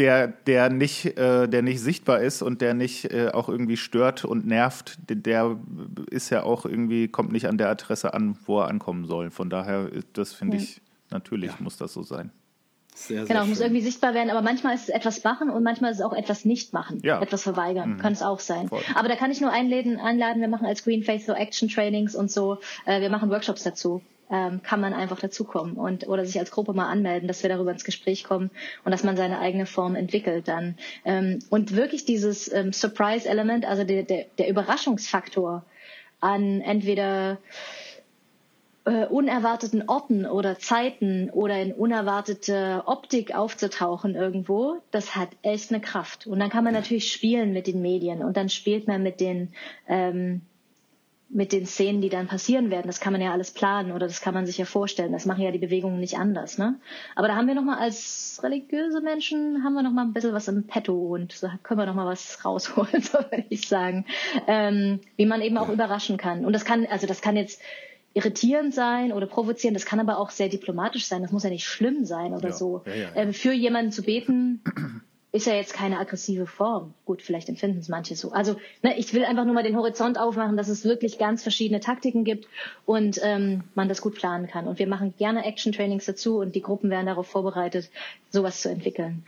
der der nicht äh, der nicht sichtbar ist und der nicht äh, auch irgendwie stört und nervt, der ist ja auch irgendwie kommt nicht an der Adresse an, wo er ankommen soll. Von daher, das finde ja. ich natürlich ja. muss das so sein. Sehr, genau, muss irgendwie sichtbar werden, aber manchmal ist es etwas machen und manchmal ist es auch etwas nicht machen, ja. etwas verweigern, mhm. kann es auch sein. Voll. Aber da kann ich nur einladen, einladen, wir machen als Green Face so Action Trainings und so, äh, wir machen Workshops dazu. Ähm, kann man einfach dazukommen und oder sich als Gruppe mal anmelden, dass wir darüber ins Gespräch kommen und dass man seine eigene Form entwickelt dann. Ähm, und wirklich dieses ähm, Surprise-Element, also der, der, der Überraschungsfaktor an entweder äh, unerwarteten Orten oder Zeiten oder in unerwartete Optik aufzutauchen irgendwo, das hat echt eine Kraft. Und dann kann man natürlich spielen mit den Medien und dann spielt man mit den ähm, mit den Szenen, die dann passieren werden. Das kann man ja alles planen oder das kann man sich ja vorstellen. Das machen ja die Bewegungen nicht anders. Ne? Aber da haben wir nochmal als religiöse Menschen, haben wir nochmal ein bisschen was im Petto und da können wir nochmal was rausholen, so würde ich sagen. Ähm, wie man eben auch überraschen kann. Und das kann, also das kann jetzt irritierend sein oder provozieren. Das kann aber auch sehr diplomatisch sein. Das muss ja nicht schlimm sein oder ja. so. Ja, ja, ähm, für jemanden zu beten ist ja jetzt keine aggressive Form. Gut, vielleicht empfinden es manche so. Also ne, ich will einfach nur mal den Horizont aufmachen, dass es wirklich ganz verschiedene Taktiken gibt und ähm, man das gut planen kann. Und wir machen gerne Action-Trainings dazu und die Gruppen werden darauf vorbereitet, sowas zu entwickeln.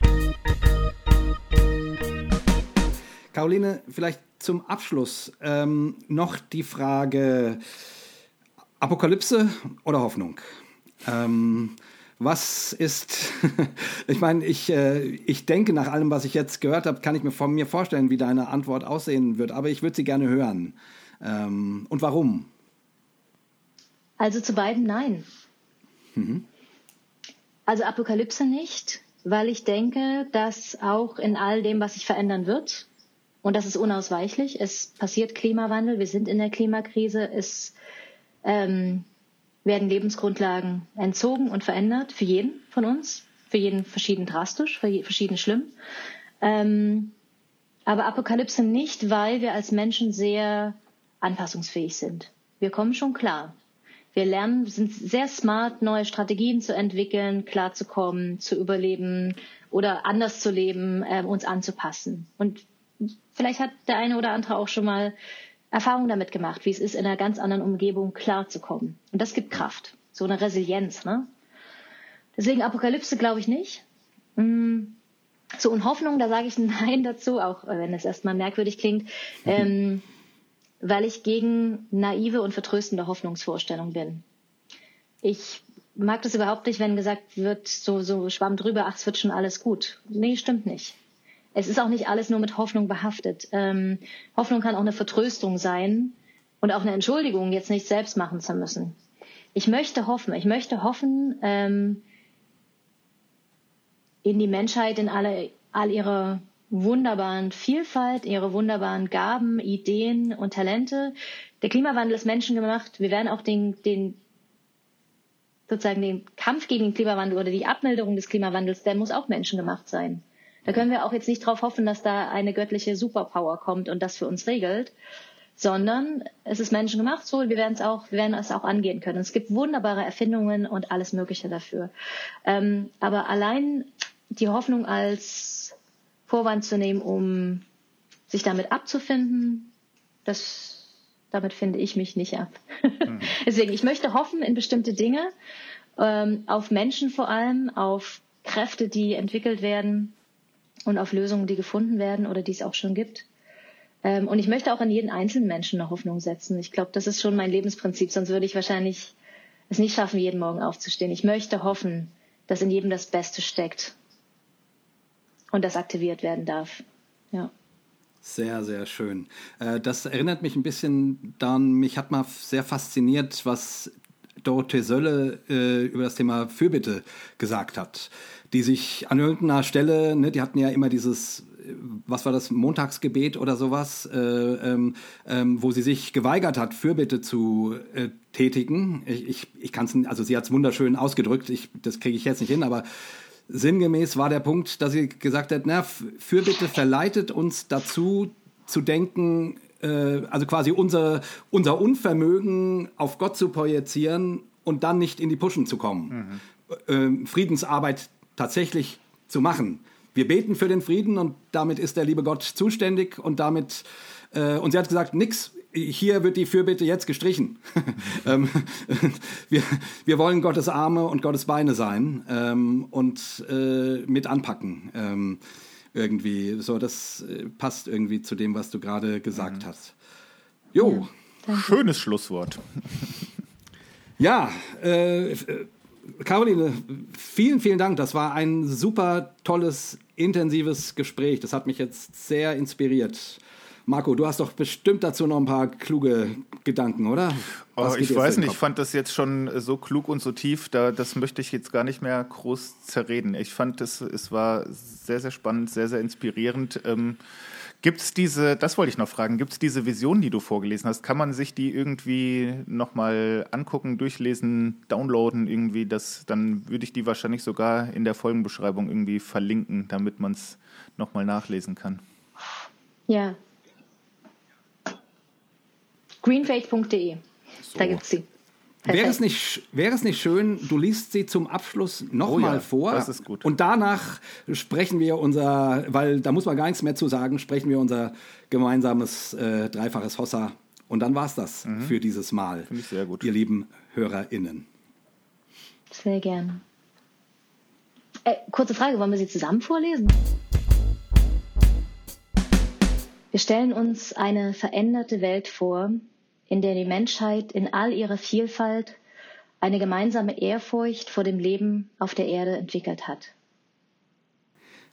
Caroline, vielleicht zum Abschluss ähm, noch die Frage, Apokalypse oder Hoffnung? Ähm, was ist, ich meine, ich, äh, ich denke nach allem, was ich jetzt gehört habe, kann ich mir von mir vorstellen, wie deine Antwort aussehen wird, aber ich würde sie gerne hören. Ähm, und warum? Also zu beiden nein. Mhm. Also Apokalypse nicht, weil ich denke, dass auch in all dem, was sich verändern wird, und das ist unausweichlich, es passiert Klimawandel, wir sind in der Klimakrise, es ähm, werden Lebensgrundlagen entzogen und verändert für jeden von uns, für jeden verschieden drastisch, für jeden verschieden schlimm. Ähm, aber Apokalypse nicht, weil wir als Menschen sehr anpassungsfähig sind. Wir kommen schon klar. Wir lernen, sind sehr smart, neue Strategien zu entwickeln, klarzukommen, zu überleben oder anders zu leben, äh, uns anzupassen. Und vielleicht hat der eine oder andere auch schon mal Erfahrung damit gemacht, wie es ist, in einer ganz anderen Umgebung klarzukommen. Und das gibt Kraft, so eine Resilienz. Ne? Deswegen Apokalypse glaube ich nicht. Mm. So, und Hoffnung, da sage ich Nein dazu, auch wenn es erstmal merkwürdig klingt, ähm, weil ich gegen naive und vertröstende Hoffnungsvorstellung bin. Ich mag das überhaupt nicht, wenn gesagt wird, so, so schwamm drüber, ach, es wird schon alles gut. Nee, stimmt nicht es ist auch nicht alles nur mit Hoffnung behaftet. Ähm, Hoffnung kann auch eine Vertröstung sein und auch eine Entschuldigung, jetzt nicht selbst machen zu müssen. Ich möchte hoffen, ich möchte hoffen ähm, in die Menschheit, in alle, all ihre wunderbaren Vielfalt, ihre wunderbaren Gaben, Ideen und Talente. Der Klimawandel ist menschengemacht. Wir werden auch den, den sozusagen den Kampf gegen den Klimawandel oder die Abmilderung des Klimawandels, der muss auch menschengemacht sein. Da können wir auch jetzt nicht darauf hoffen, dass da eine göttliche Superpower kommt und das für uns regelt, sondern es ist menschengemacht so, wir werden es auch, wir werden es auch angehen können. Es gibt wunderbare Erfindungen und alles Mögliche dafür. Ähm, aber allein die Hoffnung als Vorwand zu nehmen, um sich damit abzufinden, das, damit finde ich mich nicht ab. Mhm. Deswegen, ich möchte hoffen in bestimmte Dinge, ähm, auf Menschen vor allem, auf Kräfte, die entwickelt werden und auf Lösungen, die gefunden werden oder die es auch schon gibt. Ähm, und ich möchte auch in jeden einzelnen Menschen eine Hoffnung setzen. Ich glaube, das ist schon mein Lebensprinzip, sonst würde ich wahrscheinlich es nicht schaffen, jeden Morgen aufzustehen. Ich möchte hoffen, dass in jedem das Beste steckt und das aktiviert werden darf. Ja. Sehr, sehr schön. Äh, das erinnert mich ein bisschen daran, mich hat mal sehr fasziniert, was Dorothee Sölle äh, über das Thema Fürbitte gesagt hat, die sich an irgendeiner Stelle, ne, die hatten ja immer dieses, was war das, Montagsgebet oder sowas, äh, ähm, ähm, wo sie sich geweigert hat, Fürbitte zu äh, tätigen. Ich, ich, ich kann es, also sie hat es wunderschön ausgedrückt, ich, das kriege ich jetzt nicht hin, aber sinngemäß war der Punkt, dass sie gesagt hat, na, Fürbitte verleitet uns dazu zu denken, äh, also quasi unser, unser Unvermögen auf Gott zu projizieren und dann nicht in die Puschen zu kommen. Mhm. Äh, Friedensarbeit tatsächlich zu machen. Wir beten für den Frieden und damit ist der liebe Gott zuständig und damit, äh, und sie hat gesagt, nix, hier wird die Fürbitte jetzt gestrichen. ähm, wir, wir wollen Gottes Arme und Gottes Beine sein ähm, und äh, mit anpacken. Ähm, irgendwie. So, das äh, passt irgendwie zu dem, was du gerade gesagt mhm. hast. Jo. Ja, Schönes Schlusswort. ja, äh, Caroline, vielen, vielen Dank. Das war ein super tolles, intensives Gespräch. Das hat mich jetzt sehr inspiriert. Marco, du hast doch bestimmt dazu noch ein paar kluge Gedanken, oder? Oh, ich weiß nicht, ich fand das jetzt schon so klug und so tief, da, das möchte ich jetzt gar nicht mehr groß zerreden. Ich fand, es, es war sehr, sehr spannend, sehr, sehr inspirierend. Ähm, Gibt es diese, das wollte ich noch fragen, gibt es diese Vision, die du vorgelesen hast? Kann man sich die irgendwie nochmal angucken, durchlesen, downloaden irgendwie? Das, dann würde ich die wahrscheinlich sogar in der Folgenbeschreibung irgendwie verlinken, damit man es nochmal nachlesen kann. Ja, greenfaith.de. So. Da gibt es sie. Wäre es, nicht, wäre es nicht schön, du liest sie zum Abschluss nochmal oh ja, vor. Das ist gut. Und danach sprechen wir unser, weil da muss man gar nichts mehr zu sagen, sprechen wir unser gemeinsames äh, dreifaches Hossa. Und dann war es das mhm. für dieses Mal. Finde ich sehr gut. Ihr lieben HörerInnen. Sehr gerne. Äh, kurze Frage, wollen wir sie zusammen vorlesen? Wir stellen uns eine veränderte Welt vor, in der die Menschheit in all ihrer Vielfalt eine gemeinsame Ehrfurcht vor dem Leben auf der Erde entwickelt hat.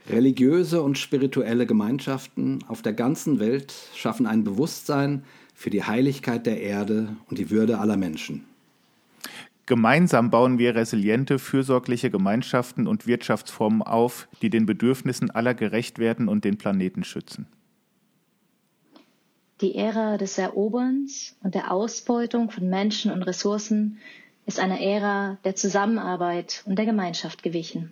Religiöse und spirituelle Gemeinschaften auf der ganzen Welt schaffen ein Bewusstsein für die Heiligkeit der Erde und die Würde aller Menschen. Gemeinsam bauen wir resiliente, fürsorgliche Gemeinschaften und Wirtschaftsformen auf, die den Bedürfnissen aller gerecht werden und den Planeten schützen. Die Ära des Eroberns und der Ausbeutung von Menschen und Ressourcen ist einer Ära der Zusammenarbeit und der Gemeinschaft gewichen.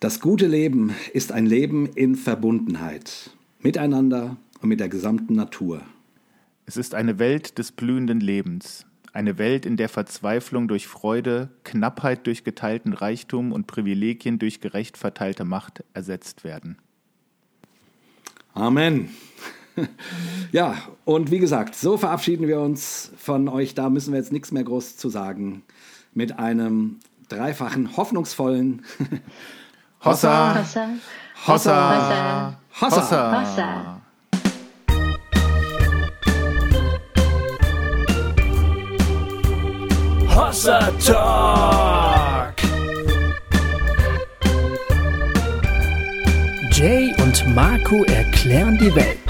Das gute Leben ist ein Leben in Verbundenheit, miteinander und mit der gesamten Natur. Es ist eine Welt des blühenden Lebens, eine Welt, in der Verzweiflung durch Freude, Knappheit durch geteilten Reichtum und Privilegien durch gerecht verteilte Macht ersetzt werden. Amen. ja, und wie gesagt, so verabschieden wir uns von euch. Da müssen wir jetzt nichts mehr groß zu sagen. Mit einem dreifachen, hoffnungsvollen Hossa, Hossa, Hossa, Hossa, Hossa. Hossa. Hossa Talk. Jay und Marco erklären die Welt.